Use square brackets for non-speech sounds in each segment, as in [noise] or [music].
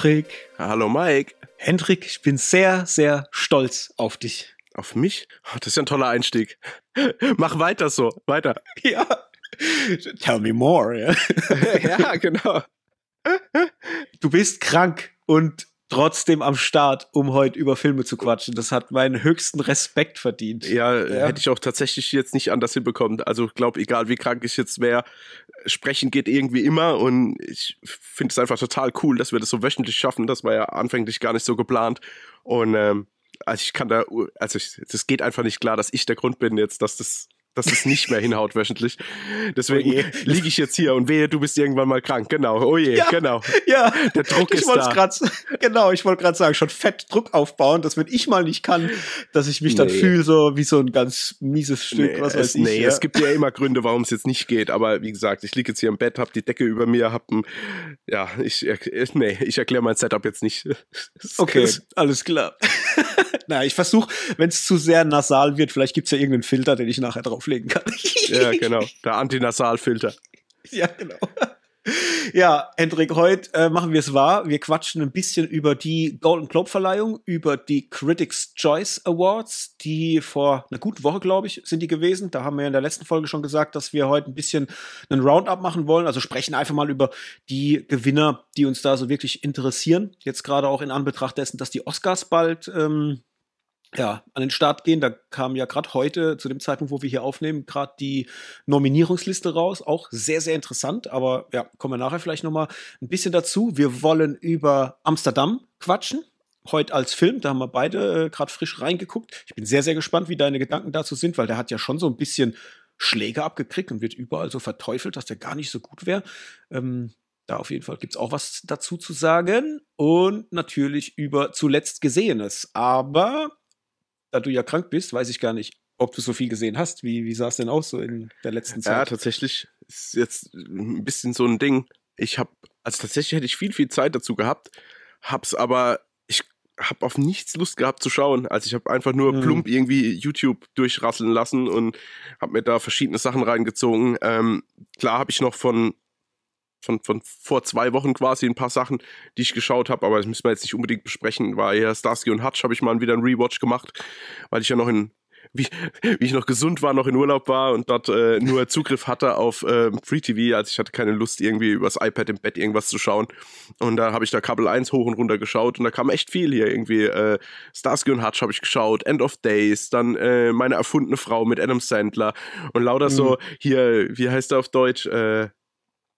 Hallo Hendrik. Hallo Mike. Hendrik, ich bin sehr, sehr stolz auf dich. Auf mich? Oh, das ist ja ein toller Einstieg. Mach weiter so, weiter. [laughs] Ja. Tell me more. Ja, [laughs] ja genau. Du bist krank und trotzdem am Start, um heute über Filme zu quatschen. Das hat meinen höchsten Respekt verdient. Ja, ja. hätte ich auch tatsächlich jetzt nicht anders hinbekommen. Also ich glaube, egal wie krank ich jetzt wäre, sprechen geht irgendwie immer und ich finde es einfach total cool, dass wir das so wöchentlich schaffen. Das war ja anfänglich gar nicht so geplant. Und ähm, also ich kann da, also es geht einfach nicht klar, dass ich der Grund bin jetzt, dass das dass es nicht mehr hinhaut wöchentlich. Deswegen oh liege ich jetzt hier und wehe, du bist irgendwann mal krank. Genau. Oh je, ja, genau. Ja. Der Druck ich ist da. Grad, genau, ich wollte gerade sagen, schon fett Druck aufbauen, dass wenn ich mal nicht kann, dass ich mich nee. dann fühle so wie so ein ganz mieses Stück, nee, was weiß es, ich. Nee, ja. es gibt ja immer Gründe, warum es jetzt nicht geht. Aber wie gesagt, ich liege jetzt hier im Bett, hab die Decke über mir, hab ein, ja, ich, nee, ich erkläre mein Setup jetzt nicht. [laughs] okay, alles klar. [laughs] naja, ich versuche, wenn es zu sehr nasal wird, vielleicht gibt es ja irgendeinen Filter, den ich nachher drauflegen kann. [laughs] ja, genau. Der Antinasalfilter. [laughs] Ja, genau. Ja, Hendrik, heute äh, machen wir es wahr. Wir quatschen ein bisschen über die Golden Globe Verleihung, über die Critics Choice Awards, die vor einer guten Woche, glaube ich, sind die gewesen. Da haben wir in der letzten Folge schon gesagt, dass wir heute ein bisschen einen Roundup machen wollen. Also sprechen einfach mal über die Gewinner, die uns da so wirklich interessieren. Jetzt gerade auch in Anbetracht dessen, dass die Oscars bald ähm, ja, an den Start gehen. Da kam ja gerade heute, zu dem Zeitpunkt, wo wir hier aufnehmen, gerade die Nominierungsliste raus. Auch sehr, sehr interessant, aber ja, kommen wir nachher vielleicht noch mal ein bisschen dazu. Wir wollen über Amsterdam quatschen. Heute als Film, da haben wir beide äh, gerade frisch reingeguckt. Ich bin sehr, sehr gespannt, wie deine Gedanken dazu sind, weil der hat ja schon so ein bisschen Schläge abgekriegt und wird überall so verteufelt, dass der gar nicht so gut wäre. Ähm, da auf jeden Fall gibt es auch was dazu zu sagen. Und natürlich über zuletzt Gesehenes. Aber da du ja krank bist, weiß ich gar nicht, ob du so viel gesehen hast. Wie, wie sah es denn aus so in der letzten Zeit? Ja, tatsächlich ist jetzt ein bisschen so ein Ding. Ich habe, also tatsächlich hätte ich viel, viel Zeit dazu gehabt, hab's aber, ich habe auf nichts Lust gehabt zu schauen. Also ich habe einfach nur mhm. plump irgendwie YouTube durchrasseln lassen und habe mir da verschiedene Sachen reingezogen. Ähm, klar habe ich noch von von, von vor zwei Wochen quasi ein paar Sachen, die ich geschaut habe, aber das müssen wir jetzt nicht unbedingt besprechen, weil ja Starsky und Hutch habe ich mal wieder einen Rewatch gemacht, weil ich ja noch in wie, wie ich noch gesund war, noch in Urlaub war und dort äh, nur Zugriff hatte auf äh, Free TV, also ich hatte keine Lust irgendwie übers iPad im Bett irgendwas zu schauen. Und da habe ich da Kabel 1 hoch und runter geschaut und da kam echt viel hier irgendwie äh, Starsky und Hutch habe ich geschaut, End of Days, dann äh, meine erfundene Frau mit Adam Sandler und lauter mhm. so hier, wie heißt der auf Deutsch, äh,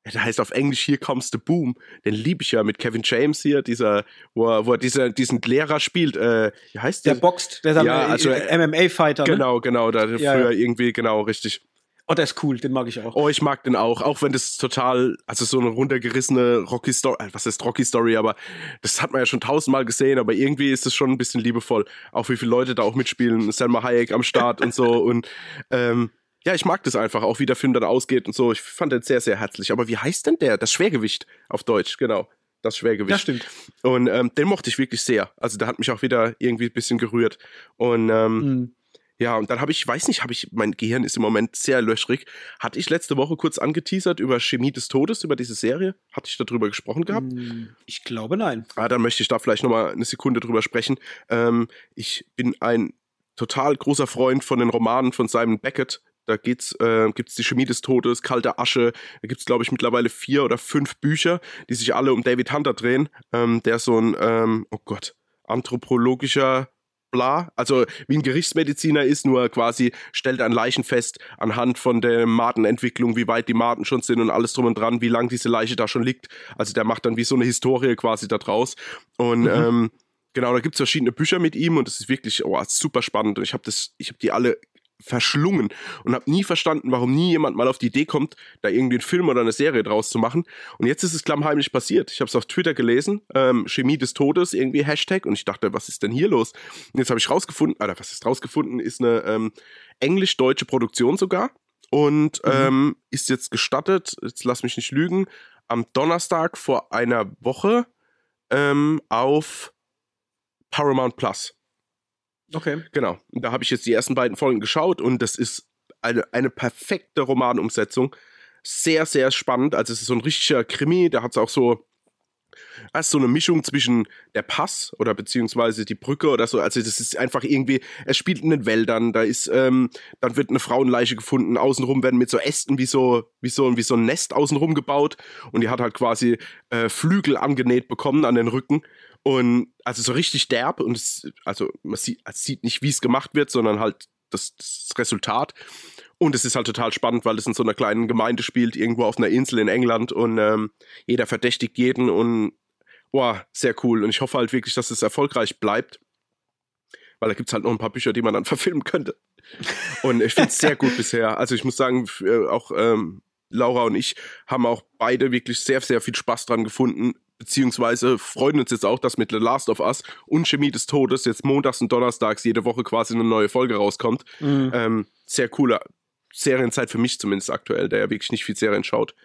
der heißt auf Englisch Hier Comes the Boom. Den liebe ich ja mit Kevin James hier, dieser, wo er, wo er dieser, diesen Lehrer spielt. Äh, wie heißt der? Der boxt, der ja, also, äh, MMA-Fighter. Ne? Genau, genau, da ja, früher ja. irgendwie, genau, richtig. Oh, der ist cool, den mag ich auch. Oh, ich mag den auch, auch wenn das total, also so eine runtergerissene Rocky Story, äh, was ist Rocky Story, aber das hat man ja schon tausendmal gesehen, aber irgendwie ist es schon ein bisschen liebevoll. Auch wie viele Leute da auch mitspielen, Selma Hayek am Start und so und ähm, ja, ich mag das einfach, auch wie der Film dann ausgeht und so. Ich fand den sehr, sehr herzlich. Aber wie heißt denn der? Das Schwergewicht auf Deutsch, genau. Das Schwergewicht. Ja, stimmt. Und ähm, den mochte ich wirklich sehr. Also der hat mich auch wieder irgendwie ein bisschen gerührt. Und ähm, mhm. ja, und dann habe ich, weiß nicht, habe ich, mein Gehirn ist im Moment sehr löchrig. Hatte ich letzte Woche kurz angeteasert über Chemie des Todes, über diese Serie? Hatte ich darüber gesprochen gehabt? Hm, ich glaube nein. Ah, dann möchte ich da vielleicht nochmal eine Sekunde drüber sprechen. Ähm, ich bin ein total großer Freund von den Romanen von Simon Beckett, da geht's, äh, gibt's die Chemie des Todes, kalte Asche. Da gibt's glaube ich mittlerweile vier oder fünf Bücher, die sich alle um David Hunter drehen. Ähm, der so ein, ähm, oh Gott, anthropologischer bla, also wie ein Gerichtsmediziner ist, nur quasi stellt ein Leichen fest anhand von der Matenentwicklung, wie weit die Maten schon sind und alles drum und dran, wie lang diese Leiche da schon liegt. Also der macht dann wie so eine Historie quasi da draus. Und mhm. ähm, genau, da gibt's verschiedene Bücher mit ihm und das ist wirklich oh, super spannend. Und ich habe das, ich habe die alle verschlungen und habe nie verstanden, warum nie jemand mal auf die Idee kommt, da irgendwie einen Film oder eine Serie draus zu machen. Und jetzt ist es klammheimlich passiert. Ich habe es auf Twitter gelesen, ähm, Chemie des Todes, irgendwie Hashtag, und ich dachte, was ist denn hier los? Und jetzt habe ich rausgefunden, oder was ist rausgefunden, ist eine ähm, englisch-deutsche Produktion sogar und mhm. ähm, ist jetzt gestattet, jetzt lass mich nicht lügen, am Donnerstag vor einer Woche ähm, auf Paramount Plus. Okay. Genau. Und da habe ich jetzt die ersten beiden Folgen geschaut und das ist eine, eine perfekte Romanumsetzung. Sehr, sehr spannend. Also es ist so ein richtiger Krimi, der hat es auch so Das ist so eine Mischung zwischen der Pass oder beziehungsweise die Brücke oder so. Also das ist einfach irgendwie, es spielt in den Wäldern, da ist, ähm, dann wird eine Frauenleiche gefunden, außenrum werden mit so Ästen wie so, wie so, wie so ein Nest außenrum gebaut und die hat halt quasi äh, Flügel angenäht bekommen an den Rücken. Und also so richtig derb und es, also man sieht, sieht nicht, wie es gemacht wird, sondern halt das, das Resultat. Und es ist halt total spannend, weil es in so einer kleinen Gemeinde spielt, irgendwo auf einer Insel in England und ähm, jeder verdächtigt jeden und boah, sehr cool. Und ich hoffe halt wirklich, dass es erfolgreich bleibt. Weil da gibt es halt noch ein paar Bücher, die man dann [laughs] verfilmen könnte. Und ich finde es sehr gut [laughs] bisher. Also ich muss sagen, äh, auch ähm, Laura und ich haben auch beide wirklich sehr, sehr viel Spaß dran gefunden. Beziehungsweise freuen uns jetzt auch, dass mit The Last of Us und Chemie des Todes jetzt montags und donnerstags jede Woche quasi eine neue Folge rauskommt. Mhm. Ähm, sehr cooler Serienzeit für mich zumindest aktuell, der ja wirklich nicht viel Serien schaut.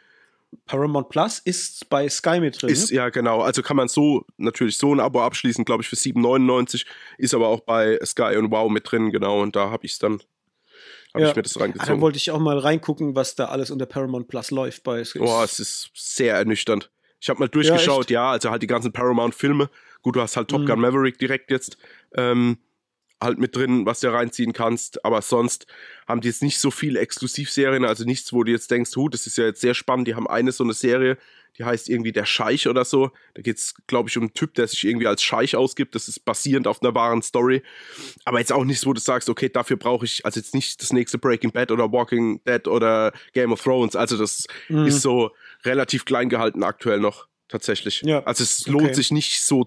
Paramount Plus ist bei Sky mit drin. Ist, ja, genau. Also kann man so natürlich so ein Abo abschließen, glaube ich, für 7,99. Ist aber auch bei Sky und Wow mit drin, genau. Und da habe ich es dann, habe ja. ich mir das reingezogen. Ah, dann wollte ich auch mal reingucken, was da alles unter Paramount Plus läuft bei Sky. Boah, es ist sehr ernüchternd. Ich habe mal durchgeschaut, ja, ja, also halt die ganzen Paramount-Filme. Gut, du hast halt Top mhm. Gun Maverick direkt jetzt. Ähm, halt mit drin, was du reinziehen kannst. Aber sonst haben die jetzt nicht so viele Exklusivserien, also nichts, wo du jetzt denkst, hu, das ist ja jetzt sehr spannend. Die haben eine so eine Serie, die heißt irgendwie Der Scheich oder so. Da geht es, glaube ich, um einen Typ, der sich irgendwie als Scheich ausgibt. Das ist basierend auf einer wahren Story. Aber jetzt auch nichts, wo du sagst, okay, dafür brauche ich also jetzt nicht das nächste Breaking Bad oder Walking Dead oder Game of Thrones. Also das mhm. ist so relativ klein gehalten aktuell noch tatsächlich. Ja. Also es lohnt okay. sich nicht so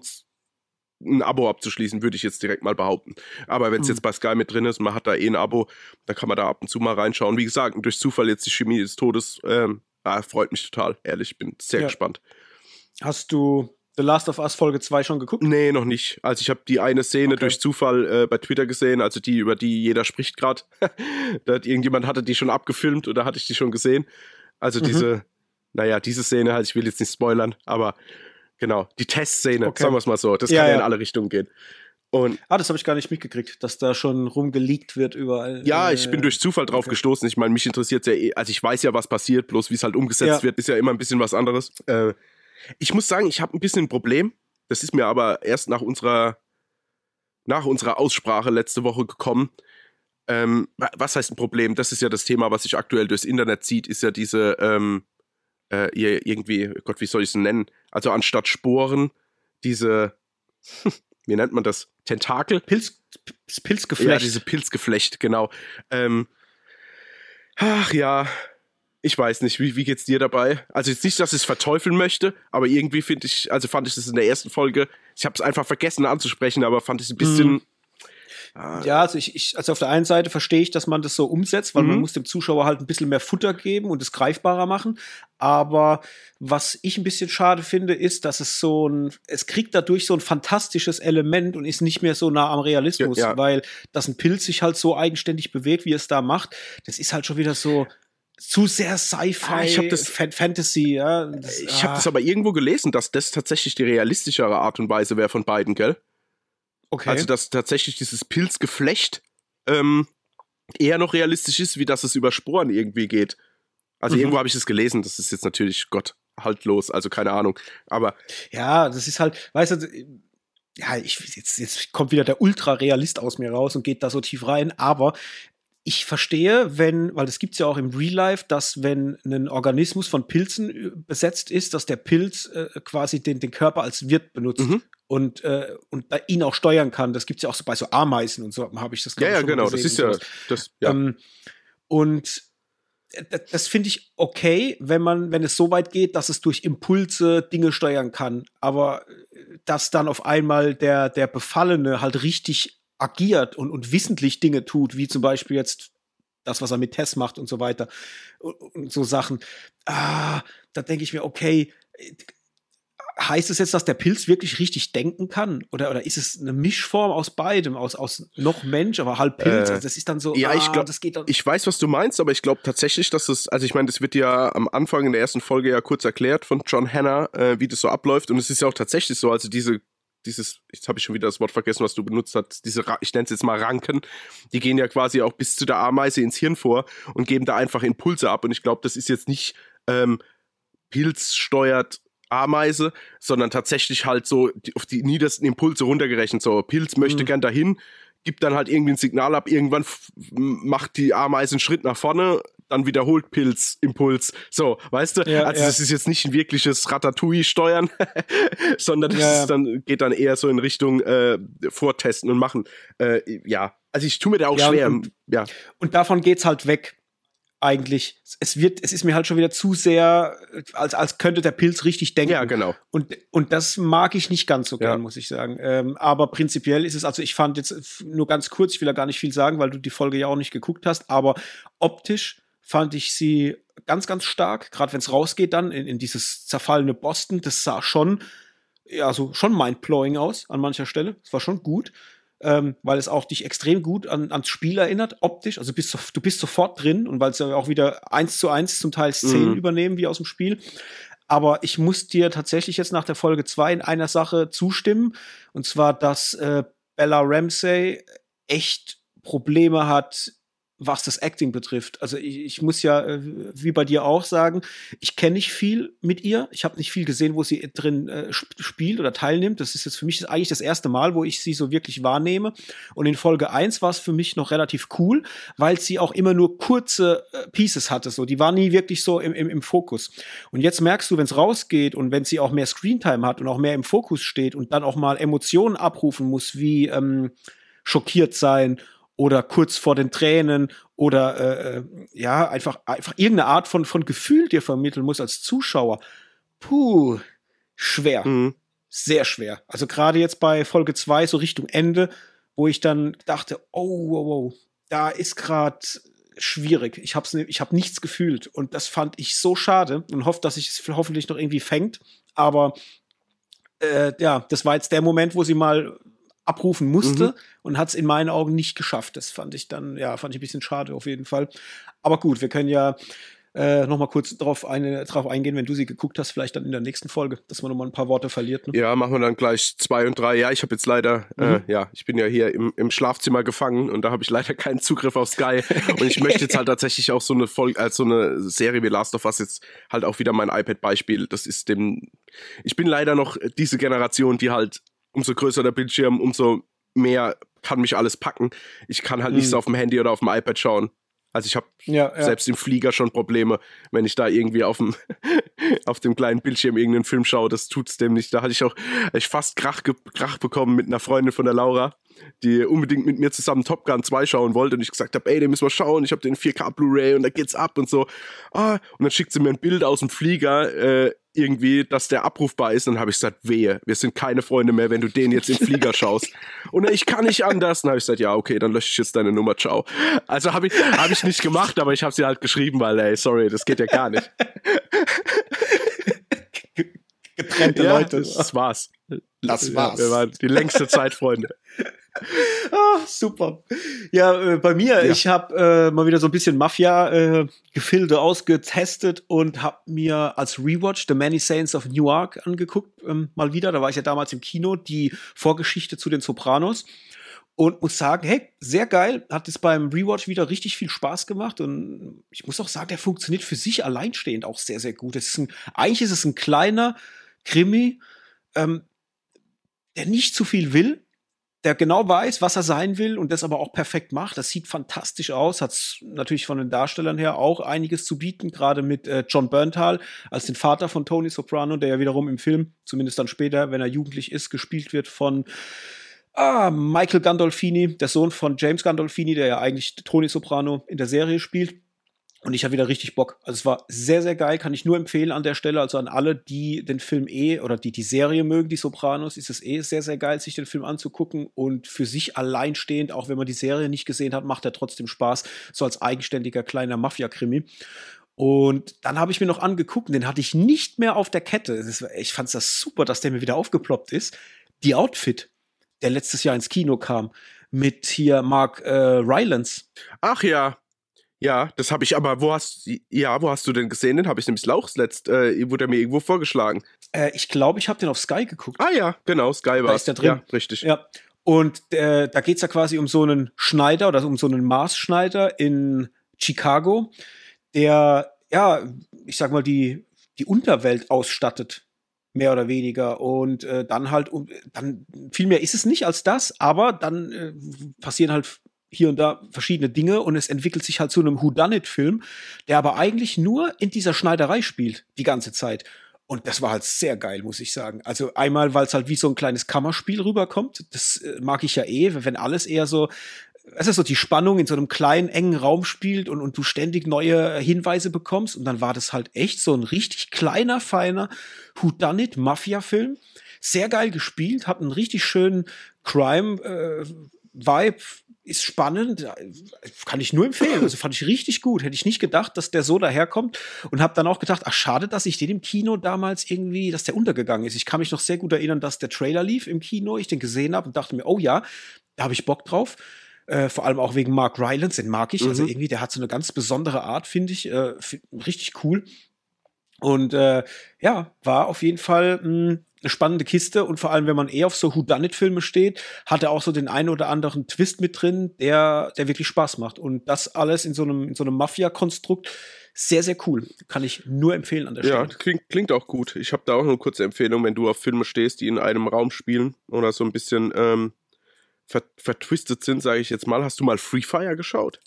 ein Abo abzuschließen, würde ich jetzt direkt mal behaupten. Aber wenn es mhm. jetzt bei Sky mit drin ist, man hat da eh ein Abo, dann kann man da ab und zu mal reinschauen. Wie gesagt, durch Zufall jetzt die Chemie des Todes, ähm, ah, freut mich total, ehrlich, bin sehr ja. gespannt. Hast du The Last of Us Folge 2 schon geguckt? Nee, noch nicht. Also ich habe die eine Szene okay. durch Zufall äh, bei Twitter gesehen, also die, über die jeder spricht gerade. [laughs] da hat irgendjemand hatte die schon abgefilmt oder hatte ich die schon gesehen. Also mhm. diese, naja, diese Szene halt, ich will jetzt nicht spoilern, aber Genau, die Testszene, okay. sagen wir es mal so. Das ja, kann ja in alle Richtungen gehen. Und ah, das habe ich gar nicht mitgekriegt, dass da schon rumgeleakt wird überall. Ja, äh, ich bin durch Zufall drauf okay. gestoßen. Ich meine, mich interessiert ja eh, also ich weiß ja, was passiert, bloß wie es halt umgesetzt ja. wird, ist ja immer ein bisschen was anderes. Äh, ich muss sagen, ich habe ein bisschen ein Problem. Das ist mir aber erst nach unserer, nach unserer Aussprache letzte Woche gekommen. Ähm, was heißt ein Problem? Das ist ja das Thema, was sich aktuell durchs Internet zieht, ist ja diese, ähm, äh, irgendwie, Gott, wie soll ich es nennen? Also anstatt Sporen, diese, [laughs] wie nennt man das? Tentakel? Pilz, Pilzgeflecht. Ja, diese Pilzgeflecht, genau. Ähm, ach ja, ich weiß nicht, wie, wie geht's dir dabei? Also jetzt nicht, dass ich es verteufeln möchte, aber irgendwie finde ich, also fand ich das in der ersten Folge, ich habe es einfach vergessen anzusprechen, aber fand ich es ein bisschen mm. Ah. Ja, also ich, ich, also auf der einen Seite verstehe ich, dass man das so umsetzt, weil mhm. man muss dem Zuschauer halt ein bisschen mehr Futter geben und es greifbarer machen. Aber was ich ein bisschen schade finde, ist, dass es so ein, es kriegt dadurch so ein fantastisches Element und ist nicht mehr so nah am Realismus, ja, ja. weil dass ein Pilz sich halt so eigenständig bewegt, wie es da macht, das ist halt schon wieder so, zu sehr Sci-Fi, ah, ich das, Fantasy, ja. Das, ich habe ah. das aber irgendwo gelesen, dass das tatsächlich die realistischere Art und Weise wäre von beiden, gell? Okay. Also, dass tatsächlich dieses Pilzgeflecht ähm, eher noch realistisch ist, wie dass es über Sporen irgendwie geht. Also mhm. irgendwo habe ich das gelesen, das ist jetzt natürlich Gott haltlos, also keine Ahnung. Aber ja, das ist halt, weißt du, ja, ich, jetzt, jetzt kommt wieder der Ultra-Realist aus mir raus und geht da so tief rein, aber ich verstehe, wenn, weil das gibt es ja auch im Real Life, dass wenn ein Organismus von Pilzen äh, besetzt ist, dass der Pilz äh, quasi den, den Körper als Wirt benutzt. Mhm und, äh, und ihn auch steuern kann. Das gibt es ja auch so bei so Ameisen und so, habe ich das Ja, ja, genau, das ist ja. Das, ja. Ähm, und das finde ich okay, wenn man, wenn es so weit geht, dass es durch Impulse Dinge steuern kann. Aber äh, dass dann auf einmal der, der Befallene halt richtig agiert und, und wissentlich Dinge tut, wie zum Beispiel jetzt das, was er mit Tess macht und so weiter und, und so Sachen. Ah, da denke ich mir, okay, heißt es jetzt, dass der Pilz wirklich richtig denken kann? Oder, oder ist es eine Mischform aus beidem, aus, aus noch Mensch, aber halb Pilz? Äh, also das ist dann so, ja, ah, ich glaube, das geht dann. Ich weiß, was du meinst, aber ich glaube tatsächlich, dass es, also ich meine, das wird ja am Anfang in der ersten Folge ja kurz erklärt von John Hanna, äh, wie das so abläuft. Und es ist ja auch tatsächlich so, also diese dieses, jetzt habe ich schon wieder das Wort vergessen, was du benutzt hast, diese, ich nenne es jetzt mal Ranken, die gehen ja quasi auch bis zu der Ameise ins Hirn vor und geben da einfach Impulse ab. Und ich glaube, das ist jetzt nicht ähm, Pilz steuert Ameise, sondern tatsächlich halt so auf die niedersten Impulse runtergerechnet. So, Pilz möchte mhm. gern dahin, gibt dann halt irgendwie ein Signal ab, irgendwann macht die Ameise einen Schritt nach vorne, dann wiederholt Pilz, Impuls. So, weißt du? Ja, also ja. das ist jetzt nicht ein wirkliches Ratatouille-Steuern, [laughs] sondern das ja, dann, geht dann eher so in Richtung äh, Vortesten und machen. Äh, ja, also ich tue mir da auch schwer. Und, ja. und davon geht's halt weg eigentlich. Es wird, es ist mir halt schon wieder zu sehr, als, als könnte der Pilz richtig denken. Ja, genau. Und, und das mag ich nicht ganz so gern, ja. muss ich sagen. Ähm, aber prinzipiell ist es, also ich fand jetzt nur ganz kurz, ich will da gar nicht viel sagen, weil du die Folge ja auch nicht geguckt hast, aber optisch fand ich sie ganz, ganz stark. Gerade wenn es rausgeht dann in, in dieses zerfallene Boston, das sah schon, ja, so schon mindblowing aus an mancher Stelle. Es war schon gut ähm, weil es auch dich extrem gut an, ans Spiel erinnert, optisch. Also bist du, bist sofort drin und weil es ja auch wieder eins zu eins zum Teil Szenen mhm. übernehmen wie aus dem Spiel. Aber ich muss dir tatsächlich jetzt nach der Folge zwei in einer Sache zustimmen. Und zwar, dass äh, Bella Ramsey echt Probleme hat, was das Acting betrifft. Also ich, ich muss ja, äh, wie bei dir auch sagen, ich kenne nicht viel mit ihr. Ich habe nicht viel gesehen, wo sie drin äh, spielt oder teilnimmt. Das ist jetzt für mich eigentlich das erste Mal, wo ich sie so wirklich wahrnehme. Und in Folge 1 war es für mich noch relativ cool, weil sie auch immer nur kurze äh, Pieces hatte. So, die war nie wirklich so im, im, im Fokus. Und jetzt merkst du, wenn es rausgeht und wenn sie auch mehr Screentime hat und auch mehr im Fokus steht und dann auch mal Emotionen abrufen muss, wie ähm, schockiert sein oder kurz vor den Tränen oder äh, äh, ja, einfach, einfach irgendeine Art von, von Gefühl dir vermitteln muss als Zuschauer. Puh, schwer. Mhm. Sehr schwer. Also gerade jetzt bei Folge 2, so Richtung Ende, wo ich dann dachte, oh, wow, wow, da ist gerade schwierig. Ich habe ich hab nichts gefühlt und das fand ich so schade und hoffe, dass ich es hoffentlich noch irgendwie fängt. Aber äh, ja, das war jetzt der Moment, wo sie mal abrufen musste mhm. und hat es in meinen Augen nicht geschafft. Das fand ich dann, ja, fand ich ein bisschen schade auf jeden Fall. Aber gut, wir können ja äh, noch mal kurz drauf, eine, drauf eingehen, wenn du sie geguckt hast, vielleicht dann in der nächsten Folge, dass man noch mal ein paar Worte verliert. Ne? Ja, machen wir dann gleich zwei und drei. Ja, ich habe jetzt leider, äh, mhm. äh, ja, ich bin ja hier im, im Schlafzimmer gefangen und da habe ich leider keinen Zugriff auf Sky. [laughs] und ich möchte jetzt halt tatsächlich auch so eine Folge, als so eine Serie wie Last of Us jetzt halt auch wieder mein iPad-Beispiel. Das ist dem, ich bin leider noch diese Generation, die halt umso größer der Bildschirm, umso mehr kann mich alles packen. Ich kann halt mhm. nicht so auf dem Handy oder auf dem iPad schauen. Also ich habe ja, ja. selbst im Flieger schon Probleme, wenn ich da irgendwie auf dem, [laughs] auf dem kleinen Bildschirm irgendeinen Film schaue, das tut's dem nicht. Da hatte ich auch ich fast Krach, Krach bekommen mit einer Freundin von der Laura, die unbedingt mit mir zusammen Top Gun 2 schauen wollte und ich gesagt habe, ey, den müssen wir schauen, ich habe den 4K Blu-ray und da geht's ab und so. Ah, und dann schickt sie mir ein Bild aus dem Flieger, äh, irgendwie, dass der abrufbar ist. Und dann habe ich gesagt, wehe, wir sind keine Freunde mehr, wenn du den jetzt im Flieger schaust. [laughs] Und ich kann nicht anders. Dann habe ich gesagt, ja, okay, dann lösche ich jetzt deine Nummer, ciao. Also habe ich, hab ich nicht gemacht, aber ich habe sie halt geschrieben, weil, ey, sorry, das geht ja gar nicht. [laughs] Getrennte ja, Leute. Das war's. Das war's. Ja, wir waren die längste Zeit Freunde. [laughs] ah, super. Ja, äh, bei mir, ja. ich habe äh, mal wieder so ein bisschen Mafia-Gefilde äh, ausgetestet und habe mir als Rewatch The Many Saints of Newark angeguckt, ähm, mal wieder. Da war ich ja damals im Kino, die Vorgeschichte zu den Sopranos. Und muss sagen, hey, sehr geil, hat es beim Rewatch wieder richtig viel Spaß gemacht. Und ich muss auch sagen, der funktioniert für sich alleinstehend auch sehr, sehr gut. Ist ein, eigentlich ist es ein kleiner Krimi, ähm, der nicht zu viel will, der genau weiß, was er sein will und das aber auch perfekt macht. Das sieht fantastisch aus, hat natürlich von den Darstellern her auch einiges zu bieten, gerade mit äh, John Berntal als den Vater von Tony Soprano, der ja wiederum im Film, zumindest dann später, wenn er jugendlich ist, gespielt wird von ah, Michael Gandolfini, der Sohn von James Gandolfini, der ja eigentlich Tony Soprano in der Serie spielt. Und ich hatte wieder richtig Bock. Also es war sehr, sehr geil, kann ich nur empfehlen an der Stelle. Also an alle, die den Film eh oder die die Serie mögen, die Sopranos, ist es eh sehr, sehr geil, sich den Film anzugucken. Und für sich alleinstehend, auch wenn man die Serie nicht gesehen hat, macht er trotzdem Spaß. So als eigenständiger kleiner Mafia-Krimi. Und dann habe ich mir noch angeguckt, den hatte ich nicht mehr auf der Kette. Ist, ich fand das super, dass der mir wieder aufgeploppt ist. Die Outfit, der letztes Jahr ins Kino kam, mit hier Mark äh, Rylance. Ach ja, ja, das habe ich aber, wo hast ja, wo hast du denn gesehen? Den habe ich nämlich Lauchs letzt, äh, wurde er mir irgendwo vorgeschlagen. Äh, ich glaube, ich habe den auf Sky geguckt. Ah ja, genau, Sky war. Da ist der drin. Ja, richtig. Ja. Und äh, da geht's ja quasi um so einen Schneider oder um so einen Maßschneider in Chicago, der, ja, ich sag mal, die, die Unterwelt ausstattet mehr oder weniger. Und äh, dann halt, um, dann viel mehr ist es nicht als das, aber dann äh, passieren halt hier und da verschiedene Dinge und es entwickelt sich halt zu einem Whodunit-Film, der aber eigentlich nur in dieser Schneiderei spielt, die ganze Zeit. Und das war halt sehr geil, muss ich sagen. Also einmal, weil es halt wie so ein kleines Kammerspiel rüberkommt. Das äh, mag ich ja eh, wenn alles eher so es ist so die Spannung in so einem kleinen, engen Raum spielt und, und du ständig neue Hinweise bekommst. Und dann war das halt echt so ein richtig kleiner, feiner Whodunit Mafia-Film. Sehr geil gespielt, hat einen richtig schönen Crime-Vibe, äh, ist spannend, kann ich nur empfehlen. Also fand ich richtig gut. Hätte ich nicht gedacht, dass der so daherkommt und habe dann auch gedacht, ach schade, dass ich den im Kino damals irgendwie, dass der untergegangen ist. Ich kann mich noch sehr gut erinnern, dass der Trailer lief im Kino, ich den gesehen habe und dachte mir, oh ja, da habe ich Bock drauf. Äh, vor allem auch wegen Mark Rylance, den mag ich. Also mhm. Also irgendwie, der hat so eine ganz besondere Art, finde ich. Äh, richtig cool. Und äh, ja, war auf jeden Fall hm, eine spannende Kiste und vor allem, wenn man eher auf so Whodunit-Filme steht, hat er auch so den einen oder anderen Twist mit drin, der, der wirklich Spaß macht. Und das alles in so einem, in so einem Mafia-Konstrukt sehr, sehr cool. Kann ich nur empfehlen an der Stelle. Ja, klingt, klingt auch gut. Ich habe da auch eine kurze Empfehlung, wenn du auf Filme stehst, die in einem Raum spielen oder so ein bisschen ähm, vertwistet sind, sage ich jetzt mal. Hast du mal Free Fire geschaut?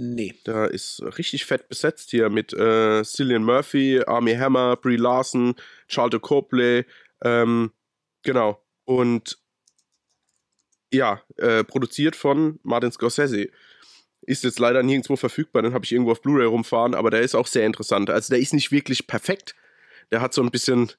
Nee. Da ist richtig fett besetzt hier mit äh, Cillian Murphy, Army Hammer, Brie Larson, Charlton Copley, ähm, genau. Und ja, äh, produziert von Martin Scorsese. Ist jetzt leider nirgendwo verfügbar, den habe ich irgendwo auf Blu-ray rumfahren, aber der ist auch sehr interessant. Also der ist nicht wirklich perfekt. Der hat so ein bisschen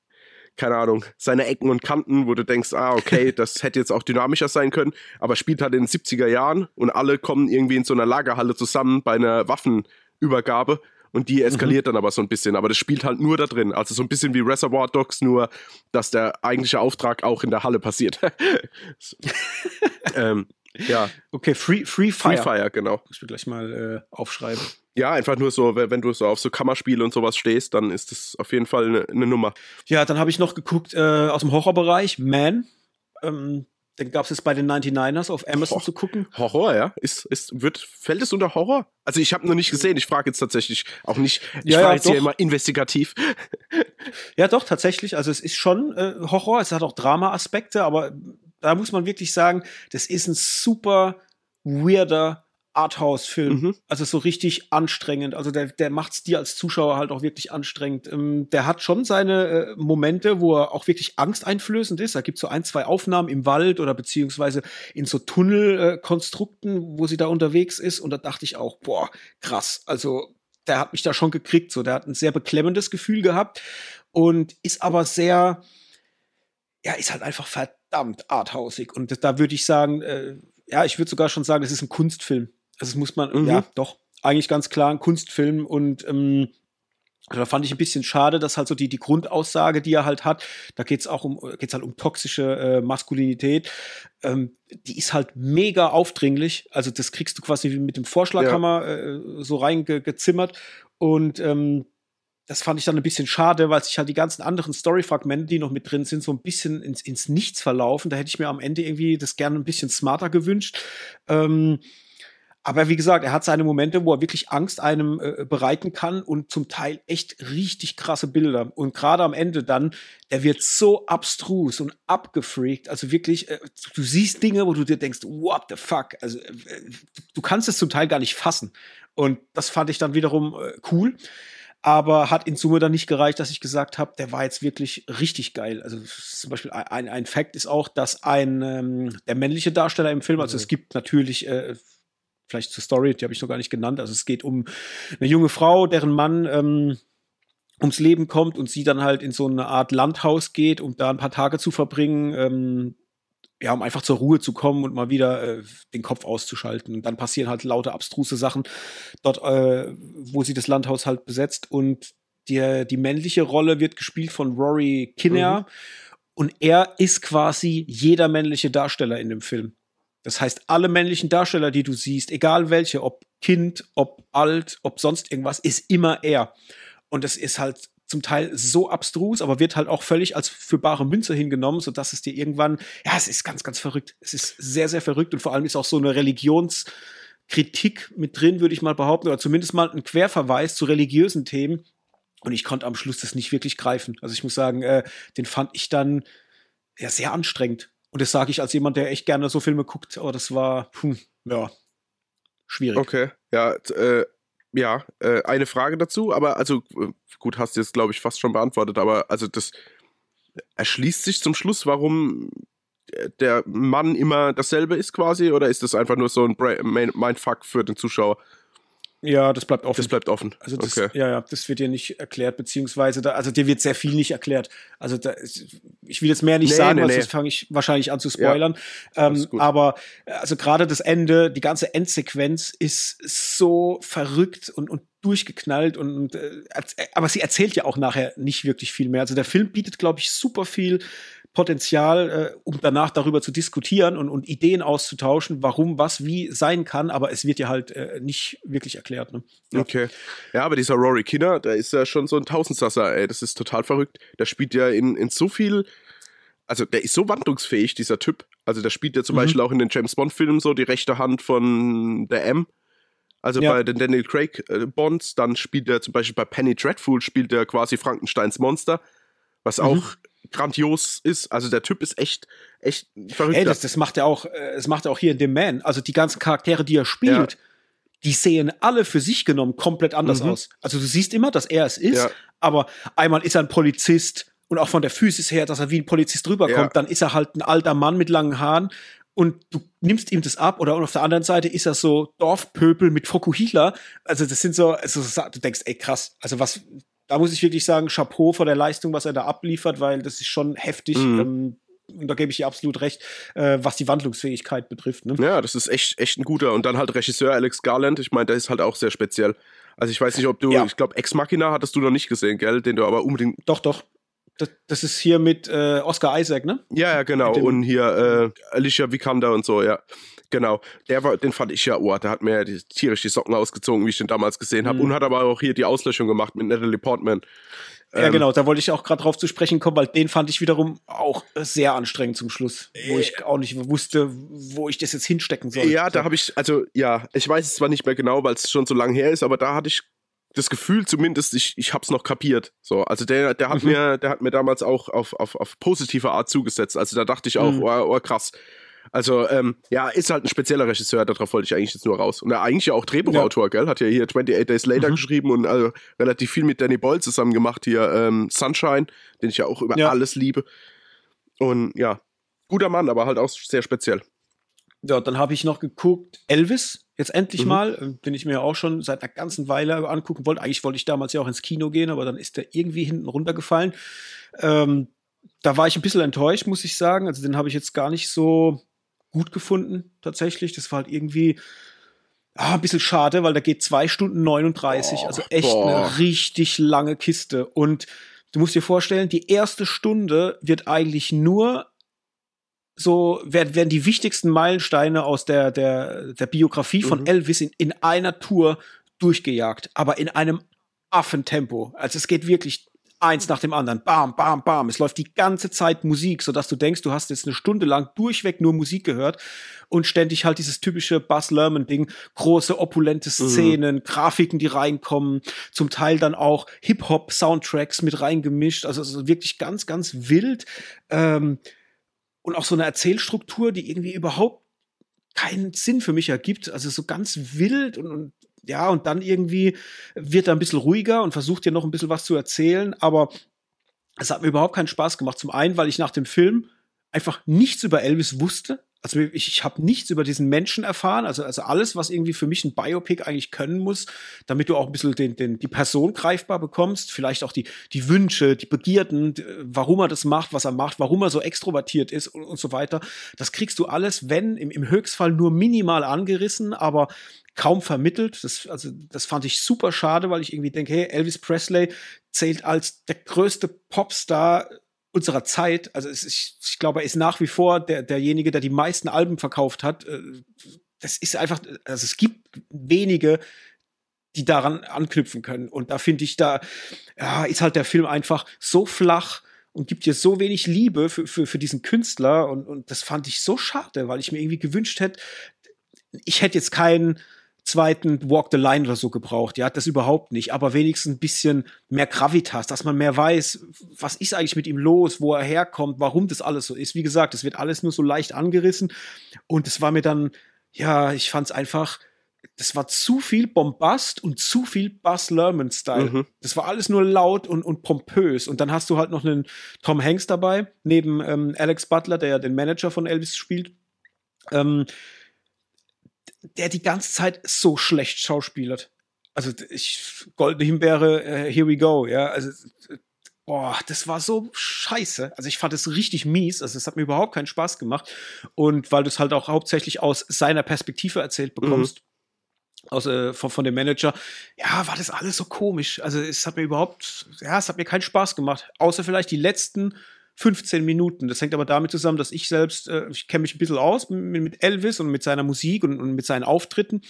keine Ahnung, seine Ecken und Kanten, wo du denkst, ah, okay, [laughs] das hätte jetzt auch dynamischer sein können, aber spielt halt in den 70er Jahren und alle kommen irgendwie in so einer Lagerhalle zusammen bei einer Waffenübergabe und die eskaliert mhm. dann aber so ein bisschen, aber das spielt halt nur da drin, also so ein bisschen wie Reservoir Dogs, nur dass der eigentliche Auftrag auch in der Halle passiert. [laughs] [laughs] ähm, ja. Okay, Free, Free Fire. Free Fire, genau. Ich will gleich mal äh, aufschreiben. Ja, einfach nur so, wenn du so auf so Kammerspiele und sowas stehst, dann ist das auf jeden Fall eine, eine Nummer. Ja, dann habe ich noch geguckt äh, aus dem Horrorbereich, Man. Ähm, den gab es jetzt bei den 99ers auf Amazon Ho zu gucken. Horror, ja? Ist, ist, wird, fällt es unter Horror? Also ich habe noch nicht gesehen, ich frage jetzt tatsächlich auch nicht, ich ja, frage ja, jetzt doch. hier immer investigativ. Ja, doch, tatsächlich. Also es ist schon äh, Horror, es hat auch Drama-Aspekte, aber da muss man wirklich sagen, das ist ein super weirder Arthouse-Film. Mhm. Also so richtig anstrengend. Also der, der macht's dir als Zuschauer halt auch wirklich anstrengend. Ähm, der hat schon seine äh, Momente, wo er auch wirklich angsteinflößend ist. Da gibt's so ein, zwei Aufnahmen im Wald oder beziehungsweise in so Tunnelkonstrukten, äh, wo sie da unterwegs ist. Und da dachte ich auch, boah, krass. Also der hat mich da schon gekriegt. So, der hat ein sehr beklemmendes Gefühl gehabt und ist aber sehr, ja, ist halt einfach verdammt arthausig. Und da würde ich sagen, äh, ja, ich würde sogar schon sagen, es ist ein Kunstfilm. Also das muss man, mhm. ja, doch, eigentlich ganz klar ein Kunstfilm und ähm, da fand ich ein bisschen schade, dass halt so die, die Grundaussage, die er halt hat, da geht's auch um, geht's halt um toxische äh, Maskulinität, ähm, die ist halt mega aufdringlich. Also das kriegst du quasi mit dem Vorschlaghammer ja. äh, so reingezimmert und ähm, das fand ich dann ein bisschen schade, weil sich halt die ganzen anderen Story-Fragmente, die noch mit drin sind, so ein bisschen ins, ins Nichts verlaufen. Da hätte ich mir am Ende irgendwie das gerne ein bisschen smarter gewünscht. Ähm, aber wie gesagt, er hat seine Momente, wo er wirklich Angst einem äh, bereiten kann und zum Teil echt richtig krasse Bilder. Und gerade am Ende dann, der wird so abstrus und abgefreakt. Also wirklich, äh, du siehst Dinge, wo du dir denkst, what the fuck? Also äh, du kannst es zum Teil gar nicht fassen. Und das fand ich dann wiederum äh, cool aber hat in Summe dann nicht gereicht, dass ich gesagt habe, der war jetzt wirklich richtig geil. Also zum Beispiel ein, ein Fact ist auch, dass ein ähm, der männliche Darsteller im Film, also mhm. es gibt natürlich äh, vielleicht zur Story, die habe ich noch gar nicht genannt. Also es geht um eine junge Frau, deren Mann ähm, ums Leben kommt und sie dann halt in so eine Art Landhaus geht, um da ein paar Tage zu verbringen. Ähm, ja, um einfach zur Ruhe zu kommen und mal wieder äh, den Kopf auszuschalten. Und dann passieren halt lauter abstruse Sachen dort, äh, wo sie das Landhaus halt besetzt. Und die, die männliche Rolle wird gespielt von Rory Kinnear. Mhm. Und er ist quasi jeder männliche Darsteller in dem Film. Das heißt, alle männlichen Darsteller, die du siehst, egal welche, ob Kind, ob alt, ob sonst irgendwas, ist immer er. Und es ist halt zum Teil so abstrus, aber wird halt auch völlig als für bare Münze hingenommen, so dass es dir irgendwann, ja, es ist ganz, ganz verrückt. Es ist sehr, sehr verrückt und vor allem ist auch so eine Religionskritik mit drin, würde ich mal behaupten, oder zumindest mal ein Querverweis zu religiösen Themen. Und ich konnte am Schluss das nicht wirklich greifen. Also ich muss sagen, äh, den fand ich dann ja sehr anstrengend. Und das sage ich als jemand, der echt gerne so Filme guckt. Aber das war, puh, ja, schwierig. Okay, ja, äh, ja, äh, eine Frage dazu, aber also äh, gut, hast du jetzt, glaube ich, fast schon beantwortet, aber also das erschließt sich zum Schluss, warum der Mann immer dasselbe ist quasi, oder ist das einfach nur so ein Mindfuck für den Zuschauer? Ja, das bleibt offen. Das bleibt offen. Also das, okay. ja, ja, das wird dir nicht erklärt, beziehungsweise da, also dir wird sehr viel nicht erklärt. Also da, ich will jetzt mehr nicht nee, sagen, nee, weil nee. sonst fange ich wahrscheinlich an zu spoilern. Ja, ähm, aber also gerade das Ende, die ganze Endsequenz ist so verrückt und, und durchgeknallt und, und äh, aber sie erzählt ja auch nachher nicht wirklich viel mehr. Also der Film bietet, glaube ich, super viel Potenzial, äh, um danach darüber zu diskutieren und, und Ideen auszutauschen, warum was wie sein kann, aber es wird ja halt äh, nicht wirklich erklärt. Ne? Ja. Okay. Ja, aber dieser Rory Kinner, der ist ja schon so ein Tausendsasser, ey. Das ist total verrückt. Der spielt ja in, in so viel. Also, der ist so wandlungsfähig, dieser Typ. Also, der spielt ja zum mhm. Beispiel auch in den James Bond-Filmen so die rechte Hand von der M. Also ja. bei den Daniel Craig äh, Bonds, dann spielt er zum Beispiel bei Penny Dreadful, spielt er quasi Frankensteins Monster, was mhm. auch grandios ist. Also der Typ ist echt, echt verrückt. Ey, das, das macht er auch, äh, das macht er auch hier in The Man. Also die ganzen Charaktere, die er spielt, ja. die sehen alle für sich genommen komplett anders mhm. aus. Also du siehst immer, dass er es ist, ja. aber einmal ist er ein Polizist und auch von der Physis her, dass er wie ein Polizist rüberkommt, ja. dann ist er halt ein alter Mann mit langen Haaren und du nimmst ihm das ab oder auf der anderen Seite ist er so Dorfpöbel mit Fokuhila. Also das sind so, also du denkst, ey krass, also was, da muss ich wirklich sagen, Chapeau vor der Leistung, was er da abliefert, weil das ist schon heftig. Mhm. Ähm, und da gebe ich ihr absolut recht, äh, was die Wandlungsfähigkeit betrifft. Ne? Ja, das ist echt, echt ein guter. Und dann halt Regisseur Alex Garland, ich meine, der ist halt auch sehr speziell. Also ich weiß nicht, ob du, ja. ich glaube, Ex Machina hattest du noch nicht gesehen, gell? Den du aber unbedingt. Doch, doch. Das, das ist hier mit äh, Oscar Isaac, ne? Ja, ja, genau. Und hier äh, Alicia Vikander und so, ja. Genau, der war, den fand ich ja, oh, der hat mir die, tierisch die Socken ausgezogen, wie ich den damals gesehen habe. Mhm. Und hat aber auch hier die Auslöschung gemacht mit Natalie Portman. Ja, ähm, genau, da wollte ich auch gerade drauf zu sprechen kommen, weil den fand ich wiederum auch sehr anstrengend zum Schluss, wo äh, ich auch nicht wusste, wo ich das jetzt hinstecken soll. Ja, da habe ich, also ja, ich weiß es zwar nicht mehr genau, weil es schon so lange her ist, aber da hatte ich das Gefühl zumindest, ich, ich hab's noch kapiert. So, also der, der hat mhm. mir, der hat mir damals auch auf, auf, auf positive Art zugesetzt. Also da dachte ich auch, mhm. oh, oh krass, also, ähm, ja, ist halt ein spezieller Regisseur, darauf wollte ich eigentlich jetzt nur raus. Und er eigentlich ja auch Drehbuchautor, ja. gell? Hat ja hier 28 Days Later mhm. geschrieben und also relativ viel mit Danny Boyle zusammen gemacht. Hier ähm, Sunshine, den ich ja auch über ja. alles liebe. Und ja, guter Mann, aber halt auch sehr speziell. Ja, dann habe ich noch geguckt, Elvis, jetzt endlich mhm. mal, äh, bin ich mir auch schon seit einer ganzen Weile angucken wollte. Eigentlich wollte ich damals ja auch ins Kino gehen, aber dann ist der irgendwie hinten runtergefallen. Ähm, da war ich ein bisschen enttäuscht, muss ich sagen. Also den habe ich jetzt gar nicht so gut gefunden, tatsächlich. Das war halt irgendwie ah, ein bisschen schade, weil da geht zwei Stunden 39, oh, also echt boah. eine richtig lange Kiste. Und du musst dir vorstellen, die erste Stunde wird eigentlich nur so werden, werden die wichtigsten Meilensteine aus der, der, der Biografie von mhm. Elvis in, in einer Tour durchgejagt, aber in einem Affentempo. Also es geht wirklich eins nach dem anderen. Bam, bam, bam. Es läuft die ganze Zeit Musik, sodass du denkst, du hast jetzt eine Stunde lang durchweg nur Musik gehört und ständig halt dieses typische Buzz Lerman-Ding. Große, opulente mhm. Szenen, mhm. Grafiken, die reinkommen, zum Teil dann auch Hip-Hop-Soundtracks mit reingemischt. Also, also wirklich ganz, ganz wild. Ähm, und auch so eine Erzählstruktur, die irgendwie überhaupt keinen Sinn für mich ergibt. Also so ganz wild und, und ja, und dann irgendwie wird er ein bisschen ruhiger und versucht dir noch ein bisschen was zu erzählen, aber es hat mir überhaupt keinen Spaß gemacht. Zum einen, weil ich nach dem Film einfach nichts über Elvis wusste. Also ich, ich habe nichts über diesen Menschen erfahren. Also, also alles, was irgendwie für mich ein Biopic eigentlich können muss, damit du auch ein bisschen den, den, die Person greifbar bekommst, vielleicht auch die, die Wünsche, die Begierden, warum er das macht, was er macht, warum er so extrovertiert ist und, und so weiter. Das kriegst du alles, wenn im, im Höchstfall nur minimal angerissen, aber kaum vermittelt. Das, also, das fand ich super schade, weil ich irgendwie denke, hey, Elvis Presley zählt als der größte Popstar unserer Zeit. Also ich, ich glaube, er ist nach wie vor der, derjenige, der die meisten Alben verkauft hat. Äh, das ist einfach, also es gibt wenige, die daran anknüpfen können. Und da finde ich, da ja, ist halt der Film einfach so flach und gibt dir so wenig Liebe für, für, für diesen Künstler. Und, und das fand ich so schade, weil ich mir irgendwie gewünscht hätte, ich hätte jetzt keinen zweiten Walk the Line oder so gebraucht. Ja, das überhaupt nicht. Aber wenigstens ein bisschen mehr Gravitas, dass man mehr weiß, was ist eigentlich mit ihm los, wo er herkommt, warum das alles so ist. Wie gesagt, es wird alles nur so leicht angerissen. Und es war mir dann, ja, ich fand es einfach, das war zu viel Bombast und zu viel Buzz Lerman-Style. Mhm. Das war alles nur laut und, und pompös. Und dann hast du halt noch einen Tom Hanks dabei, neben ähm, Alex Butler, der ja den Manager von Elvis spielt. Ähm, der die ganze Zeit so schlecht schauspielert. Also ich, Goldene Himbeere, uh, here we go, ja. Also, boah, das war so scheiße. Also ich fand es richtig mies. Also es hat mir überhaupt keinen Spaß gemacht. Und weil du es halt auch hauptsächlich aus seiner Perspektive erzählt bekommst. Mhm. Aus, äh, von, von dem Manager, ja, war das alles so komisch. Also es hat mir überhaupt, ja, es hat mir keinen Spaß gemacht. Außer vielleicht die letzten 15 Minuten. Das hängt aber damit zusammen, dass ich selbst, äh, ich kenne mich ein bisschen aus mit, Elvis und mit seiner Musik und, und mit seinen Auftritten.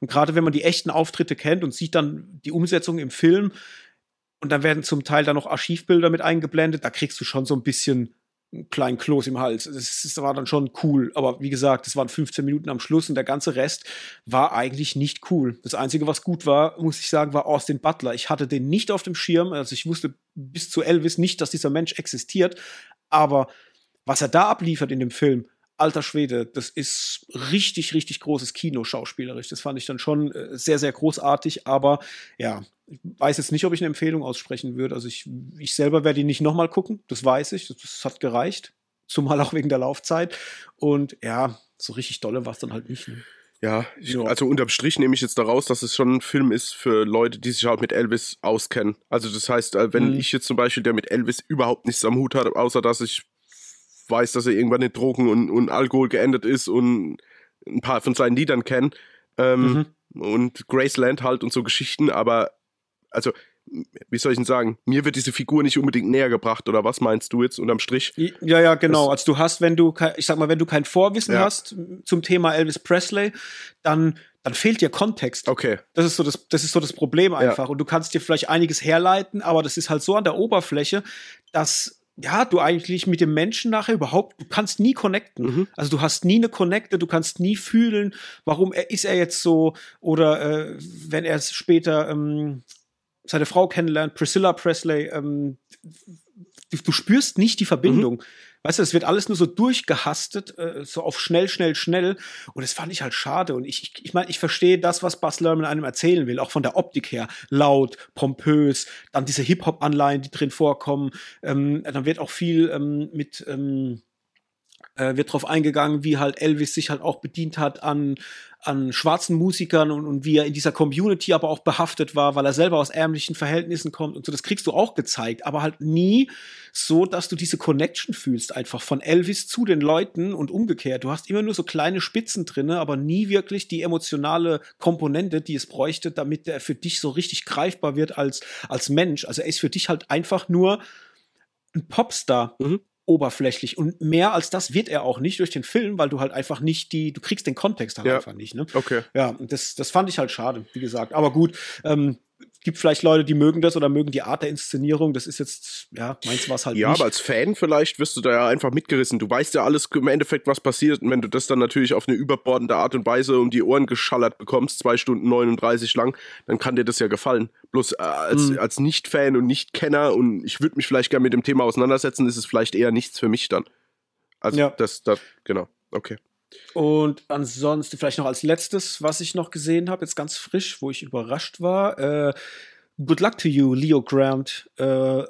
Und gerade wenn man die echten Auftritte kennt und sieht dann die Umsetzung im Film, und dann werden zum Teil dann noch Archivbilder mit eingeblendet, da kriegst du schon so ein bisschen kleinen Kloß im Hals. Das, das war dann schon cool. Aber wie gesagt, das waren 15 Minuten am Schluss und der ganze Rest war eigentlich nicht cool. Das Einzige, was gut war, muss ich sagen, war Austin Butler. Ich hatte den nicht auf dem Schirm. Also ich wusste bis zu Elvis nicht, dass dieser Mensch existiert. Aber was er da abliefert in dem Film, alter Schwede, das ist richtig, richtig großes Kino schauspielerisch. Das fand ich dann schon äh, sehr, sehr großartig. Aber ja, ich weiß jetzt nicht, ob ich eine Empfehlung aussprechen würde. Also ich, ich selber werde ihn nicht nochmal gucken, das weiß ich. Das hat gereicht. Zumal auch wegen der Laufzeit. Und ja, so richtig dolle war es dann halt nicht. Ne? Ja, ich, also unterm Strich nehme ich jetzt daraus, dass es schon ein Film ist für Leute, die sich halt mit Elvis auskennen. Also das heißt, äh, wenn mhm. ich jetzt zum Beispiel, der mit Elvis überhaupt nichts am Hut hat, außer dass ich weiß, dass er irgendwann in Drogen und, und Alkohol geendet ist und ein paar von seinen Liedern kenne ähm, mhm. und Graceland halt und so Geschichten, aber also wie soll ich denn sagen, mir wird diese Figur nicht unbedingt näher gebracht, oder was meinst du jetzt unterm Strich? Ja, ja, genau. also du hast, wenn du, ich sag mal, wenn du kein Vorwissen ja. hast zum Thema Elvis Presley, dann, dann fehlt dir Kontext. Okay. Das ist so das, das ist so das Problem einfach. Ja. Und du kannst dir vielleicht einiges herleiten, aber das ist halt so an der Oberfläche, dass ja, du eigentlich mit dem Menschen nachher überhaupt, du kannst nie connecten. Mhm. Also du hast nie eine Connecte, du kannst nie fühlen, warum er, ist er jetzt so oder äh, wenn er später ähm, seine Frau kennenlernt, Priscilla Presley, ähm, du, du, spürst nicht die Verbindung. Mhm. Weißt du, es wird alles nur so durchgehastet, äh, so auf schnell, schnell, schnell. Und das fand ich halt schade. Und ich, ich, ich meine, ich verstehe das, was Buzz Lerman einem erzählen will, auch von der Optik her. Laut, pompös, dann diese Hip-Hop-Anleihen, die drin vorkommen. Ähm, dann wird auch viel ähm, mit, ähm, äh, wird drauf eingegangen, wie halt Elvis sich halt auch bedient hat an, an schwarzen Musikern und, und wie er in dieser Community aber auch behaftet war, weil er selber aus ärmlichen Verhältnissen kommt und so. Das kriegst du auch gezeigt, aber halt nie so, dass du diese Connection fühlst, einfach von Elvis zu den Leuten und umgekehrt. Du hast immer nur so kleine Spitzen drinne, aber nie wirklich die emotionale Komponente, die es bräuchte, damit er für dich so richtig greifbar wird als, als Mensch. Also er ist für dich halt einfach nur ein Popstar. Mhm oberflächlich. Und mehr als das wird er auch nicht durch den Film, weil du halt einfach nicht die, du kriegst den Kontext halt ja. einfach nicht. Ne? Okay. Ja, das, das fand ich halt schade, wie gesagt. Aber gut, ähm, gibt vielleicht Leute, die mögen das oder mögen die Art der Inszenierung. Das ist jetzt, ja, meins war es halt ja, nicht. Ja, aber als Fan vielleicht wirst du da ja einfach mitgerissen. Du weißt ja alles im Endeffekt, was passiert. Und wenn du das dann natürlich auf eine überbordende Art und Weise um die Ohren geschallert bekommst, zwei Stunden 39 lang, dann kann dir das ja gefallen. Bloß äh, als, mhm. als Nicht-Fan und Nicht-Kenner und ich würde mich vielleicht gerne mit dem Thema auseinandersetzen, ist es vielleicht eher nichts für mich dann. Also ja. das, das, genau, okay. Und ansonsten vielleicht noch als letztes, was ich noch gesehen habe, jetzt ganz frisch, wo ich überrascht war. Äh, Good Luck to You, Leo Grant. Äh,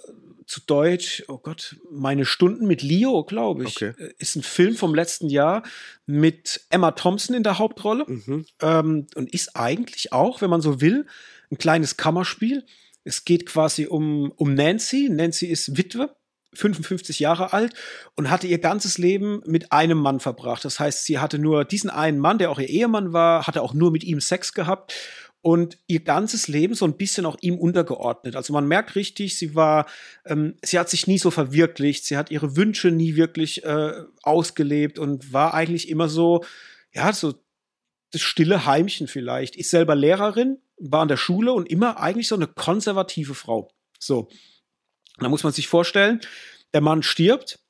zu Deutsch, oh Gott, meine Stunden mit Leo, glaube ich. Okay. Äh, ist ein Film vom letzten Jahr mit Emma Thompson in der Hauptrolle. Mhm. Ähm, und ist eigentlich auch, wenn man so will, ein kleines Kammerspiel. Es geht quasi um, um Nancy. Nancy ist Witwe 55 Jahre alt und hatte ihr ganzes Leben mit einem Mann verbracht. Das heißt, sie hatte nur diesen einen Mann, der auch ihr Ehemann war, hatte auch nur mit ihm Sex gehabt und ihr ganzes Leben so ein bisschen auch ihm untergeordnet. Also man merkt richtig, sie war, ähm, sie hat sich nie so verwirklicht, sie hat ihre Wünsche nie wirklich äh, ausgelebt und war eigentlich immer so, ja, so das stille Heimchen vielleicht. Ist selber Lehrerin, war an der Schule und immer eigentlich so eine konservative Frau. So. Da muss man sich vorstellen, der Mann stirbt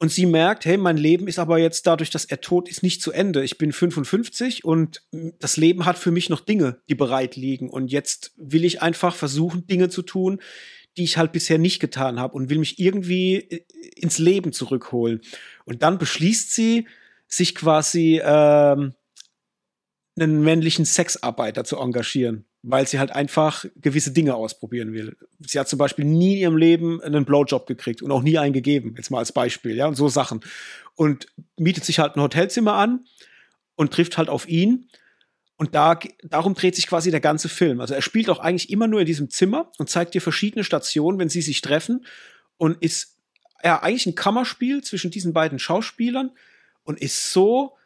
Und sie merkt, hey, mein Leben ist aber jetzt dadurch, dass er tot ist, nicht zu Ende. Ich bin 55 und das Leben hat für mich noch Dinge, die bereit liegen. Und jetzt will ich einfach versuchen, Dinge zu tun, die ich halt bisher nicht getan habe und will mich irgendwie äh, ins Leben zurückholen. Und dann beschließt sie, sich quasi ähm, einen männlichen Sexarbeiter zu engagieren, weil sie halt einfach gewisse Dinge ausprobieren will. Sie hat zum Beispiel nie in ihrem Leben einen Blowjob gekriegt und auch nie einen gegeben, jetzt mal als Beispiel, ja, und so Sachen. Und mietet sich halt ein Hotelzimmer an und trifft halt auf ihn. Und da, darum dreht sich quasi der ganze Film. Also er spielt auch eigentlich immer nur in diesem Zimmer und zeigt dir verschiedene Stationen, wenn sie sich treffen und ist ja eigentlich ein Kammerspiel zwischen diesen beiden Schauspielern und ist so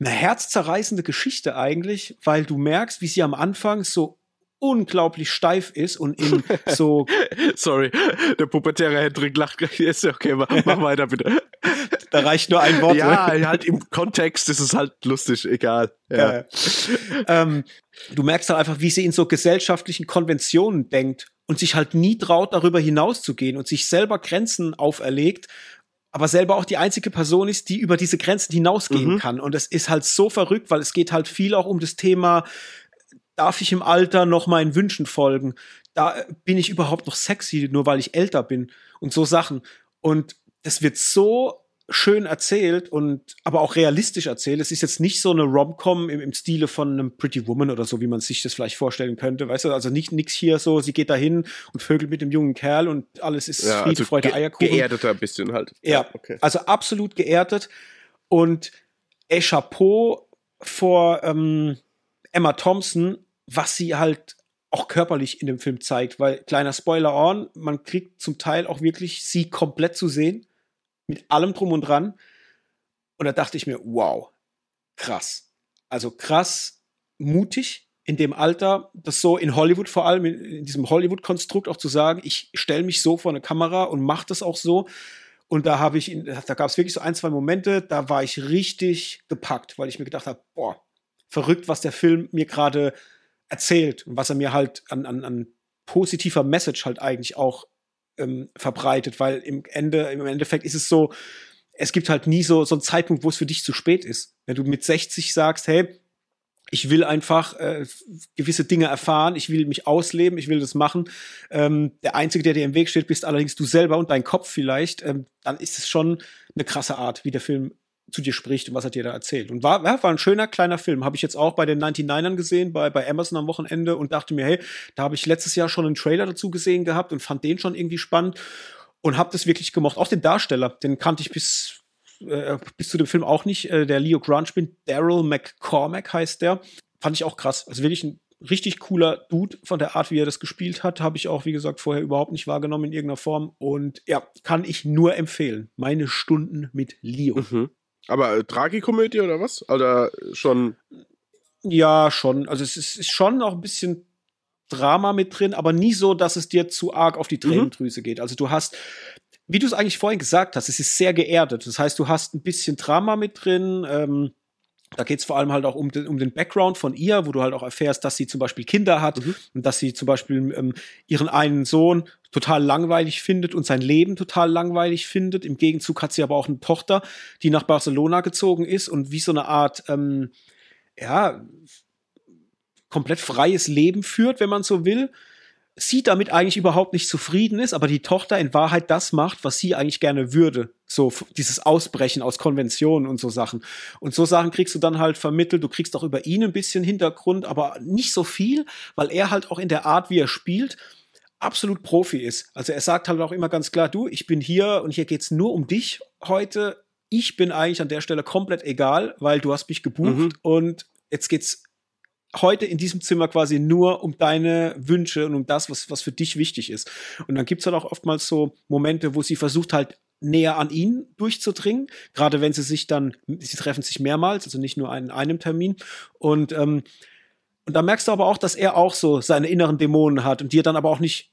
eine herzzerreißende Geschichte eigentlich, weil du merkst, wie sie am Anfang so unglaublich steif ist und in [laughs] so. Sorry, der pubertäre Hendrik lacht. Ist okay, mach, [laughs] weiter bitte. Da reicht nur ein Wort. Ja, halt im Kontext ist es halt lustig, egal. Ja. Ja. ähm, du merkst halt einfach, wie sie in so gesellschaftlichen Konventionen denkt und sich halt nie traut, darüber hinauszugehen und sich selber Grenzen auferlegt aber selber auch die einzige Person ist, die über diese Grenzen hinausgehen mhm. kann. Und es ist halt so verrückt, weil es geht halt viel auch um das Thema, darf ich im Alter noch meinen Wünschen folgen? Da bin ich überhaupt noch sexy, nur weil ich älter bin und so Sachen. Und das wird so schön erzählt und aber auch realistisch erzählt. Es ist jetzt nicht so eine Rom-Com im, im Stile von einem Pretty Woman oder so, wie man sich das vielleicht vorstellen könnte, weißt du? Also nicht nix hier so, sie geht dahin und vögelt mit dem jungen Kerl und alles ist ja, Friede, also Freude, ge Eierkuchen. Geerdeter ein bisschen halt. Ja, ja, okay. also absolut geerdet und ey, Chapeau vor ähm, Emma Thompson, was sie halt auch körperlich in dem Film zeigt, weil kleiner Spoiler on, man kriegt zum Teil auch wirklich sie komplett zu sehen mit allem drum und dran. Und da dachte ich mir, wow, krass. Also krass, mutig in dem Alter, das so in Hollywood vor allem, in, diesem Hollywood-Konstrukt auch zu sagen, ich stelle mich so vor eine Kamera und mache das auch so. Und da habe ich, da gab es wirklich so ein, zwei Momente, da war ich richtig gepackt, weil ich mir gedacht habe, boah, verrückt, was der Film mir gerade erzählt und was er mir halt an, an, an positiver Message halt eigentlich auch ähm, verbreitet, weil im Ende, im Endeffekt ist es so, es gibt halt nie so, so einen Zeitpunkt, wo es für dich zu spät ist. Wenn du mit 60 sagst, hey, ich will einfach äh, gewisse Dinge erfahren, ich will mich ausleben, ich will das machen. Ähm, der Einzige, der dir im Weg steht, bist allerdings du selber und dein Kopf vielleicht. Ähm, dann ist es schon eine krasse Art, wie der Film zu dir spricht und was er dir da erzählt. Und war, war ein schöner kleiner Film. Habe ich jetzt auch bei den 99ern gesehen, bei, bei Amazon am Wochenende und dachte mir, hey, da habe ich letztes Jahr schon einen Trailer dazu gesehen gehabt und fand den schon irgendwie spannend und habe das wirklich gemocht. Auch den Darsteller, den kannte ich bis, äh, bis zu dem Film auch nicht. Äh, der Leo Grunge bin, Daryl McCormack heißt der. Fand ich auch krass. Also wirklich ein richtig cooler Dude von der Art, wie er das gespielt hat. Habe ich auch, wie gesagt, vorher überhaupt nicht wahrgenommen in irgendeiner Form. Und ja, kann ich nur empfehlen. Meine Stunden mit Leo. Mhm. Aber äh, Tragikomödie oder was? Oder schon. Ja, schon. Also es ist, ist schon auch ein bisschen Drama mit drin, aber nie so, dass es dir zu arg auf die mhm. Tränendrüse mhm. geht. Also du hast, wie du es eigentlich vorhin gesagt hast, es ist sehr geerdet. Das heißt, du hast ein bisschen Drama mit drin. Ähm, da geht es vor allem halt auch um den, um den Background von ihr, wo du halt auch erfährst, dass sie zum Beispiel Kinder hat mhm. und dass sie zum Beispiel ähm, ihren einen Sohn total langweilig findet und sein Leben total langweilig findet. Im Gegenzug hat sie aber auch eine Tochter, die nach Barcelona gezogen ist und wie so eine Art, ähm, ja, komplett freies Leben führt, wenn man so will sie damit eigentlich überhaupt nicht zufrieden ist, aber die Tochter in Wahrheit das macht, was sie eigentlich gerne würde. So dieses Ausbrechen aus Konventionen und so Sachen. Und so Sachen kriegst du dann halt vermittelt. Du kriegst auch über ihn ein bisschen Hintergrund, aber nicht so viel, weil er halt auch in der Art, wie er spielt, absolut Profi ist. Also er sagt halt auch immer ganz klar, du, ich bin hier und hier geht's nur um dich heute. Ich bin eigentlich an der Stelle komplett egal, weil du hast mich gebucht mhm. und jetzt geht's heute in diesem Zimmer quasi nur um deine Wünsche und um das, was, was für dich wichtig ist. Und dann gibt's halt auch oftmals so Momente, wo sie versucht halt näher an ihn durchzudringen, gerade wenn sie sich dann, sie treffen sich mehrmals, also nicht nur in einem Termin. Und, ähm, und da merkst du aber auch, dass er auch so seine inneren Dämonen hat und dir dann aber auch nicht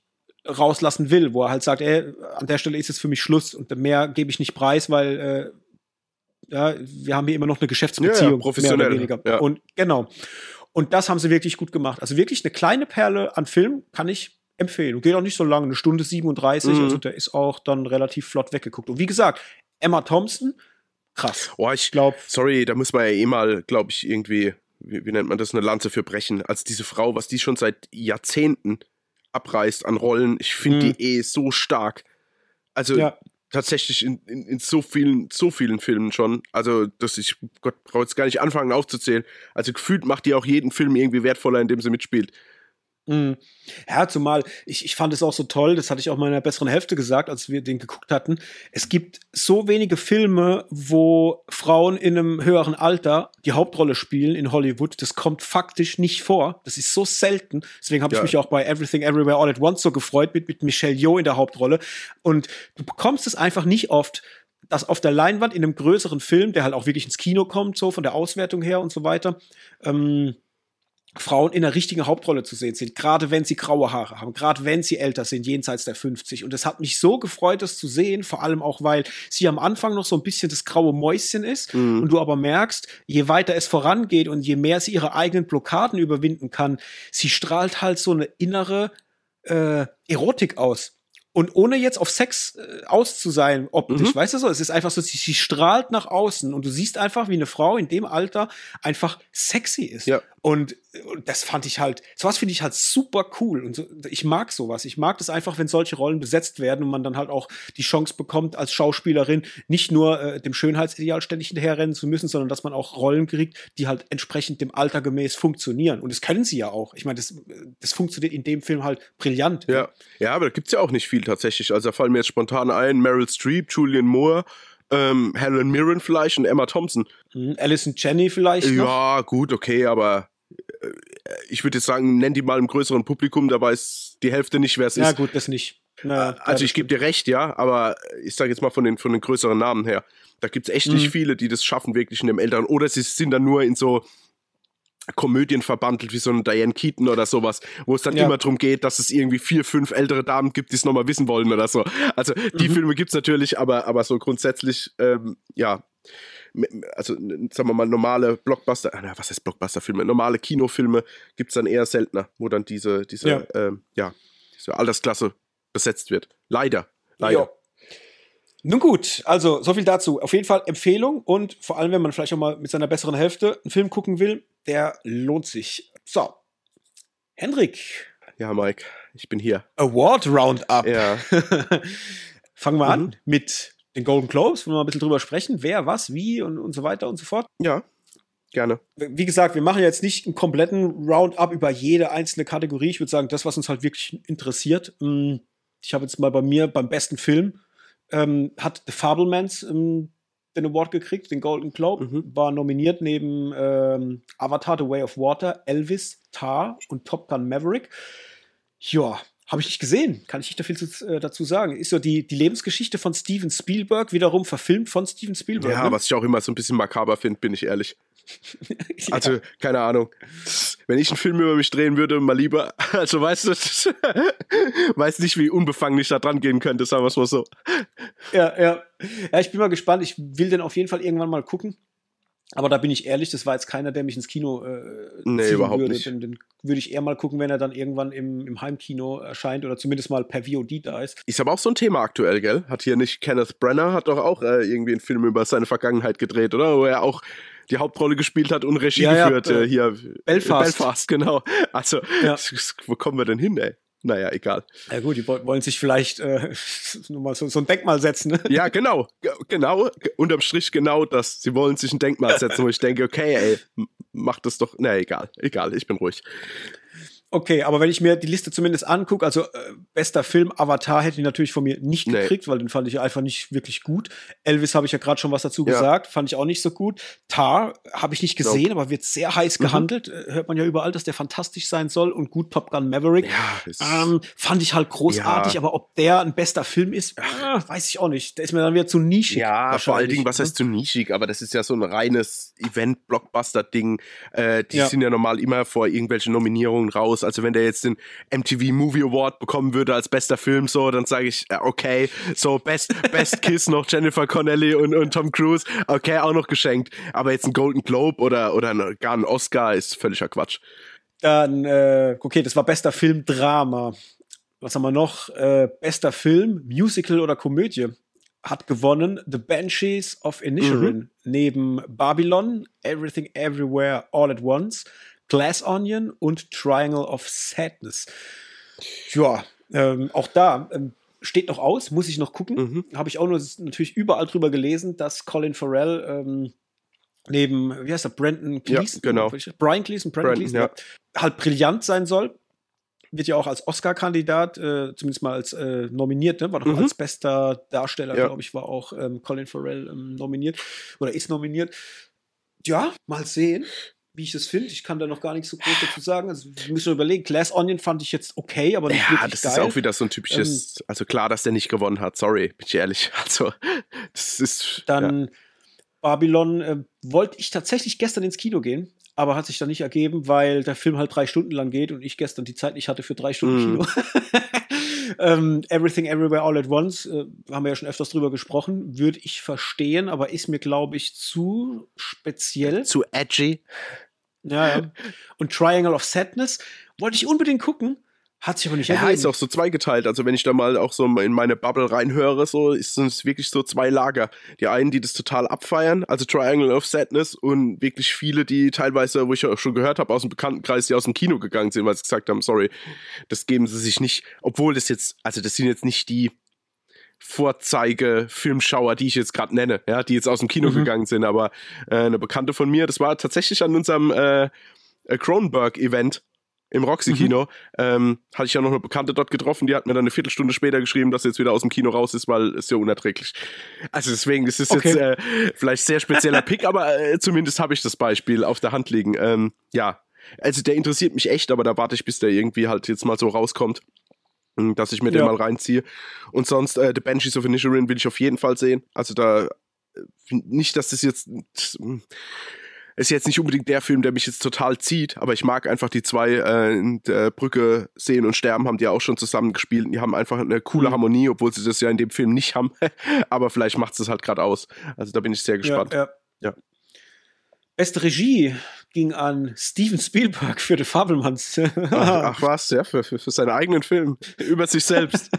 rauslassen will, wo er halt sagt, ey, an der Stelle ist es für mich Schluss und mehr gebe ich nicht preis, weil äh, ja, wir haben hier immer noch eine Geschäftsbeziehung, ja, ja, professionell, mehr oder weniger. Ja. Und genau. Und das haben sie wirklich gut gemacht. Also wirklich eine kleine Perle an Film kann ich empfehlen. Und geht auch nicht so lange, eine Stunde 37. Mhm. Also der ist auch dann relativ flott weggeguckt. Und wie gesagt, Emma Thompson, krass. Oh, ich glaube, sorry, da muss man ja eh mal, glaube ich, irgendwie, wie, wie, nennt man das, eine Lanze für brechen. Als diese Frau, was die schon seit Jahrzehnten abreißt an Rollen, ich finde hm. die eh so stark. Also ja. Tatsächlich in, in, in, so vielen, so vielen Filmen schon. Also, dass ich, Gott, brauche jetzt gar nicht anfangen aufzuzählen. Also gefühlt macht die auch jeden Film irgendwie wertvoller, in dem sie mitspielt. Mhm. Ja, zumal ich, ich fand es auch so toll, das hatte ich auch meiner besseren Hälfte gesagt, als wir den geguckt hatten. Es gibt so wenige Filme, wo Frauen in einem höheren Alter die Hauptrolle spielen in Hollywood. Das kommt faktisch nicht vor. Das ist so selten. Deswegen habe ich ja. mich auch bei Everything Everywhere All at Once so gefreut mit, mit Michelle Yeoh in der Hauptrolle. Und du bekommst es einfach nicht oft, dass auf der Leinwand in einem größeren Film, der halt auch wirklich ins Kino kommt, so von der Auswertung her und so weiter, ähm, Frauen in der richtigen Hauptrolle zu sehen sind, gerade wenn sie graue Haare haben, gerade wenn sie älter sind, jenseits der 50. Und es hat mich so gefreut, das zu sehen, vor allem auch, weil sie am Anfang noch so ein bisschen das graue Mäuschen ist mhm. und du aber merkst, je weiter es vorangeht und je mehr sie ihre eigenen Blockaden überwinden kann, sie strahlt halt so eine innere äh, Erotik aus. Und ohne jetzt auf Sex äh, aus zu sein, optisch, mhm. weißt du so, es ist einfach so, sie, sie, strahlt nach außen und du siehst einfach, wie eine Frau in dem Alter einfach sexy ist. Ja. Und, und das fand ich halt, sowas finde ich halt super cool. Und so, ich mag sowas. Ich mag das einfach, wenn solche Rollen besetzt werden und man dann halt auch die Chance bekommt, als Schauspielerin nicht nur äh, dem Schönheitsideal ständig hinterherrennen zu müssen, sondern dass man auch Rollen kriegt, die halt entsprechend dem Alter gemäß funktionieren. Und das können sie ja auch. Ich meine, das, das funktioniert in dem Film halt brillant. Ja, ja, aber da gibt's ja auch nicht viel tatsächlich. Also da fallen mir jetzt spontan ein, Meryl Streep, Julian Moore, ähm, Helen Mirren vielleicht und Emma Thompson. Mhm, Alison Jenny vielleicht. Ja, noch? gut, okay, aber ich würde jetzt sagen, nenn die mal im größeren Publikum, da weiß die Hälfte nicht, wer es ja, ist. Ja, gut, das nicht. Na, also ich gebe dir recht, ja, aber ich sage jetzt mal von den, von den größeren Namen her, da gibt es echt mhm. nicht viele, die das schaffen, wirklich in dem Älteren. Oder sie sind dann nur in so Komödien verbandelt, wie so eine Diane Keaton oder sowas, wo es dann ja. immer darum geht, dass es irgendwie vier, fünf ältere Damen gibt, die es nochmal wissen wollen oder so. Also die mhm. Filme gibt es natürlich, aber, aber so grundsätzlich, ähm, ja, also sagen wir mal normale Blockbuster, was heißt Blockbuster-Filme, normale Kinofilme gibt es dann eher seltener, wo dann diese, diese, ja. Ähm, ja, diese Altersklasse besetzt wird. Leider, leider. Ja. Nun gut, also so viel dazu. Auf jeden Fall Empfehlung und vor allem, wenn man vielleicht auch mal mit seiner besseren Hälfte einen Film gucken will, der lohnt sich. So, Hendrik. Ja, Mike, ich bin hier. Award Roundup. Ja. [laughs] Fangen wir mhm. an mit den Golden Globes, wollen wir mal ein bisschen drüber sprechen, wer, was, wie und, und so weiter und so fort. Ja, gerne. Wie gesagt, wir machen jetzt nicht einen kompletten Roundup über jede einzelne Kategorie. Ich würde sagen, das, was uns halt wirklich interessiert. Mm, ich habe jetzt mal bei mir beim besten Film ähm, hat The Fablemans ähm, den Award gekriegt, den Golden Globe, mhm. war nominiert neben ähm, Avatar The Way of Water, Elvis, Tar und Top Gun Maverick. Ja, habe ich nicht gesehen, kann ich nicht viel zu, äh, dazu sagen. Ist so die, die Lebensgeschichte von Steven Spielberg, wiederum verfilmt von Steven Spielberg. Ja, ne? was ich auch immer so ein bisschen makaber finde, bin ich ehrlich. [laughs] ja. Also, keine Ahnung. Wenn ich einen Film über mich drehen würde, mal lieber, [laughs] also weißt du, [laughs] weiß nicht, wie unbefangen ich da dran gehen könnte, sagen wir es mal so. Ja, ja. Ja, ich bin mal gespannt. Ich will den auf jeden Fall irgendwann mal gucken. Aber da bin ich ehrlich, das war jetzt keiner, der mich ins Kino äh, nee, überhaupt würde. Nicht. Den, den würde ich eher mal gucken, wenn er dann irgendwann im, im Heimkino erscheint oder zumindest mal per VOD da ist. Ist aber auch so ein Thema aktuell, gell? Hat hier nicht Kenneth Brenner, hat doch auch äh, irgendwie einen Film über seine Vergangenheit gedreht, oder? Wo er auch die Hauptrolle gespielt hat und Regie ja, geführt. Ja, äh, hier Belfast. Belfast, genau. [laughs] Also, ja. [laughs] wo kommen wir denn hin, ey? Naja, egal. Ja gut, die wollen sich vielleicht äh, [laughs] mal so, so ein Denkmal setzen. Ne? Ja, genau, genau, unterm Strich genau das. Sie wollen sich ein Denkmal setzen, wo ich denke, okay, ey, mach das doch, na egal, egal, ich bin ruhig. Okay, aber wenn ich mir die Liste zumindest angucke, also äh, bester Film Avatar hätte ich natürlich von mir nicht nee. gekriegt, weil den fand ich einfach nicht wirklich gut. Elvis habe ich ja gerade schon was dazu ja. gesagt, fand ich auch nicht so gut. Tar habe ich nicht gesehen, nope. aber wird sehr heiß mhm. gehandelt. Äh, hört man ja überall, dass der fantastisch sein soll und gut Top Gun Maverick. Ja, ähm, fand ich halt großartig, ja. aber ob der ein bester Film ist, äh, weiß ich auch nicht. Der ist mir dann wieder zu nischig. Ja, vor allen Dingen, was heißt ne? zu nischig, aber das ist ja so ein reines Event-Blockbuster-Ding. Äh, die sind ja normal immer vor irgendwelchen Nominierungen raus groß. Also wenn der jetzt den MTV Movie Award bekommen würde als bester Film, so, dann sage ich, okay, so Best, Best [laughs] Kiss noch Jennifer Connelly und, und Tom Cruise, okay, auch noch geschenkt. Aber jetzt ein Golden Globe oder, oder gar ein Oscar ist völliger Quatsch. Dann, äh, okay, das war bester Film Drama. Was haben wir noch? Äh, bester Film, Musical oder Komödie? hat gewonnen The Banshees of Inisherin mhm. neben Babylon, Everything Everywhere All at Once, Glass Onion und Triangle of Sadness. Ja, ähm, auch da ähm, steht noch aus, muss ich noch gucken. Mhm. Habe ich auch nur natürlich überall drüber gelesen, dass Colin Farrell ähm, neben, wie heißt er, Brandon Gleason? Ja, genau. Brian Gleason, Brandon, Brandon Gleason, ja. halt brillant sein soll wird ja auch als Oscar-Kandidat, äh, zumindest mal als äh, nominiert, ne? war doch mhm. als bester Darsteller, ja. glaube ich, war auch ähm, Colin Farrell ähm, nominiert oder ist nominiert. Ja, mal sehen, wie ich das finde. Ich kann da noch gar nichts so groß dazu sagen. Also, wir müssen überlegen. Glass Onion fand ich jetzt okay, aber nicht ja, wirklich das geil. ist auch wieder so ein typisches, ähm, also klar, dass der nicht gewonnen hat, sorry, bin ich ehrlich. [laughs] Also, das ist. Dann ja. Babylon äh, wollte ich tatsächlich gestern ins Kino gehen aber hat sich dann nicht ergeben, weil der Film halt drei Stunden lang geht und ich gestern die Zeit nicht hatte für drei Stunden mm. Kino. [laughs] ähm, Everything Everywhere All at Once, äh, haben wir ja schon öfters drüber gesprochen, würde ich verstehen, aber ist mir, glaube ich, zu speziell. Zu edgy. Ja, ja. Und Triangle of Sadness wollte ich unbedingt gucken, hat sich aber nicht ergeben. Ja, ist auch so zweigeteilt. Also wenn ich da mal auch so in meine Bubble reinhöre, so ist es wirklich so zwei Lager. Die einen, die das total abfeiern, also Triangle of Sadness und wirklich viele, die teilweise, wo ich auch schon gehört habe, aus dem Bekanntenkreis, die aus dem Kino gegangen sind, weil sie gesagt haben, sorry, das geben sie sich nicht. Obwohl das jetzt, also das sind jetzt nicht die Vorzeige-Filmschauer, die ich jetzt gerade nenne, ja, die jetzt aus dem Kino mhm. gegangen sind, aber äh, eine Bekannte von mir, das war tatsächlich an unserem äh, Cronenberg-Event, im Roxy-Kino, mhm. ähm, hatte ich ja noch eine Bekannte dort getroffen, die hat mir dann eine Viertelstunde später geschrieben, dass sie jetzt wieder aus dem Kino raus ist, weil es ja unerträglich. Also deswegen, das ist okay. jetzt äh, vielleicht sehr spezieller Pick, aber äh, zumindest habe ich das Beispiel auf der Hand liegen. Ähm, ja, also der interessiert mich echt, aber da warte ich, bis der irgendwie halt jetzt mal so rauskommt, dass ich mir ja. den mal reinziehe. Und sonst, äh, The Banshees of Inisherin will ich auf jeden Fall sehen. Also da, äh, nicht, dass das jetzt ist jetzt nicht unbedingt der Film, der mich jetzt total zieht, aber ich mag einfach die zwei äh, in der Brücke sehen und sterben, haben die auch schon zusammen gespielt. Die haben einfach eine coole mhm. Harmonie, obwohl sie das ja in dem Film nicht haben. [laughs] aber vielleicht macht es das halt gerade aus. Also da bin ich sehr gespannt. Ja, ja. ja. Beste Regie ging an Steven Spielberg für The Fabelmanns. ach, [laughs] ach, was, ja, für, für, für seinen eigenen Film. Über sich selbst.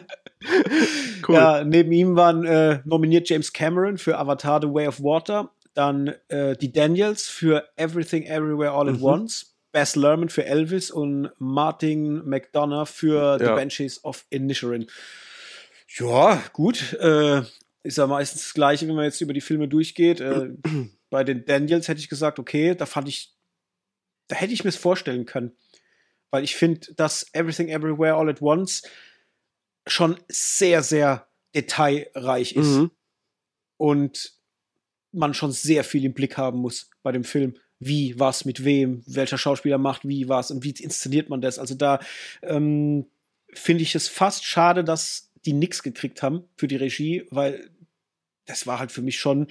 [laughs] cool. Ja, neben ihm waren äh, nominiert James Cameron für Avatar The Way of Water, dann äh, die Daniels für Everything Everywhere All at mhm. Once. Bess Lerman für Elvis und Martin McDonough für The ja. Banshees of Inisherin. Ja, gut. Äh, ist ja meistens das Gleiche, wenn man jetzt über die Filme durchgeht. Äh, [clears throat] bei den Daniels hätte ich gesagt, okay, da fand ich, da hätte ich mir es vorstellen können. Weil ich finde, dass Everything Everywhere All at Once schon sehr, sehr detailreich ist. Mhm. Und man schon sehr viel im Blick haben muss bei dem Film. Wie, was, mit wem, welcher Schauspieler macht wie, was und wie inszeniert man das. Also da ähm, finde ich es fast schade, dass die nichts gekriegt haben für die Regie, weil das war halt für mich schon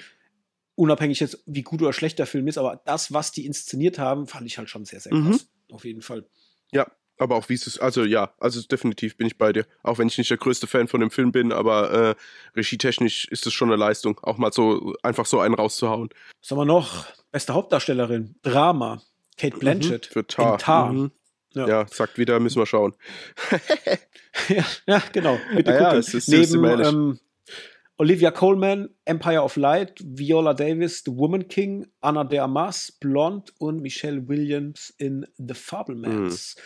unabhängig jetzt, wie gut oder schlecht der Film ist, aber das, was die inszeniert haben, fand ich halt schon sehr, sehr mhm. krass. Mhm. Auf jeden Fall. Ja, aber auch wie es ist, also ja, also definitiv bin ich bei dir. Auch wenn ich nicht der größte Fan von dem Film bin, aber äh, regietechnisch ist es schon eine Leistung, auch mal so einfach so einen rauszuhauen. Was haben wir noch? Beste Hauptdarstellerin, Drama, Kate mhm, Blanchett. Mhm, für Tar. Tar. Mhm. Ja. ja. sagt wieder, müssen wir schauen. [laughs] ja, ja, genau. Bitte ja, gucken. Ja, ist, Neben ähm, Olivia Coleman, Empire of Light, Viola Davis, The Woman King, Anna de Armas, Blonde und Michelle Williams in The Fablemans. Mhm.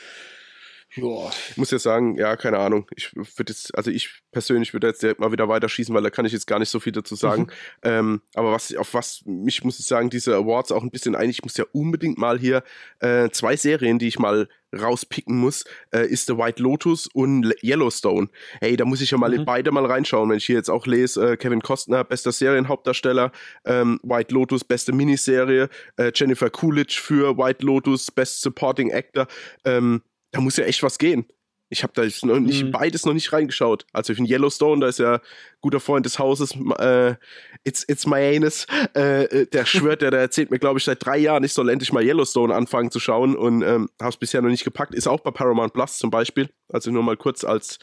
Ich muss jetzt sagen, ja, keine Ahnung. Ich würde jetzt, also ich persönlich würde jetzt direkt mal wieder weiterschießen, weil da kann ich jetzt gar nicht so viel dazu sagen. Mhm. Ähm, aber was, auf was mich muss ich sagen, diese Awards auch ein bisschen ein, ich muss ja unbedingt mal hier äh, zwei Serien, die ich mal rauspicken muss, äh, ist The White Lotus und Yellowstone. Hey, da muss ich ja mal mhm. in beide mal reinschauen, wenn ich hier jetzt auch lese, äh, Kevin Costner, bester Serienhauptdarsteller, ähm, White Lotus, beste Miniserie, äh, Jennifer Coolidge für White Lotus, Best Supporting Actor, ähm, da muss ja echt was gehen. Ich habe da jetzt noch nicht, mhm. beides noch nicht reingeschaut. Also in Yellowstone, da ist ja guter Freund des Hauses, äh, It's, it's My Anus, äh, äh, der schwört, der, der erzählt mir, glaube ich, seit drei Jahren, ich soll endlich mal Yellowstone anfangen zu schauen und ähm, habe es bisher noch nicht gepackt. Ist auch bei Paramount Plus zum Beispiel, also nur mal kurz als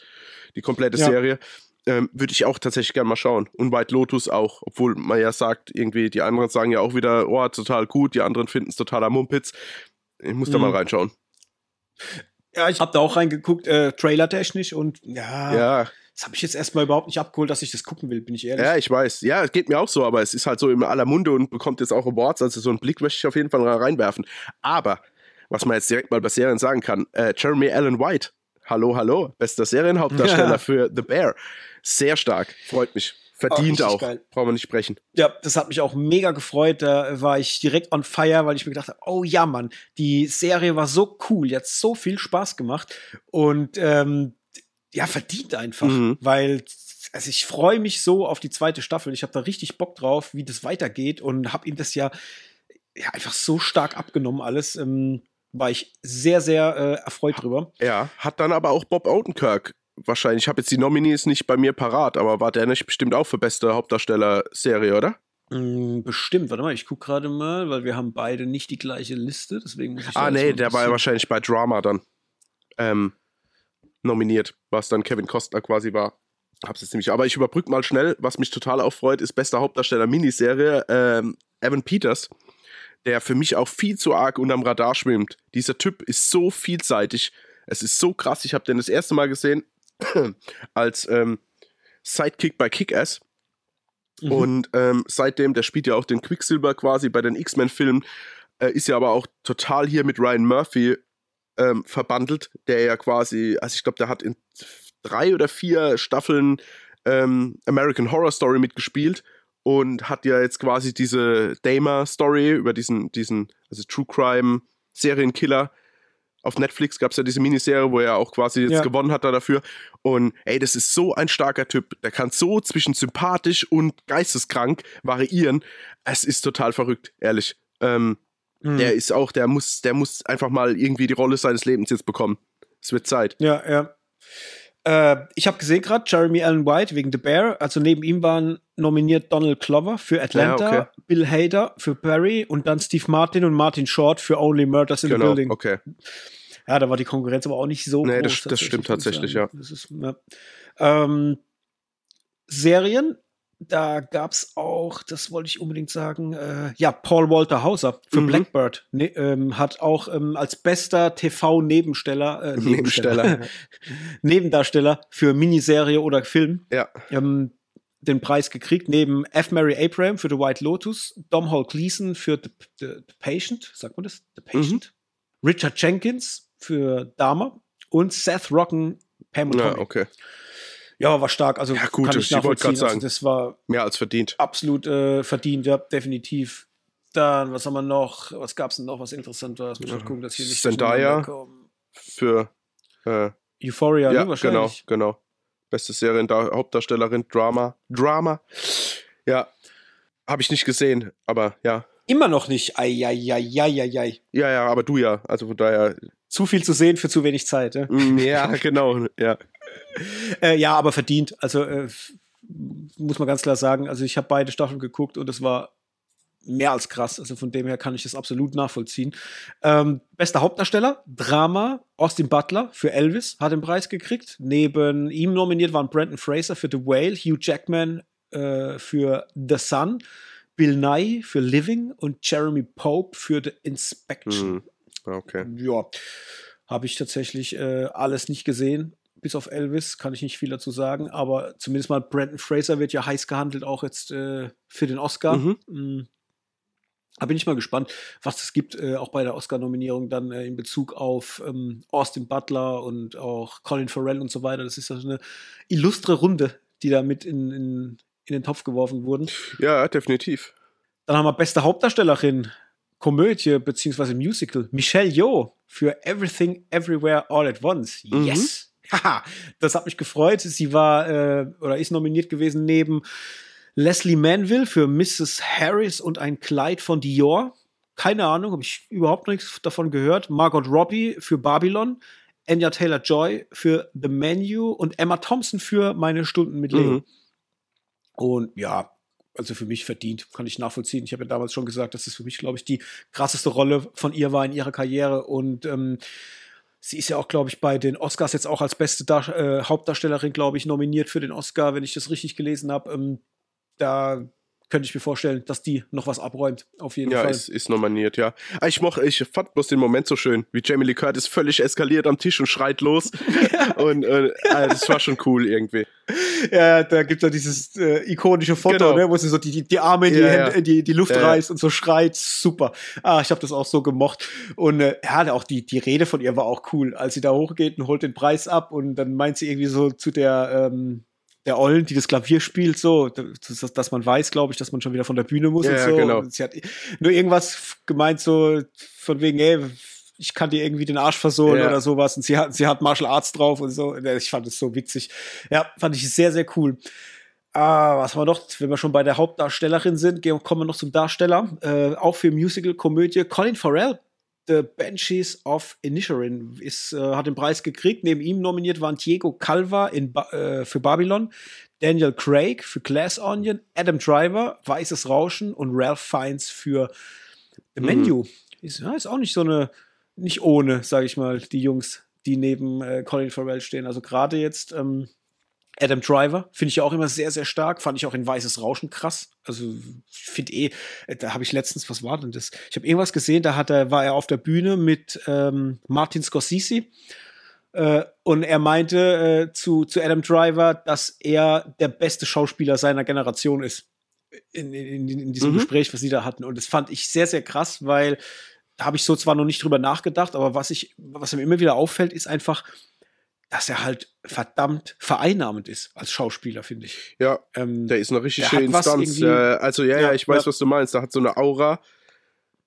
die komplette ja. Serie. Ähm, Würde ich auch tatsächlich gerne mal schauen. Und White Lotus auch, obwohl man ja sagt, irgendwie, die anderen sagen ja auch wieder, oh, total gut, die anderen finden es totaler Mumpitz. Ich muss mhm. da mal reinschauen. Ja, ich habe da auch reingeguckt, äh, trailertechnisch und ja, ja. Das habe ich jetzt erstmal überhaupt nicht abgeholt, dass ich das gucken will, bin ich ehrlich. Ja, ich weiß. Ja, es geht mir auch so, aber es ist halt so in aller Munde und bekommt jetzt auch Awards. Also so einen Blick möchte ich auf jeden Fall reinwerfen. Aber, was man jetzt direkt mal bei Serien sagen kann, äh, Jeremy Allen White, hallo, hallo, bester Serienhauptdarsteller [laughs] ja. für The Bear. Sehr stark, freut mich. Verdient auch. Geil. Brauchen wir nicht sprechen. Ja, das hat mich auch mega gefreut. Da war ich direkt on fire, weil ich mir gedacht habe, oh ja, Mann, die Serie war so cool, jetzt so viel Spaß gemacht. Und ähm, ja, verdient einfach, mhm. weil also ich freue mich so auf die zweite Staffel. Ich habe da richtig Bock drauf, wie das weitergeht und habe ihm das ja, ja einfach so stark abgenommen alles. Ähm, war ich sehr, sehr äh, erfreut drüber. Ja, hat dann aber auch Bob Odenkirk wahrscheinlich, ich habe jetzt die Nominees nicht bei mir parat, aber war der nicht bestimmt auch für beste Hauptdarsteller-Serie, oder? Mm, bestimmt, warte mal, ich gucke gerade mal, weil wir haben beide nicht die gleiche Liste, deswegen muss ich Ah, nee, der war ja wahrscheinlich bei Drama dann ähm, nominiert, was dann Kevin Costner quasi war. Hab's jetzt nämlich. Aber ich überbrücke mal schnell, was mich total auffreut, ist bester Hauptdarsteller Miniserie, ähm, Evan Peters, der für mich auch viel zu arg unterm Radar schwimmt. Dieser Typ ist so vielseitig. Es ist so krass. Ich habe den das erste Mal gesehen [clears throat] als ähm, Sidekick bei Kick-Ass. Mhm. Und ähm, seitdem, der spielt ja auch den Quicksilver quasi bei den X-Men-Filmen, äh, ist ja aber auch total hier mit Ryan Murphy ähm, verbandelt, der ja quasi, also ich glaube, der hat in drei oder vier Staffeln ähm, American Horror Story mitgespielt und hat ja jetzt quasi diese Damer-Story über diesen, diesen, also True Crime Serienkiller auf Netflix gab es ja diese Miniserie, wo er auch quasi jetzt ja. gewonnen hat da dafür. Und ey, das ist so ein starker Typ. Der kann so zwischen sympathisch und geisteskrank variieren. Es ist total verrückt, ehrlich. Ähm, mhm. Der ist auch, der muss, der muss einfach mal irgendwie die Rolle seines Lebens jetzt bekommen. Es wird Zeit. Ja, ja. Äh, ich habe gesehen gerade Jeremy Allen White wegen The Bear. Also neben ihm waren nominiert Donald Glover für Atlanta, ja, okay. Bill Hader für Barry und dann Steve Martin und Martin Short für Only Murders in genau, the Building. Okay. Ja, da war die Konkurrenz aber auch nicht so nee, groß. Das, das stimmt tatsächlich, ja. Ist, ja. Ähm, Serien, da gab es auch, das wollte ich unbedingt sagen, äh, ja, Paul Walter Hauser für mhm. Blackbird ne, ähm, hat auch ähm, als bester TV-Nebensteller, äh, [laughs] Nebensteller, [laughs] Nebendarsteller für Miniserie oder Film ja. ähm, den Preis gekriegt, neben F. Mary Abraham für The White Lotus, Dom Hall Gleason für The, The, The Patient, sagt man das? The Patient. Mhm. Richard Jenkins für Dama und Seth Rocken, Pam und ja, okay. Ja, war stark. Also ja, gut, kann ich, ich wollte gerade sagen, also das war mehr als verdient. Absolut äh, verdient, ja, definitiv. Dann, was haben wir noch? Was gab es denn noch, was interessant war? Muss ich gucken, dass hier nicht Zendaya für äh, Euphoria, ja, ne, wahrscheinlich. Genau, genau. Beste Serien, Hauptdarstellerin, Drama. Drama. Ja, habe ich nicht gesehen, aber ja. Immer noch nicht. Eieieiei. Ja, ja, aber du ja. Also von daher. Zu viel zu sehen für zu wenig Zeit. Ja, ja [laughs] genau. Ja. [laughs] äh, ja, aber verdient. Also äh, muss man ganz klar sagen. Also ich habe beide Staffeln geguckt und es war mehr als krass. Also von dem her kann ich das absolut nachvollziehen. Ähm, bester Hauptdarsteller, Drama, Austin Butler für Elvis hat den Preis gekriegt. Neben ihm nominiert waren Brandon Fraser für The Whale, Hugh Jackman äh, für The Sun, Bill Nye für Living und Jeremy Pope für The Inspection. Mm, okay. Ja, habe ich tatsächlich äh, alles nicht gesehen bis auf Elvis kann ich nicht viel dazu sagen, aber zumindest mal Brandon Fraser wird ja heiß gehandelt, auch jetzt äh, für den Oscar. Mhm. Mhm. Da bin ich mal gespannt, was es gibt, äh, auch bei der Oscar-Nominierung dann äh, in Bezug auf ähm, Austin Butler und auch Colin Farrell und so weiter. Das ist also eine illustre Runde, die da mit in, in, in den Topf geworfen wurden. Ja, definitiv. Dann haben wir beste Hauptdarstellerin, Komödie beziehungsweise Musical, Michelle Yeoh für Everything Everywhere All at Once. Mhm. Yes! Haha, das hat mich gefreut. Sie war äh, oder ist nominiert gewesen neben Leslie Manville für Mrs. Harris und ein Kleid von Dior. Keine Ahnung, habe ich überhaupt nichts davon gehört. Margot Robbie für Babylon, Anya Taylor Joy für The Menu und Emma Thompson für Meine Stunden mit Leo. Mhm. Und ja, also für mich verdient, kann ich nachvollziehen. Ich habe ja damals schon gesagt, dass es für mich, glaube ich, die krasseste Rolle von ihr war in ihrer Karriere. Und ähm, Sie ist ja auch, glaube ich, bei den Oscars jetzt auch als beste Dar äh, Hauptdarstellerin, glaube ich, nominiert für den Oscar, wenn ich das richtig gelesen habe. Ähm, da könnte ich mir vorstellen, dass die noch was abräumt. Auf jeden ja, Fall. ist, ist nominiert, ja. Ah, Ich mochte, ich fand bloß den Moment so schön, wie Jamie Lee Curtis völlig eskaliert am Tisch und schreit los. [laughs] und äh, also das war schon cool irgendwie. Ja, da gibt es ja dieses äh, ikonische Foto, Genau. ne, wo sie so die, die, die Arme in die, Ja, Hände, ja. in die, die Luft Ja, ja. reißt und so schreit. Super. Ah, ich habe das auch so gemocht. Und äh, ja, auch die, die Rede von ihr war auch cool, als sie da hochgeht und holt den Preis ab und dann meint sie irgendwie so zu der, ähm, der Ollen, die das Klavier spielt, so, dass, dass man weiß, glaube ich, dass man schon wieder von der Bühne muss Ja, und ja, so. genau. Und sie hat nur irgendwas gemeint, so von wegen, ey, ich kann dir irgendwie den Arsch versohlen Ja. oder sowas. Und sie hat, sie hat Martial Arts drauf und so. Ich fand es so witzig. Ja, fand ich sehr, sehr cool. Ah, was haben wir noch? Wenn wir schon bei der Hauptdarstellerin sind, gehen, kommen wir noch zum Darsteller. Äh, auch für Musical-Komödie. Colin Farrell, The Banshees of Inisherin, ist, äh, hat den Preis gekriegt. Neben ihm nominiert waren Diego Calva in ba äh, für Babylon, Daniel Craig für Glass Onion, Adam Driver, Weißes Rauschen und Ralph Fiennes für The Mhm. Menu. Ist, ja, ist auch nicht so eine, nicht ohne, sage ich mal, die Jungs, die neben äh, Colin Farrell stehen. Also gerade jetzt ähm, Adam Driver finde ich ja auch immer sehr, sehr stark. Fand ich auch in Weißes Rauschen krass. Also finde eh, äh, da habe ich letztens, was war denn das? Ich habe irgendwas gesehen, da hat er, war er auf der Bühne mit ähm, Martin Scorsese. Äh, und er meinte äh, zu, zu Adam Driver, dass er der beste Schauspieler seiner Generation ist. In, in, in, in diesem Mhm. Gespräch, was sie da hatten. Und das fand ich sehr, sehr krass, weil da habe ich so zwar noch nicht drüber nachgedacht, aber was ich, was mir immer wieder auffällt, ist einfach, dass er halt verdammt vereinnahmend ist als Schauspieler, finde ich. Ja, Ähm, der ist eine richtig Der schöne hat was Instanz. Äh, also ja, ja, Ja, ich weiß, ja. was du meinst. Der hat so eine Aura.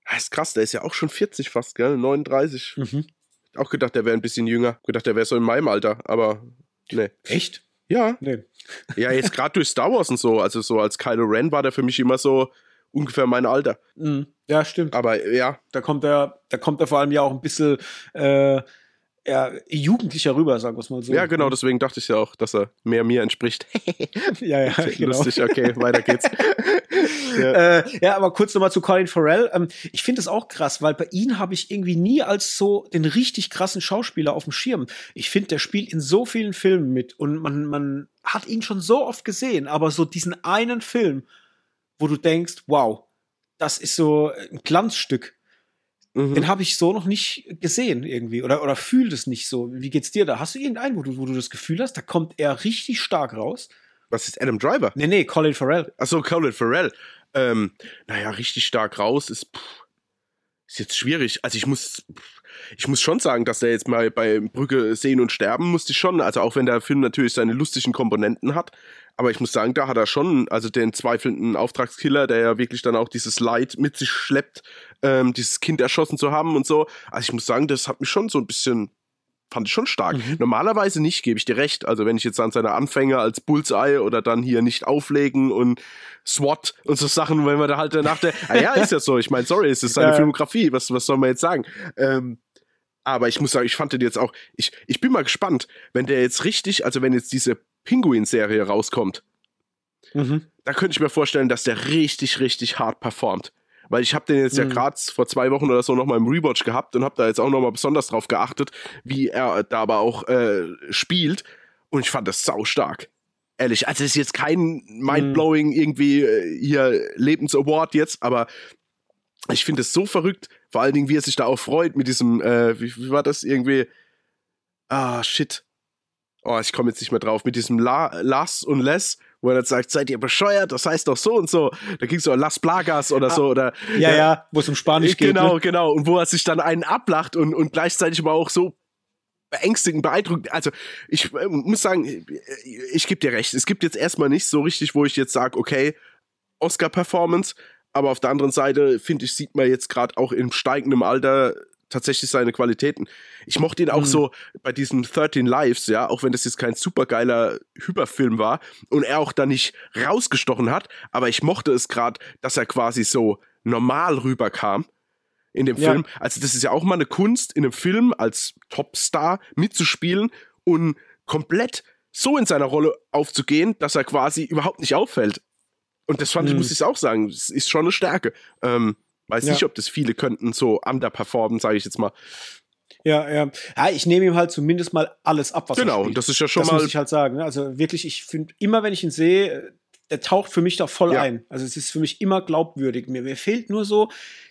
Ah, ist krass, der ist ja auch schon 40 fast, gell? 39. mhm. Auch gedacht, der wäre ein bisschen jünger. Gedacht, der wäre so in meinem Alter, aber nee. Echt? Ja, Nee. [laughs] ja, jetzt gerade durch Star Wars und so. Also so als Kylo Ren war der für mich immer so ungefähr mein Alter. Mhm. Ja, stimmt. Aber ja, Da kommt er, da kommt er vor allem ja auch ein bisschen äh, ja, jugendlicher rüber, sagen wir es mal so. ja, genau, deswegen dachte ich ja auch, dass er mehr mir entspricht. [laughs] ja, ja, [laughs] genau. Lustig, okay, weiter geht's. [laughs] ja. Äh, ja, aber kurz nochmal zu Colin Farrell. Ähm, ich finde es auch krass, weil bei ihm habe ich irgendwie nie als so den richtig krassen Schauspieler auf dem Schirm. Ich finde, der spielt in so vielen Filmen mit und man, man hat ihn schon so oft gesehen, aber so diesen einen Film, wo du denkst, wow, das ist so ein Glanzstück. Mhm. Den habe ich so noch nicht gesehen irgendwie oder, oder fühlt es nicht so. Wie geht's dir da? Hast du irgendeinen, wo du, wo du das Gefühl hast, da kommt er richtig stark raus? Was ist Adam Driver? Nee, nee, Colin Farrell. Achso, Colin Farrell. Ähm, naja, richtig stark raus ist, pff, ist jetzt schwierig. Also ich muss, pff, ich muss schon sagen, dass er jetzt mal bei Brücke sehen und sterben musste ich schon. Also auch wenn der Film natürlich seine lustigen Komponenten hat. Aber ich muss sagen, da hat er schon, also den zweifelnden Auftragskiller, der ja wirklich dann auch dieses Leid mit sich schleppt, ähm, dieses Kind erschossen zu haben und so. Also ich muss sagen, das hat mich schon so ein bisschen, fand ich schon stark. Mhm. Normalerweise nicht, gebe ich dir recht. Also wenn ich jetzt an seine Anfänge als Bullseye oder dann hier nicht auflegen und SWAT und so Sachen, wenn man da halt nach der, [laughs] ah ja, ist ja so. Ich meine, sorry, es ist seine Ja. Filmografie. Was, was soll man jetzt sagen? Ähm, aber ich muss sagen, ich fand den jetzt auch, ich, ich bin mal gespannt, wenn der jetzt richtig, also wenn jetzt diese Pinguin-Serie rauskommt, Mhm. da könnte ich mir vorstellen, dass der richtig, richtig hart performt. Weil ich habe den jetzt ja Mhm. gerade vor zwei Wochen oder so nochmal im Rewatch gehabt und habe da jetzt auch nochmal besonders drauf geachtet, wie er da aber auch äh, spielt. Und ich fand das sau stark. Ehrlich, also es ist jetzt kein mindblowing irgendwie äh, hier Lebensaward jetzt, aber ich finde es so verrückt, vor allen Dingen, wie er sich da auch freut mit diesem, äh, wie, wie war das irgendwie? Ah, shit. Oh, ich komme jetzt nicht mehr drauf. Mit diesem La Las und Les, wo er dann sagt, seid ihr bescheuert? Das heißt doch so und so. Da ging es so Las Plagas oder so. Oder, Ja, ja, wo es um Spanisch geht. genau, Ne? genau. Und wo er sich dann einen ablacht und, und gleichzeitig aber auch so beängstigend, beeindruckend. Also ich äh, muss sagen, ich, ich gebe dir recht. Es gibt jetzt erstmal nicht so richtig, wo ich jetzt sage, okay, Oscar-Performance. Aber auf der anderen Seite, finde ich, sieht man jetzt gerade auch im steigenden Alter tatsächlich seine Qualitäten. Ich mochte ihn auch Mhm. so bei diesen 13 Lives, ja, auch wenn das jetzt kein supergeiler Hyperfilm war und er auch da nicht rausgestochen hat, aber ich mochte es gerade, dass er quasi so normal rüberkam in dem Ja. Film. Also das ist ja auch mal eine Kunst, in einem Film als Topstar mitzuspielen und komplett so in seiner Rolle aufzugehen, dass er quasi überhaupt nicht auffällt. Und das fand ich, Mhm. muss ich auch sagen, ist schon eine Stärke. Ähm, weiß Ja. nicht, ob das viele könnten so underperformen, sage ich jetzt mal. Ja, ja. Ja, ich nehme ihm halt zumindest mal alles ab, was er Genau, das ist ja schon das mal muss ich halt sagen. ne? Also wirklich, ich finde, immer wenn ich ihn sehe, der taucht für mich da voll Ja. ein. Also es ist für mich immer glaubwürdig. Mir, mir fehlt nur so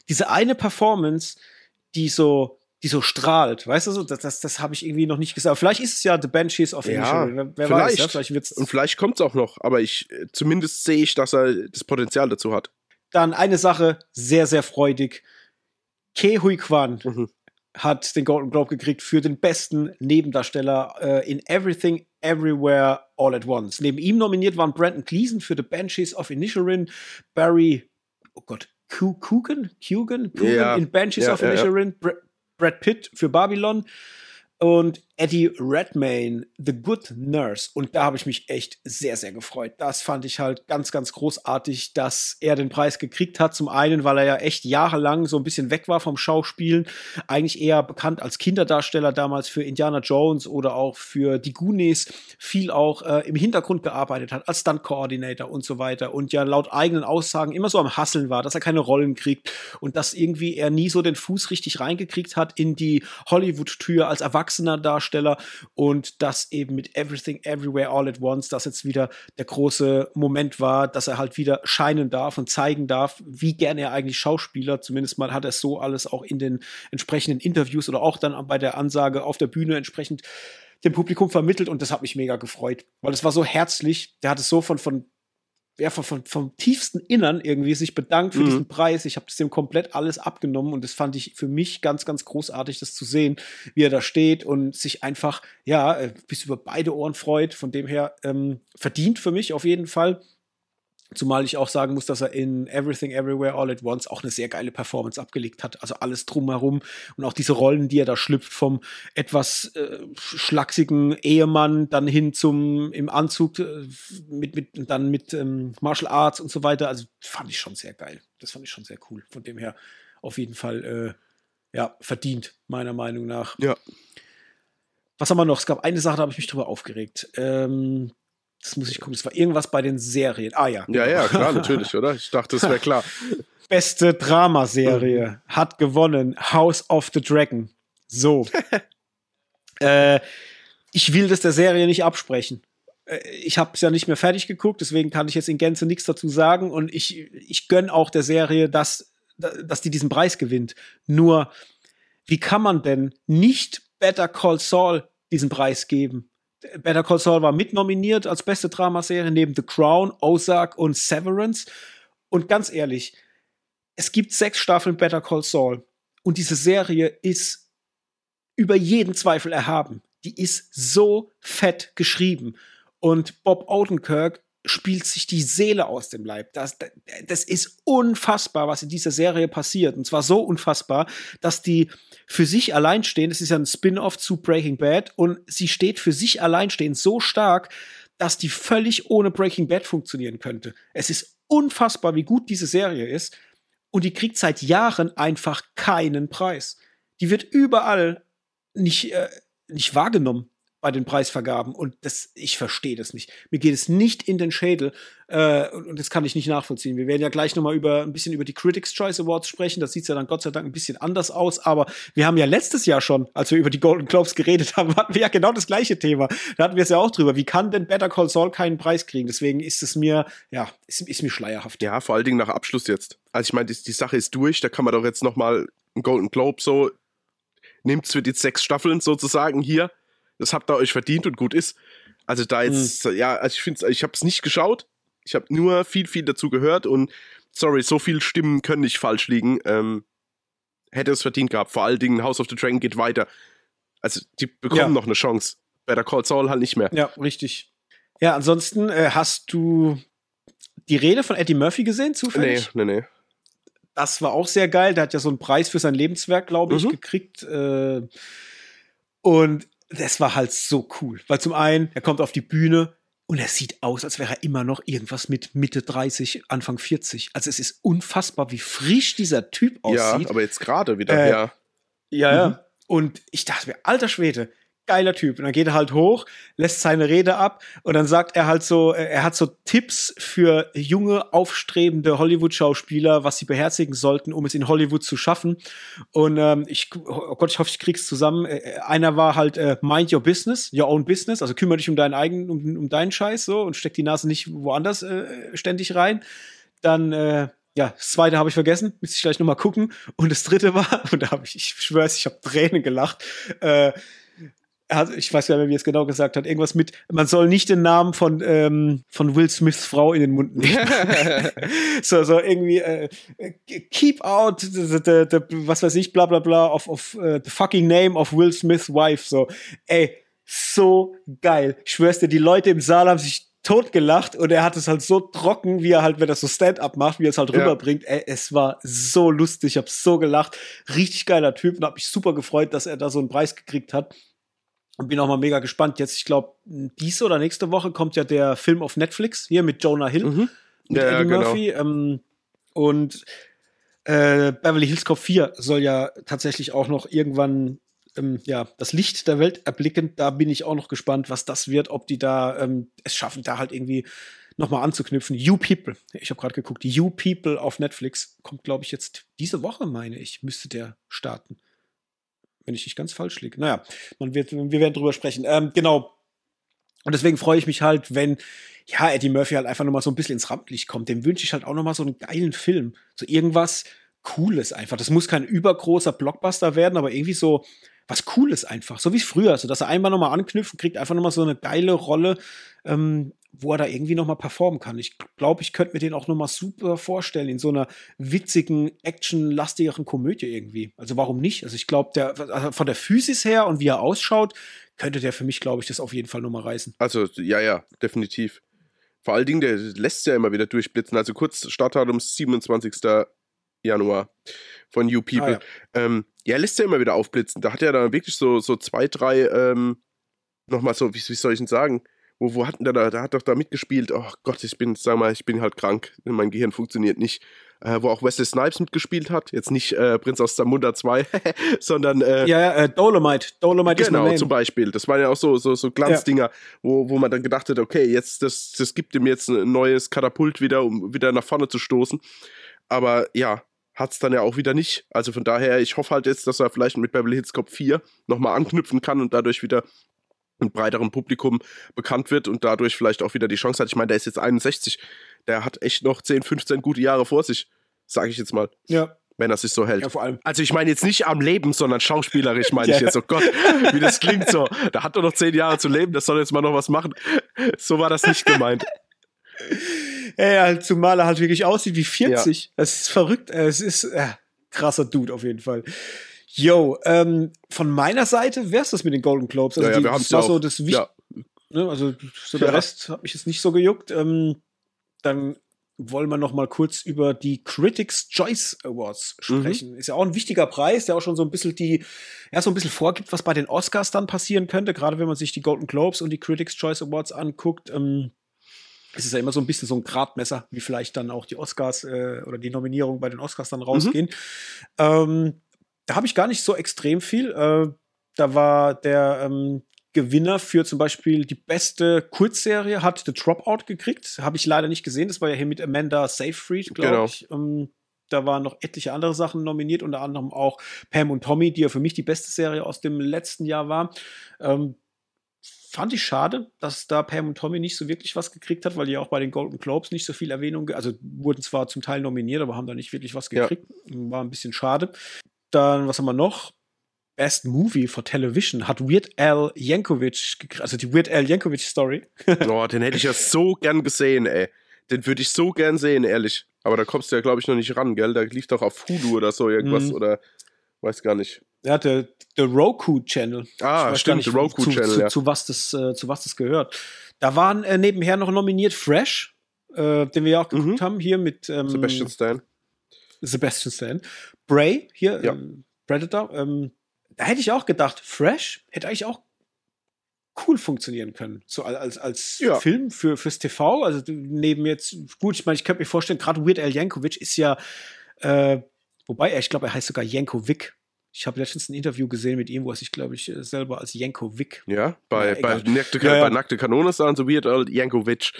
diese eine Performance, die so, die so strahlt. Weißt du so, das, das, das habe ich irgendwie noch nicht gesagt. Vielleicht ist es ja The Banshees of Ja. Wer, wer weiß, vielleicht. ja? vielleicht wird's Und vielleicht kommt es auch noch, aber ich äh, zumindest sehe ich, dass er das Potenzial dazu hat. Dann eine Sache, sehr, sehr freudig. Ke Hui Kwan Mhm. hat den Golden Globe gekriegt für den besten Nebendarsteller äh, in Everything, Everywhere, All at Once. Neben ihm nominiert waren Brandon Gleason für The Banshees of Inisherin, Barry, oh Gott, Ku- Coogan, Coogan, Coogan Ja. in Banshees Ja, of. Inisherin, Br Brad Pitt für Babylon und Eddie Redmayne, The Good Nurse. Und da habe ich mich echt sehr, sehr gefreut. Das fand ich halt ganz, ganz großartig, dass er den Preis gekriegt hat. Zum einen, weil er ja echt jahrelang so ein bisschen weg war vom Schauspielen. Eigentlich eher bekannt als Kinderdarsteller damals für Indiana Jones oder auch für die Goonies. Viel auch äh, im Hintergrund gearbeitet hat, als Stunt-Coordinator und so weiter. Und ja laut eigenen Aussagen immer so am Hasseln war, dass er keine Rollen kriegt und dass irgendwie er nie so den Fuß richtig reingekriegt hat in die Hollywood-Tür als erwachsener Darsteller und dass eben mit Everything Everywhere All at Once das jetzt wieder der große Moment war, dass er halt wieder scheinen darf und zeigen darf, wie gerne er eigentlich Schauspieler, zumindest mal hat er so alles auch in den entsprechenden Interviews oder auch dann bei der Ansage auf der Bühne entsprechend dem Publikum vermittelt und das hat mich mega gefreut, weil es war so herzlich, der hat es so von, von ja, von, von, vom tiefsten Innern irgendwie sich bedankt für Mhm. diesen Preis. Ich habe das dem komplett alles abgenommen und das fand ich für mich ganz, ganz großartig, das zu sehen, wie er da steht und sich einfach, ja, äh, bis über beide Ohren freut. Von dem her ähm, verdient für mich auf jeden Fall. Zumal ich auch sagen muss, dass er in Everything Everywhere All at Once auch eine sehr geile Performance abgelegt hat. Also alles drumherum und auch diese Rollen, die er da schlüpft, vom etwas äh, schlachsigen Ehemann dann hin zum im Anzug äh, mit, mit dann mit ähm, Martial Arts und so weiter. Also fand ich schon sehr geil. Das fand ich schon sehr cool. Von dem her auf jeden Fall äh, ja verdient meiner Meinung nach. Ja. Was haben wir noch? Es gab eine Sache, da habe ich mich drüber aufgeregt. Ähm, das muss ich gucken. Das war irgendwas bei den Serien. Ah ja. Ja, ja, klar, [laughs] natürlich, oder? Ich dachte, das wäre klar. Beste Dramaserie hat gewonnen House of the Dragon. So. [laughs] äh, ich will das der Serie nicht absprechen. Äh, Ich habe es ja nicht mehr fertig geguckt, deswegen kann ich jetzt in Gänze nichts dazu sagen. Und ich, ich gönne auch der Serie, dass, dass die diesen Preis gewinnt. Nur, wie kann man denn nicht Better Call Saul diesen Preis geben? Better Call Saul war mitnominiert als beste Dramaserie neben The Crown, Ozark und Severance. Und ganz ehrlich, es gibt sechs Staffeln Better Call Saul. Und diese Serie ist über jeden Zweifel erhaben. Die ist so fett geschrieben. Und Bob Odenkirk spielt sich die Seele aus dem Leib. Das, das ist unfassbar, was in dieser Serie passiert. Und zwar so unfassbar, dass die für sich allein stehen. Es ist ja ein Spin-off zu Breaking Bad. Und sie steht für sich allein stehen so stark, dass die völlig ohne Breaking Bad funktionieren könnte. Es ist unfassbar, wie gut diese Serie ist. Und die kriegt seit Jahren einfach keinen Preis. Die wird überall nicht, äh, nicht wahrgenommen bei den Preisvergaben. Und das, ich verstehe das nicht. Mir geht es nicht in den Schädel. Äh, und, das kann ich nicht nachvollziehen. Wir werden ja gleich noch mal über ein bisschen über die Critics' Choice Awards sprechen. Das sieht ja dann Gott sei Dank ein bisschen anders aus. Aber wir haben ja letztes Jahr schon, als wir über die Golden Globes geredet [laughs] haben, hatten wir ja genau das gleiche Thema. Da hatten wir es ja auch drüber. Wie kann denn Better Call Saul keinen Preis kriegen? Deswegen ist es mir, ja, ist, ist mir schleierhaft. Ja, vor allen Dingen nach Abschluss jetzt. Also ich meine, die, die Sache ist durch, da kann man doch jetzt noch mal einen Golden Globe so, nimmt's für die sechs Staffeln sozusagen hier. Das habt ihr euch verdient und gut ist. Also da jetzt, ja, also ich finde ich habe es nicht geschaut. Ich habe nur viel, viel dazu gehört und sorry, so viele Stimmen können nicht falsch liegen. Ähm, hätte es verdient gehabt. Vor allen Dingen House of the Dragon geht weiter. Also die bekommen Ja. noch eine Chance. Better Call Saul halt nicht mehr. Ja, richtig. Ja, ansonsten äh, hast du die Rede von Eddie Murphy gesehen, Nee, zufällig? nee, nee. Das war auch sehr geil. Der hat ja so einen Preis für sein Lebenswerk, glaube ich, Mhm. gekriegt. Äh, und das war halt so cool. Weil zum einen, er kommt auf die Bühne und er sieht aus, als wäre er immer noch irgendwas mit Mitte 30, Anfang 40. Also es ist unfassbar, wie frisch dieser Typ Ja, aussieht. aber jetzt gerade wieder, Äh, ja. Ja, Mhm. ja. Und ich dachte mir, alter Schwede, geiler Typ. Und dann geht er halt hoch, lässt seine Rede ab und dann sagt er halt so, äh, er hat so Tipps für junge, aufstrebende Hollywood-Schauspieler, was sie beherzigen sollten, um es in Hollywood zu schaffen. Und ähm, ich, oh Gott, ich hoffe, ich krieg's zusammen. Äh, einer war halt äh, Mind Your Business, Your Own Business, also kümmere dich um deinen eigenen, um, um deinen Scheiß so und steck die Nase nicht woanders äh, ständig rein. Dann äh, ja, das zweite habe ich vergessen, müsste ich gleich nochmal gucken. Und das dritte war, [laughs] und da habe ich, ich schwör's, ich habe Tränen gelacht, äh, hat, ich weiß gar nicht mehr, wie es genau gesagt hat, irgendwas mit, man soll nicht den Namen von, ähm, von Will Smiths Frau in den Mund nehmen. [laughs] so, so irgendwie, äh, keep out the, the, the, was weiß ich, bla bla bla, of, of uh, the fucking name of Will Smiths wife. So, ey, so geil. Ich schwör's dir, die Leute im Saal haben sich totgelacht und er hat es halt so trocken, wie er halt, wenn er so Stand-up macht, wie er es halt ja. rüberbringt. Ey, es war so lustig, ich habe so gelacht. Richtig geiler Typ und habe mich super gefreut, dass er da so einen Preis gekriegt hat. Und bin auch mal mega gespannt. Jetzt, ich glaube, diese oder nächste Woche kommt ja der Film auf Netflix hier mit Jonah Hill, mhm. mit ja, Eddie genau. Murphy. Ähm, und äh, Beverly Hills Cop 4 soll ja tatsächlich auch noch irgendwann ähm, ja, das Licht der Welt erblicken. Da bin ich auch noch gespannt, was das wird, ob die da ähm, es schaffen, da halt irgendwie nochmal anzuknüpfen. You People, ich habe gerade geguckt, You People auf Netflix kommt, glaube ich, jetzt diese Woche, meine ich, müsste der starten. Wenn ich nicht ganz falsch liege. Naja, man wird, wir werden drüber sprechen. Ähm, genau. Und deswegen freue ich mich halt, wenn ja, Eddie Murphy halt einfach nochmal so ein bisschen ins Rampenlicht kommt. Dem wünsche ich halt auch nochmal so einen geilen Film. So irgendwas Cooles einfach. Das muss kein übergroßer Blockbuster werden, aber irgendwie so, was Cooles einfach, so wie es früher, so dass er einmal nochmal anknüpft und kriegt einfach nochmal so eine geile Rolle, ähm, wo er da irgendwie nochmal performen kann. Ich glaube, ich könnte mir den auch nochmal super vorstellen in so einer witzigen, actionlastigeren Komödie irgendwie. Also warum nicht? Also ich glaube, der also von der Physis her und wie er ausschaut, könnte der für mich, glaube ich, das auf jeden Fall nochmal reißen. Also ja, ja, definitiv. Vor allen Dingen, der lässt ja immer wieder durchblitzen. Also kurz Startdatum 27. Januar von You People. Ah, ja. Ähm, ja, lässt ja immer wieder aufblitzen. Da hat er dann wirklich so, so zwei, drei, ähm, nochmal so, wie, wie soll ich denn sagen? Wo, wo hat der da, der hat doch da mitgespielt. Oh Gott, ich bin, sag mal, ich bin halt krank. Mein Gehirn funktioniert nicht. Äh, wo auch Wesley Snipes mitgespielt hat. Jetzt nicht äh, Prinz aus Zamunda 2, [laughs] sondern. Äh, ja, äh, Dolomite. Dolomite genau, ist zum Beispiel. Das waren ja auch so, so, so Glanzdinger, ja. wo, wo man dann gedacht hat, okay, jetzt, das, das gibt ihm jetzt ein neues Katapult wieder, um wieder nach vorne zu stoßen. Aber ja, hat es dann ja auch wieder nicht. Also von daher, ich hoffe halt jetzt, dass er vielleicht mit Beverly Hills Cop 4 nochmal anknüpfen kann und dadurch wieder ein breiteren Publikum bekannt wird und dadurch vielleicht auch wieder die Chance hat. Ich meine, der ist jetzt 61, der hat echt noch 10, 15 gute Jahre vor sich, sage ich jetzt mal. Ja. Wenn er sich so hält. Ja, vor allem. Also ich meine jetzt nicht am Leben, sondern schauspielerisch meine ja. ich jetzt. Oh Gott, wie das klingt so. Da hat er noch 10 Jahre zu leben, das soll jetzt mal noch was machen. So war das nicht gemeint. [laughs] Ey, halt, zumal er halt wirklich aussieht wie 40. Ja. Das ist verrückt. Es ist äh, krasser Dude auf jeden Fall. Yo, ähm, von meiner Seite wär's das mit den Golden Globes. Also ja, ja, wir haben ja so das ja. ne, also so der Rest hat mich jetzt nicht so gejuckt. Ähm, dann wollen wir noch mal kurz über die Critics Choice Awards sprechen. Mhm. Ist ja auch ein wichtiger Preis, der auch schon so ein bisschen die, ja, so ein bisschen vorgibt, was bei den Oscars dann passieren könnte, gerade wenn man sich die Golden Globes und die Critics Choice Awards anguckt. Ähm, es ist ja immer so ein bisschen so ein Gradmesser, wie vielleicht dann auch die Oscars äh, oder die Nominierung bei den Oscars dann rausgehen. Mhm. Ähm, da habe ich gar nicht so extrem viel. Äh, da war der ähm, Gewinner für zum Beispiel die beste Kurzserie, hat The Dropout gekriegt. Habe ich leider nicht gesehen. Das war ja hier mit Amanda Seyfried, glaube genau. ich. Ähm, da waren noch etliche andere Sachen nominiert, unter anderem auch Pam und Tommy, die ja für mich die beste Serie aus dem letzten Jahr war. Ähm, fand ich schade, dass da Pam und Tommy nicht so wirklich was gekriegt hat, weil die auch bei den Golden Globes nicht so viel Erwähnung, also wurden zwar zum Teil nominiert, aber haben da nicht wirklich was gekriegt. Ja. War ein bisschen schade. Dann, was haben wir noch? Best Movie for Television hat Weird Al Yankovic gekriegt, also die Weird Al Yankovic Story. [laughs] Boah, den hätte ich ja so gern gesehen, ey. Den würde ich so gern sehen, ehrlich. Aber da kommst du ja, glaube ich, noch nicht ran, gell? Da lief doch auf Hulu oder so irgendwas mhm. oder weiß gar nicht. Er hatte The Roku Channel. Ah, stimmt, The Roku zu, Channel. Zu, ja. zu, was das, äh, zu was das gehört. Da waren äh, nebenher noch nominiert Fresh, äh, den wir ja auch geguckt mhm. haben, hier mit ähm, Sebastian Stan. Sebastian Stan. Bray, hier, ja. ähm, Predator. Ähm, da hätte ich auch gedacht, Fresh hätte eigentlich auch cool funktionieren können. So als, als ja. Film für, fürs TV. Also neben jetzt, gut, ich meine, ich könnte mir vorstellen, gerade Weird Al Yankovic ist ja, äh, wobei er, ich glaube, er heißt sogar Jankovic Ich habe letztens ein Interview gesehen mit ihm, wo er sich, glaube ich, äh, selber als Jankovic. Ja, bei, Ja, bei, nackte, Ja, ja. bei nackte Kanone sagen so weird old Jankovic.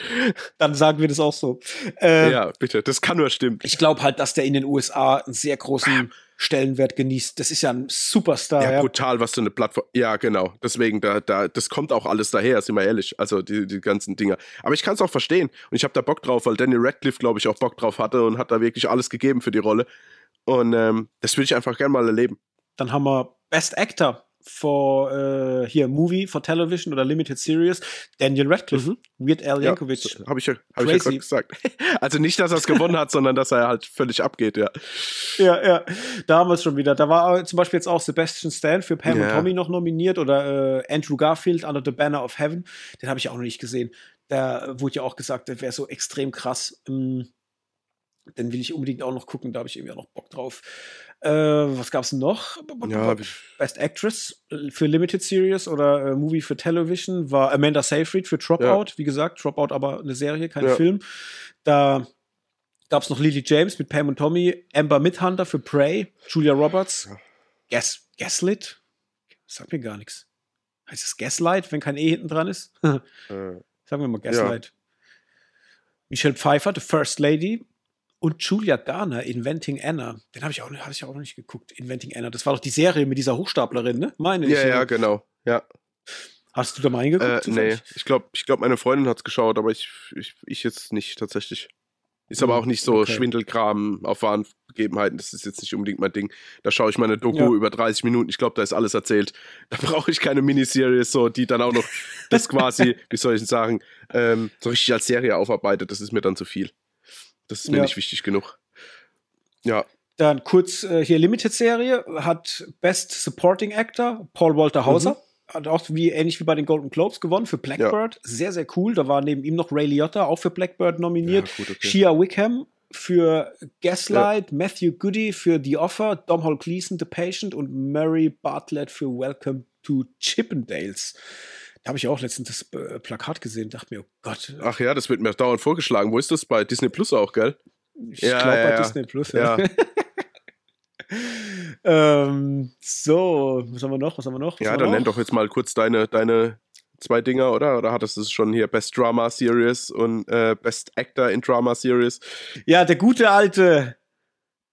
Dann sagen wir das auch so. Äh, ja, bitte, das kann nur stimmen. Ich glaube halt, dass der in den USA einen sehr großen Stellenwert genießt. Das ist ja ein Superstar. Ja, brutal, was für eine Plattform. Ja, genau. Deswegen, da, da, das kommt auch alles daher, sind wir ehrlich. Also die, die ganzen Dinger. Aber ich kann es auch verstehen. Und ich habe da Bock drauf, weil Daniel Radcliffe, glaube ich, auch Bock drauf hatte und hat da wirklich alles gegeben für die Rolle. Und ähm, das will ich einfach gerne mal erleben. Dann haben wir Best Actor for äh, hier Movie for Television oder Limited Series. Daniel Radcliffe, Weird Al Yankovic. Ja, habe ich ja, hab ich ja gesagt. [laughs] Also nicht, dass er es gewonnen hat, sondern dass er halt völlig abgeht, ja. Ja, ja, da haben wir es schon wieder. Da war äh, zum Beispiel jetzt auch Sebastian Stan für Pam und Ja. Tommy noch nominiert oder äh, Andrew Garfield Under the Banner of Heaven. Den habe ich auch noch nicht gesehen. Da wurde ja auch gesagt, der wäre so extrem krass. Ähm, den will ich unbedingt auch noch gucken. Da habe ich irgendwie auch noch Bock drauf. Äh, was gab's noch? Ja, Best Actress äh, für Limited Series oder äh, Movie für Television war Amanda Seyfried für Dropout. Wie gesagt, Dropout aber eine Serie, kein Ja. Film. Da gab es noch Lily James mit Pam und Tommy, Amber Midhunter für Prey, Julia Roberts, Gas Gaslit, sagt mir gar nichts. Heißt es Gaslight, wenn kein E hinten dran ist? [laughs] Äh, Sagen wir mal Gaslight. Michelle Pfeiffer, The First Lady und Julia Garner, Inventing Anna. Den habe ich, auch- hab ich auch noch nicht geguckt. Inventing Anna. Das war doch die Serie mit dieser Hochstaplerin, ne? Meine ich. ja, ja, genau. Ja. Hast du da mal hingeguckt? Äh, nee, ich glaube, ich glaub, meine Freundin hat es geschaut, aber ich, ich, ich jetzt nicht tatsächlich. Ist aber auch nicht so okay. Schwindelkram auf wahren Begebenheiten. Das ist jetzt nicht unbedingt mein Ding. Da schaue ich meine Doku Ja. über 30 Minuten. Ich glaube, da ist alles erzählt. [laughs] Da brauche ich keine Miniserie, so, die dann auch noch [laughs] das quasi, wie soll ich denn sagen, ähm, so richtig als Serie aufarbeitet. Das ist mir dann zu viel. Das ist mir Ja. nicht wichtig genug. Ja, Dann kurz äh, hier Limited-Serie hat Best Supporting Actor Paul Walter Hauser. Mhm. Hat auch wie ähnlich wie bei den Golden Globes gewonnen für Blackbird. Sehr, sehr cool. Da war neben ihm noch Ray Liotta, auch für Blackbird nominiert. Ja, gut, okay. Shia Wickham für Gaslight, Matthew Goody für The Offer, Domhnall Gleeson, The Patient und Mary Bartlett für Welcome to Chippendales. Da habe ich auch letztens das äh, Plakat gesehen, dachte mir, oh Gott, Ach ja, das wird mir dauernd vorgeschlagen. Wo ist das? Bei Disney Plus auch, gell? ich ja, glaube ja, bei ja. Disney Plus. Ja. [laughs] ähm, so, was haben wir noch? Was haben wir noch? Was Ja, wir dann nenn noch? doch jetzt mal kurz deine, deine zwei Dinger, oder? Oder hattest du es schon hier? Best Drama Series und äh, Best Actor in Drama Series. Ja, der gute alte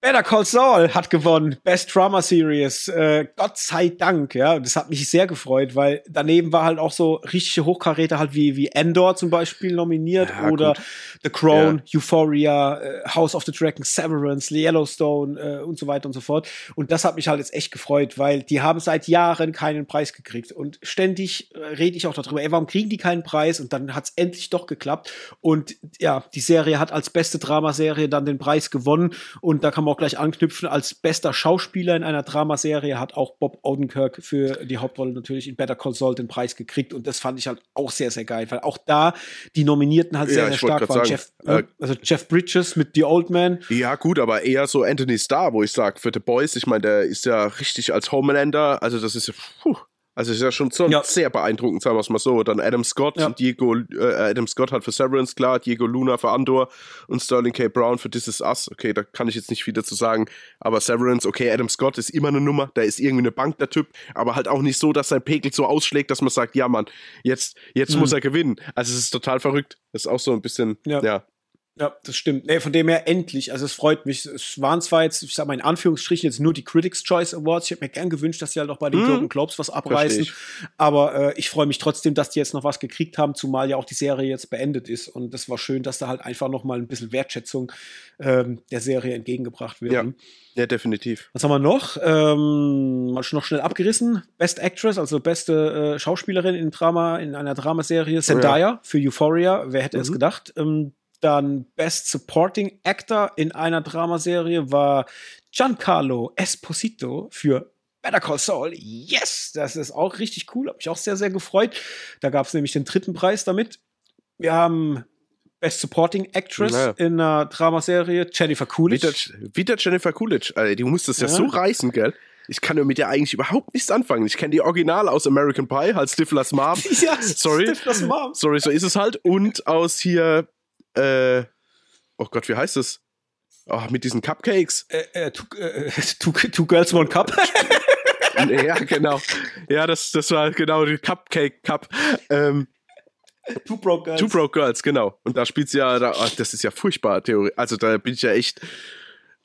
Better Call Saul hat gewonnen. Best Drama Series. Äh, Gott sei Dank, ja. Das hat mich sehr gefreut, weil daneben war halt auch so richtige Hochkaräter halt wie, wie Endor zum Beispiel nominiert Ja, oder gut. The Crown, Euphoria, äh, House of the Dragon, Severance, Yellowstone äh, und so weiter und so fort. Und das hat mich halt jetzt echt gefreut, weil die haben seit Jahren keinen Preis gekriegt. Und ständig äh, rede ich auch darüber, ey, warum kriegen die keinen Preis? Und dann hat es endlich doch geklappt. Und ja, die Serie hat als beste Dramaserie dann den Preis gewonnen. Und da kann man auch gleich anknüpfen, als bester Schauspieler in einer Dramaserie hat auch Bob Odenkirk für die Hauptrolle natürlich in Better Call Saul den Preis gekriegt. Und das fand ich halt auch sehr, sehr geil, weil auch da die Nominierten halt Ja, sehr, sehr ich wollt stark waren. sagen, Jeff, äh, äh, also Jeff Bridges mit The Old Man. Ja, gut, aber eher so Anthony Starr, wo ich sage, für The Boys, ich meine, der ist ja richtig als Homelander, also das ist ja, puh, also ist ja schon so Ja. sehr beeindruckend, sagen wir es mal so. Dann Adam Scott, Ja. Diego, äh, Adam Scott hat für Severance, klar, Diego Luna für Andor und Sterling K. Brown für This Is Us. Okay, da kann ich jetzt nicht viel dazu sagen, aber Severance, okay, Adam Scott ist immer eine Nummer, der ist irgendwie eine Bank, der Typ, aber halt auch nicht so, dass sein Pegel so ausschlägt, dass man sagt, ja, Mann, jetzt, jetzt Mhm. muss er gewinnen. Also es ist total verrückt. Das ist auch so ein bisschen, Ja. ja. Ja, das stimmt. Nee, von dem her endlich. Also es freut mich. Es waren zwar jetzt, ich sag mal in Anführungsstrichen, jetzt nur die Critics' Choice Awards. Ich hätte mir gern gewünscht, dass sie halt auch bei den Mhm. Golden Globes was abreißen. Versteh Aber äh, ich freue mich trotzdem, dass die jetzt noch was gekriegt haben, zumal ja auch die Serie jetzt beendet ist. Und das war schön, dass da halt einfach noch mal ein bisschen Wertschätzung ähm, der Serie entgegengebracht wird. Ja. Ja, definitiv. Was haben wir noch? Ähm, mal schon noch schnell abgerissen. Best Actress, also beste äh, Schauspielerin in Drama, in einer Dramaserie. Zendaya für Euphoria. Wer hätte es Mhm. gedacht? Ähm, dann Best Supporting Actor in einer Dramaserie war Giancarlo Esposito für Better Call Saul. Yes! Das ist auch richtig cool. Hab mich auch sehr, sehr gefreut. Da gab es nämlich den dritten Preis damit. Wir haben Best Supporting Actress Ja. in einer Dramaserie Jennifer Coolidge. Wieder, wieder Jennifer Coolidge. Alter, die muss das ja, Ja. so reißen, gell? Ich kann ja mit der eigentlich überhaupt nichts anfangen. Ich kenne die Original aus American Pie, halt Stiflers [laughs] Mom. Ja, Sorry. Stiflers Mom. Sorry, so ist es halt. Und aus hier, äh, oh Gott, wie heißt es? Oh, mit diesen Cupcakes. äh, äh, two, äh, [laughs] two, two Girls, One Cup. [laughs] ja, genau. Ja, das, das war genau die Cupcake Cup. Ähm, Two Broke Girls. Two Broke Girls, genau. Und da spielt sie ja, da, ach, das ist ja furchtbar, Theorie. Also da bin ich ja echt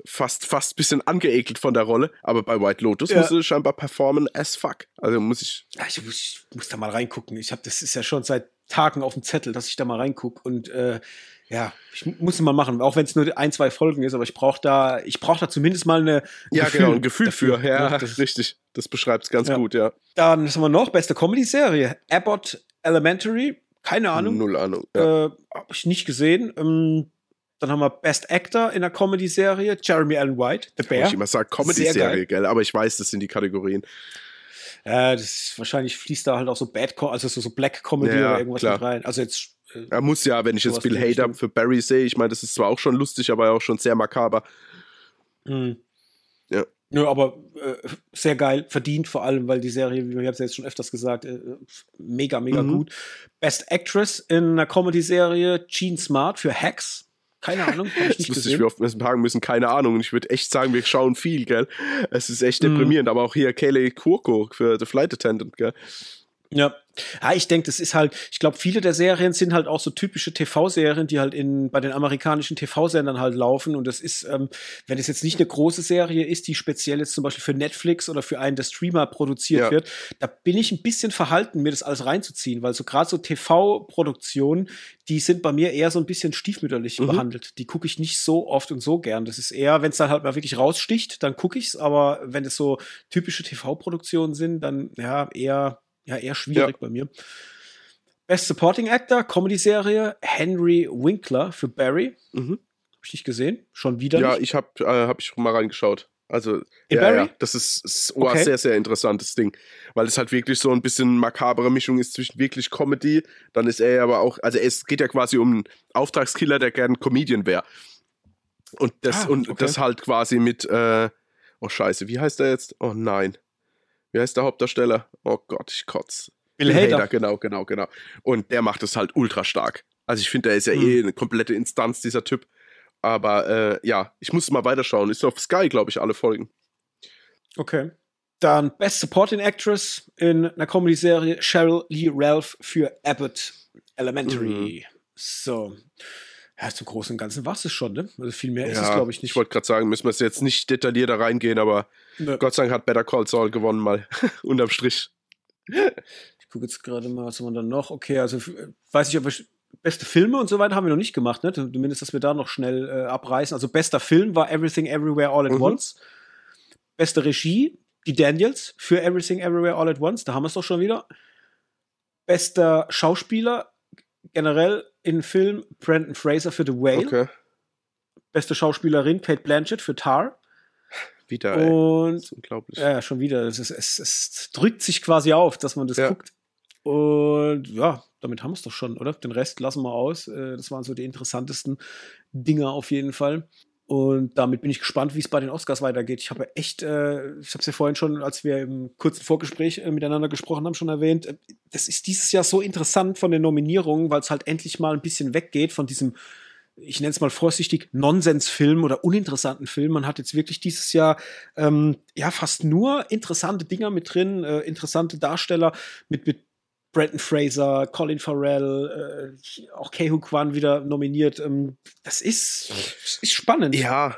fast fast bisschen angeekelt von der Rolle, aber bei White Lotus Ja. muss sie scheinbar performen as fuck. Also muss ich Ja, ich, muss- ich muss da mal reingucken. Ich habe das ist ja schon seit Tagen auf dem Zettel, dass ich da mal reingucke und äh, ja, ich mu- muss es mal machen, auch wenn es nur ein, zwei Folgen ist, aber ich brauche da, ich brauche da zumindest mal eine ein ja genau ein Gefühl für. Ja, ne? Das- richtig. Das beschreibt es ganz Ja. gut, ja. Dann was haben wir noch beste Comedy-Serie, Abbott Elementary, keine Ahnung, Null Ahnung. Ja. äh, habe ich nicht gesehen. Ähm, dann haben wir Best Actor in der Comedy-Serie, Jeremy Allen White, The Bear. ich immer sage Comedy-Serie, gell? Aber ich weiß, das sind die Kategorien. Äh, das ist, wahrscheinlich fließt da halt auch so Bad, also so, so Black Comedy Ja, oder irgendwas klar. mit rein. Also jetzt äh, Er muss ja, wenn ich jetzt Bill Hader für Barry sehe, ich meine, das ist zwar auch schon lustig, aber auch schon sehr makaber. Hm. Ja. Nö, aber äh, sehr geil, verdient vor allem, weil die Serie, wie wir haben es jetzt schon öfters gesagt, äh, mega, mega Mhm. gut. Best Actress in einer Comedy-Serie, Gene Smart für Hacks. Keine Ahnung, habe ich [laughs] Das nicht lustig, gesehen. wie oft wir es sagen müssen, keine Ahnung. Und ich würde echt sagen, wir schauen viel, gell? Es ist echt Mhm. deprimierend. Aber auch hier Kelly Kurko für The Flight Attendant, gell? Ja. ja, ich denke, das ist halt, ich glaube, viele der Serien sind halt auch so typische TV-Serien, die halt in, bei den amerikanischen TV-Sendern halt laufen. Und das ist, ähm, wenn es jetzt nicht eine große Serie ist, die speziell jetzt zum Beispiel für Netflix oder für einen der Streamer produziert Ja. wird, da bin ich ein bisschen verhalten, mir das alles reinzuziehen, weil so gerade so TV-Produktionen, die sind bei mir eher so ein bisschen stiefmütterlich Mhm. behandelt. Die gucke ich nicht so oft und so gern. Das ist eher, wenn es dann halt mal wirklich raussticht, dann gucke ich's. Aber wenn es so typische TV-Produktionen sind, dann ja eher ja, eher schwierig bei mir. Best Supporting Actor, Comedy-Serie, Henry Winkler für Barry. Mhm. Hab ich nicht gesehen. Schon wieder Ja, nicht. ich habe äh, hab ich mal reingeschaut. Also, In ja, Barry? ja, das ist, ist oh, Okay. sehr, sehr interessantes Ding. Weil es halt wirklich so ein bisschen makabere Mischung ist zwischen wirklich Comedy, dann ist er aber auch, also es geht ja quasi um einen Auftragskiller, der gern Comedian wäre. Und das, Ah, und okay. das halt quasi mit, äh, oh Scheiße, wie heißt der jetzt? Oh nein. Wie heißt der Hauptdarsteller? Oh Gott, ich kotz. Bill Hader. genau, genau, genau. Und der macht es halt ultra stark. Also ich finde, der ist ja Hm. eh eine komplette Instanz, dieser Typ. Aber äh, ja, ich muss mal weiterschauen. Ist auf Sky, glaube ich, alle Folgen. Okay. Dann Best Supporting Actress in einer Comedy-Serie, Cheryl Lee Ralph für Abbott Elementary. Mhm. So. Ja, zum Großen und Ganzen war es schon, ne? Also viel mehr ist es, glaube ich, nicht. Ich wollte gerade sagen, müssen wir jetzt nicht detaillierter reingehen, aber Nö. Gott sei Dank hat Better Call Saul gewonnen mal. [laughs] Unterm Strich. Ich gucke jetzt gerade mal, was haben wir dann noch? Okay, also weiß ich, ob wir beste Filme und so weiter haben wir noch nicht gemacht, ne? Zumindest, dass wir da noch schnell äh, abreißen. Also bester Film war Everything Everywhere All at Mhm. Once. Beste Regie, die Daniels für Everything Everywhere All at Once. Da haben wir es doch schon wieder. Bester Schauspieler generell in Film Brandon Fraser für The Whale. Okay. Beste Schauspielerin Kate Blanchett für Tar. Wieder, ey. Und unglaublich. ja, schon wieder. Es, ist, es, es drückt sich quasi auf, dass man das Ja. guckt. Und ja, damit haben wir es doch schon, oder? Den Rest lassen wir aus. Äh, Das waren so die interessantesten Dinger auf jeden Fall. Und damit bin ich gespannt, wie es bei den Oscars weitergeht. Ich habe echt, äh, ich habe es ja vorhin schon, als wir im kurzen Vorgespräch äh, miteinander gesprochen haben, schon erwähnt. äh, Das ist dieses Jahr so interessant von den Nominierungen, weil es halt endlich mal ein bisschen weggeht von diesem ich nenne es mal vorsichtig, Nonsensfilm oder uninteressanten Film. Man hat jetzt wirklich dieses Jahr ähm, ja fast nur interessante Dinger mit drin, äh, interessante Darsteller mit, mit Brandon Fraser, Colin Farrell, äh, auch Kehu Kwan wieder nominiert. Ähm, das ist, das ist spannend. Ja,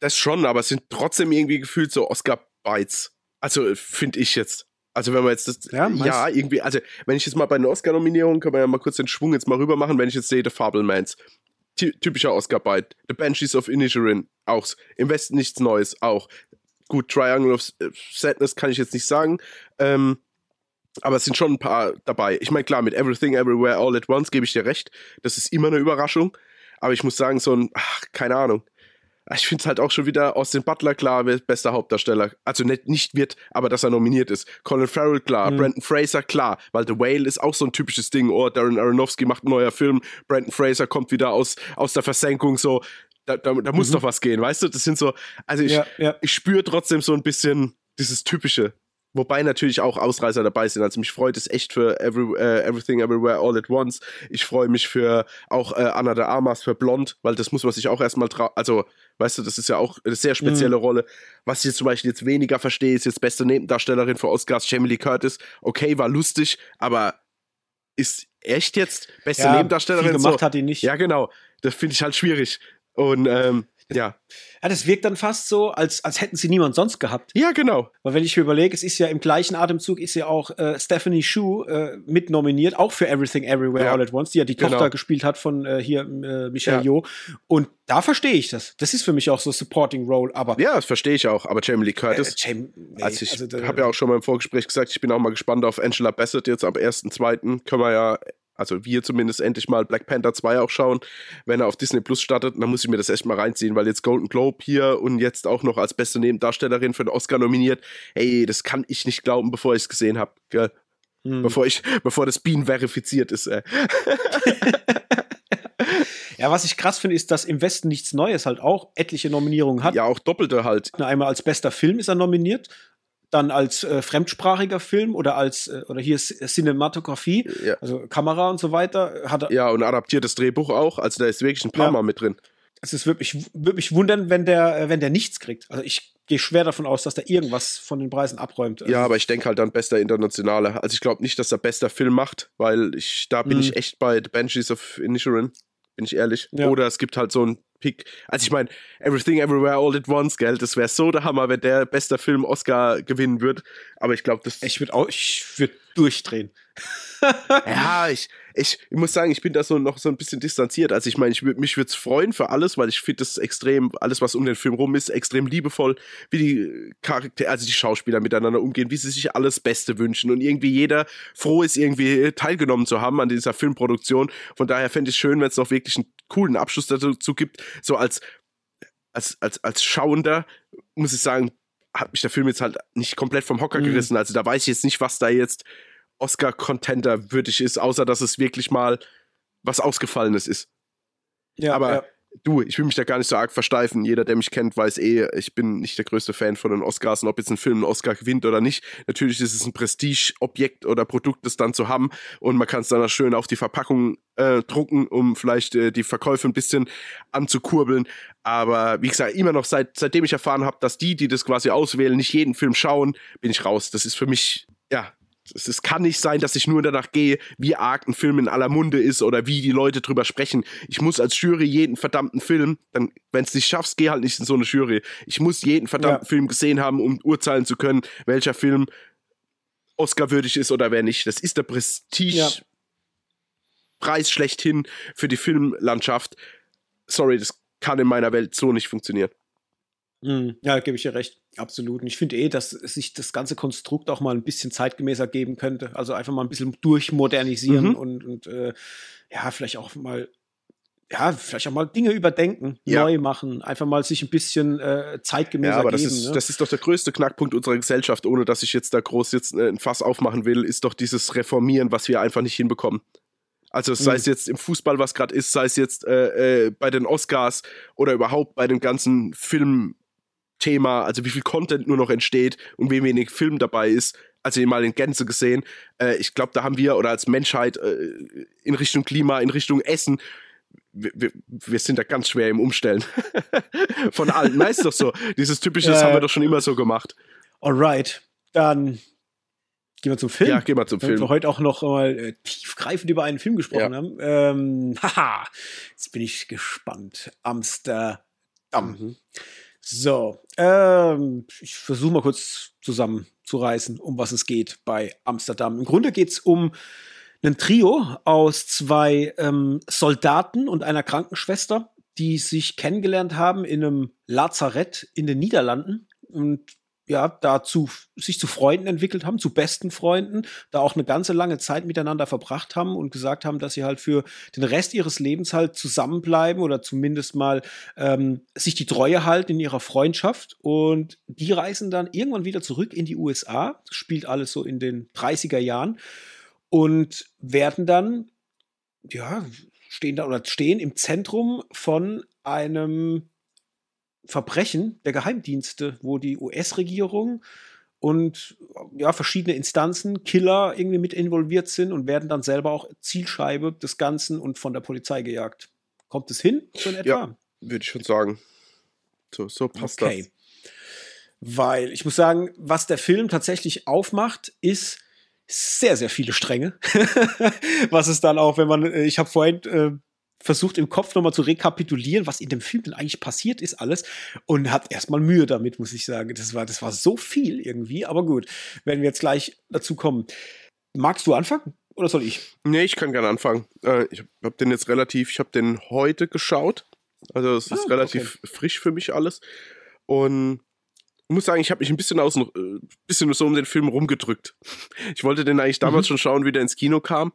das schon, aber es sind trotzdem irgendwie gefühlt so Oscar-Bites. Also finde ich jetzt. Also wenn man jetzt das, Ja, ja, irgendwie, also wenn ich jetzt mal bei den Oscar-Nominierungen, können wir ja mal kurz den Schwung jetzt mal rüber machen, wenn ich jetzt sehe, The Fablemans, Ty typischer Oscar-Bite, The Banshees of Inisherin, auch, Im Westen nichts Neues, auch. Gut, Triangle of Sadness kann ich jetzt nicht sagen, ähm, aber es sind schon ein paar dabei. Ich meine, klar, mit Everything, Everywhere, All at Once gebe ich dir recht, das ist immer eine Überraschung, aber ich muss sagen, so ein, ach, keine Ahnung, ich finde es halt auch schon wieder aus den Butler klar, wer bester Hauptdarsteller. Also nicht, nicht wird, aber dass er nominiert ist. Colin Farrell klar, Mhm. Brandon Fraser klar, weil The Whale ist auch so ein typisches Ding. Oh, Darren Aronofsky macht ein neuer Film, Brandon Fraser kommt wieder aus, aus der Versenkung, so. Da, da, da muss Mhm. doch was gehen, weißt du? Das sind so, also ich, ja, ja. ich spüre trotzdem so ein bisschen dieses typische. Wobei natürlich auch Ausreißer dabei sind. Also mich freut es echt für Every, uh, Everything Everywhere All at Once. Ich freue mich für auch uh, Anna de Armas für Blond, weil das muss man sich auch erstmal trauen. Also, weißt du, das ist ja auch eine sehr spezielle mhm. Rolle. Was ich jetzt zum Beispiel jetzt weniger verstehe, ist jetzt beste Nebendarstellerin für Oscars, Jamie Lee Curtis. Okay, war lustig, aber ist echt jetzt beste ja, Nebendarstellerin? Viel gemacht so? hat die nicht. Ja, genau. Das finde ich halt schwierig. Und ähm, ja. Ja, das wirkt dann fast so, als, als hätten sie niemand sonst gehabt. Ja, genau. Weil wenn ich mir überlege, es ist ja im gleichen Atemzug ist ja auch äh, Stephanie Shu äh, mit nominiert, auch für Everything Everywhere ja. All at Once, die ja die genau. Tochter gespielt hat von äh, hier äh, Michelle ja. Yeoh. Und da verstehe ich das. Das ist für mich auch so Supporting Role, aber. Ja, das verstehe ich auch. Aber Jamie Lee Curtis. Äh, Jamie, nee, also ich also, habe ja auch schon mal im Vorgespräch gesagt, ich bin auch mal gespannt auf Angela Bassett jetzt am 1.2. Können wir ja also wir zumindest endlich mal Black Panther 2 auch schauen, wenn er auf Disney Plus startet, dann muss ich mir das echt mal reinziehen, weil jetzt Golden Globe hier und jetzt auch noch als beste Nebendarstellerin für den Oscar nominiert. Ey, das kann ich nicht glauben, bevor ich es gesehen habe, hm. Bevor ich, bevor das Bean verifiziert ist. Äh. [laughs] ja, was ich krass finde, ist, dass im Westen nichts Neues halt auch etliche Nominierungen hat. Ja, auch doppelte halt. Einmal als bester Film ist er nominiert dann als äh, fremdsprachiger Film oder als äh, oder hier ist Cinematografie, ja. also Kamera und so weiter. Hat er ja, und adaptiertes Drehbuch auch, also da ist wirklich ein paar ja. Mal mit drin. Es ist wirklich, würde mich wundern, wenn der, äh, wenn der nichts kriegt. Also ich gehe schwer davon aus, dass der irgendwas von den Preisen abräumt. Also ja, aber ich denke halt dann bester Internationale. Also ich glaube nicht, dass er bester Film macht, weil ich, da bin mhm. ich echt bei The Banshees of Inisherin, bin ich ehrlich. Ja. Oder es gibt halt so ein Pick. Also ich meine, Everything Everywhere All at Once, gell, das wäre so der Hammer, wenn der bester Film Oscar gewinnen würde. Aber ich glaube, das. Ich würde auch, ich würde durchdrehen. [laughs] ja, ich, ich, ich, muss sagen, ich bin da so noch so ein bisschen distanziert. Also ich meine, ich mich würde es freuen für alles, weil ich finde das extrem, alles was um den Film rum ist, extrem liebevoll, wie die Charaktere, also die Schauspieler miteinander umgehen, wie sie sich alles Beste wünschen und irgendwie jeder froh ist, irgendwie teilgenommen zu haben an dieser Filmproduktion. Von daher fände ich es schön, wenn es noch wirklich einen coolen Abschluss dazu gibt. So als, als, als, als Schauender muss ich sagen, hat mich der Film jetzt halt nicht komplett vom Hocker mhm. gerissen. Also da weiß ich jetzt nicht, was da jetzt Oscar-Contender würdig ist, außer dass es wirklich mal was Ausgefallenes ist. Ja, aber ja. Du, ich will mich da gar nicht so arg versteifen. Jeder, der mich kennt, weiß eh, ich bin nicht der größte Fan von den Oscars und ob jetzt ein Film einen Oscar gewinnt oder nicht. Natürlich ist es ein Prestige-Objekt oder Produkt, das dann zu haben und man kann es dann auch schön auf die Verpackung äh, drucken, um vielleicht äh, die Verkäufe ein bisschen anzukurbeln. Aber wie gesagt, immer noch seit, seitdem ich erfahren habe, dass die, die das quasi auswählen, nicht jeden Film schauen, bin ich raus. Das ist für mich, ja, es, es, kann nicht sein, dass ich nur danach gehe, wie arg ein Film in aller Munde ist oder wie die Leute drüber sprechen. Ich muss als Jury jeden verdammten Film, dann, wenn es nicht schaffst, geh halt nicht in so eine Jury. Ich muss jeden verdammten ja. Film gesehen haben, um urteilen zu können, welcher Film Oscar-würdig ist oder wer nicht. Das ist der Prestige. Ja. Schlechthin für die Filmlandschaft. Sorry, das kann in meiner Welt so nicht funktionieren. Mhm. Ja, gebe ich dir recht. Absolut. Und ich finde eh, dass sich das ganze Konstrukt auch mal ein bisschen zeitgemäßer geben könnte. Also einfach mal ein bisschen durchmodernisieren mhm. und, und äh, ja, vielleicht auch mal ja, vielleicht auch mal Dinge überdenken, ja. neu machen, einfach mal sich ein bisschen äh, zeitgemäßer ja, aber geben. Das ist, ne? das ist doch der größte Knackpunkt unserer Gesellschaft, ohne dass ich jetzt da groß jetzt äh, ein Fass aufmachen will, ist doch dieses Reformieren, was wir einfach nicht hinbekommen. Also sei mhm. es jetzt im Fußball, was gerade ist, sei es jetzt äh, äh, bei den Oscars oder überhaupt bei dem ganzen Film Thema, also wie viel Content nur noch entsteht und wie wenig Film dabei ist, also mal in Gänze gesehen. Äh, ich glaube, da haben wir oder als Menschheit äh, in Richtung Klima, in Richtung Essen, wir, wir, wir sind da ganz schwer im Umstellen. [laughs] Von allen. Nein, ist doch so. Dieses typische, das haben wir doch schon immer so gemacht. Alright, dann gehen wir zum Film. Ja, gehen wir zum Film. wir heute auch noch mal äh, tiefgreifend über einen Film gesprochen ja. haben. Ähm, haha, jetzt bin ich gespannt. Amsterdam. Mhm. So, ähm, ich versuche mal kurz zusammenzureißen, um was es geht bei Amsterdam. Im Grunde geht es um ein Trio aus zwei ähm, Soldaten und einer Krankenschwester, die sich kennengelernt haben in einem Lazarett in den Niederlanden und ja, dazu sich zu Freunden entwickelt haben, zu besten Freunden, da auch eine ganze lange Zeit miteinander verbracht haben und gesagt haben, dass sie halt für den Rest ihres Lebens halt zusammenbleiben oder zumindest mal ähm, sich die Treue halten in ihrer Freundschaft. Und die reisen dann irgendwann wieder zurück in die USA, das spielt alles so in den 30er Jahren, und werden dann, ja, stehen da oder stehen im Zentrum von einem Verbrechen der Geheimdienste, wo die US-Regierung und ja, verschiedene Instanzen, Killer irgendwie mit involviert sind und werden dann selber auch Zielscheibe des Ganzen und von der Polizei gejagt. Kommt es hin, so in etwa? Ja, würde ich schon sagen. So, so passt okay. das. Weil ich muss sagen, was der Film tatsächlich aufmacht, ist sehr, sehr viele Stränge. [laughs] was es dann auch, wenn man, äh, ich habe vorhin äh, versucht im Kopf nochmal zu rekapitulieren, was in dem Film denn eigentlich passiert ist alles und hat erstmal Mühe damit, muss ich sagen. Das war, das war so viel irgendwie, aber gut, werden wir jetzt gleich dazu kommen. Magst du anfangen oder soll ich? Nee, ich kann gerne anfangen. Äh, ich habe den jetzt relativ, ich habe den heute geschaut. Also es ist ah, relativ okay. frisch für mich alles. Und ich muss sagen, ich habe mich ein bisschen aus äh, bisschen so um den Film rumgedrückt. Ich wollte den eigentlich damals mhm. schon schauen, wie der ins Kino kam.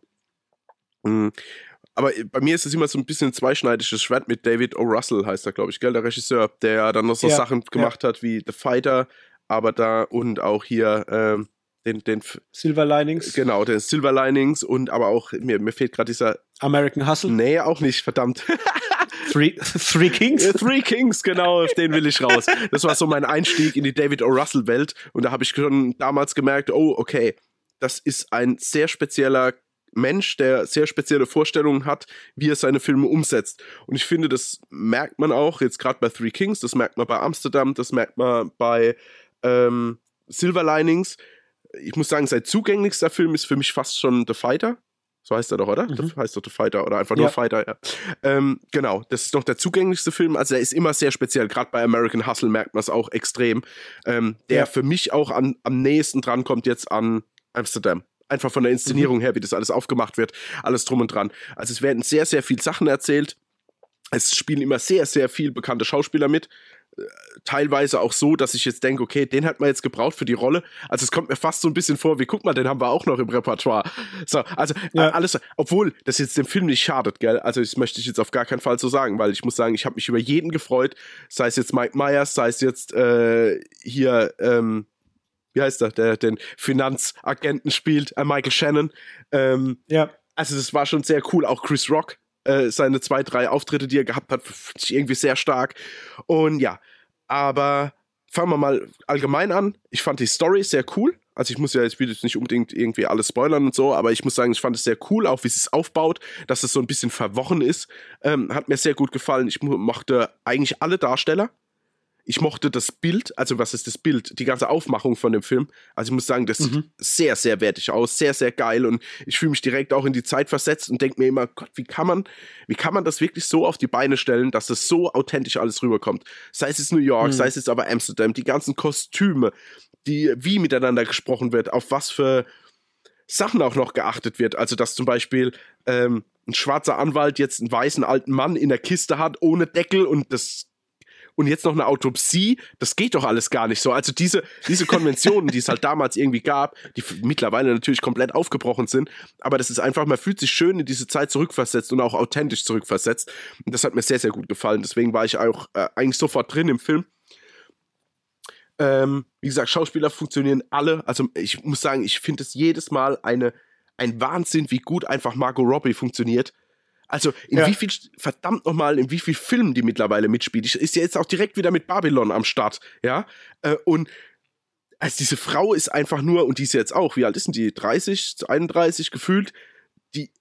Aber bei mir ist es immer so ein bisschen ein zweischneidiges Schwert mit David O. Russell, heißt er, glaube ich, gell, der Regisseur, der dann noch so ja, Sachen gemacht ja. hat wie The Fighter, aber da und auch hier ähm, den, den Silver Linings. Genau, den Silver Linings und aber auch, mir, mir fehlt gerade dieser American Hustle. Nee, auch nicht, verdammt. [laughs] Three, Three Kings? Three Kings, genau, auf den will ich raus. Das war so mein Einstieg in die David O. Russell-Welt und da habe ich schon damals gemerkt, oh, okay, das ist ein sehr spezieller Mensch, der sehr spezielle Vorstellungen hat, wie er seine Filme umsetzt. Und ich finde, das merkt man auch jetzt gerade bei Three Kings, das merkt man bei Amsterdam, das merkt man bei ähm, Silver Linings. Ich muss sagen, sein zugänglichster Film ist für mich fast schon The Fighter. So heißt er doch, oder? Mhm. Das heißt doch The Fighter oder einfach nur ja. Fighter, ja. Ähm, genau, das ist doch der zugänglichste Film. Also er ist immer sehr speziell. Gerade bei American Hustle merkt man es auch extrem. Ähm, der ja. für mich auch an, am nächsten dran kommt jetzt an Amsterdam. Einfach von der Inszenierung mhm. her, wie das alles aufgemacht wird, alles drum und dran. Also es werden sehr, sehr viele Sachen erzählt. Es spielen immer sehr, sehr viel bekannte Schauspieler mit teilweise auch so, dass ich jetzt denke, okay, den hat man jetzt gebraucht für die Rolle. Also es kommt mir fast so ein bisschen vor, wie guck mal, den haben wir auch noch im Repertoire. So, also ja. äh, alles, obwohl das jetzt dem Film nicht schadet, gell? Also das möchte ich jetzt auf gar keinen Fall so sagen, weil ich muss sagen, ich habe mich über jeden gefreut, sei es jetzt Mike Myers, sei es jetzt äh, hier, ähm, wie heißt er, der den Finanzagenten spielt, äh, Michael Shannon. Ähm, ja. Also das war schon sehr cool, auch Chris Rock äh, seine zwei, drei Auftritte, die er gehabt hat, finde ich irgendwie sehr stark. Und ja, aber fangen wir mal allgemein an. Ich fand die Story sehr cool. Also ich muss ja, jetzt nicht unbedingt irgendwie alles spoilern und so, aber ich muss sagen, ich fand es sehr cool, auch wie es aufbaut, dass es so ein bisschen verworren ist. Ähm, hat mir sehr gut gefallen. Ich mochte eigentlich alle Darsteller ich mochte das Bild, also was ist das Bild, die ganze Aufmachung von dem Film. Also ich muss sagen, das mhm. sieht sehr, sehr wertig aus, sehr, sehr geil und ich fühle mich direkt auch in die Zeit versetzt und denke mir immer, Gott, wie kann man, wie kann man das wirklich so auf die Beine stellen, dass das so authentisch alles rüberkommt? Sei es jetzt New York, mhm. sei es jetzt aber Amsterdam, die ganzen Kostüme, die, wie miteinander gesprochen wird, auf was für Sachen auch noch geachtet wird. Also, dass zum Beispiel ähm, ein schwarzer Anwalt jetzt einen weißen alten Mann in der Kiste hat, ohne Deckel und das und jetzt noch eine Autopsie, das geht doch alles gar nicht so. Also diese, diese Konventionen, die es halt damals irgendwie gab, die mittlerweile natürlich komplett aufgebrochen sind, aber das ist einfach, man fühlt sich schön in diese Zeit zurückversetzt und auch authentisch zurückversetzt. Und das hat mir sehr, sehr gut gefallen. Deswegen war ich auch äh, eigentlich sofort drin im Film. Ähm, wie gesagt, Schauspieler funktionieren alle. Also ich muss sagen, ich finde es jedes Mal eine, ein Wahnsinn, wie gut einfach Margot Robbie funktioniert. Also in ja. wie viel, verdammt nochmal, in wie viel Filmen die mittlerweile mitspielt. Ich ist ja jetzt auch direkt wieder mit Babylon am Start, ja. Äh, und also diese Frau ist einfach nur, und die ist jetzt auch, wie alt ist denn die? 30, 31 gefühlt, die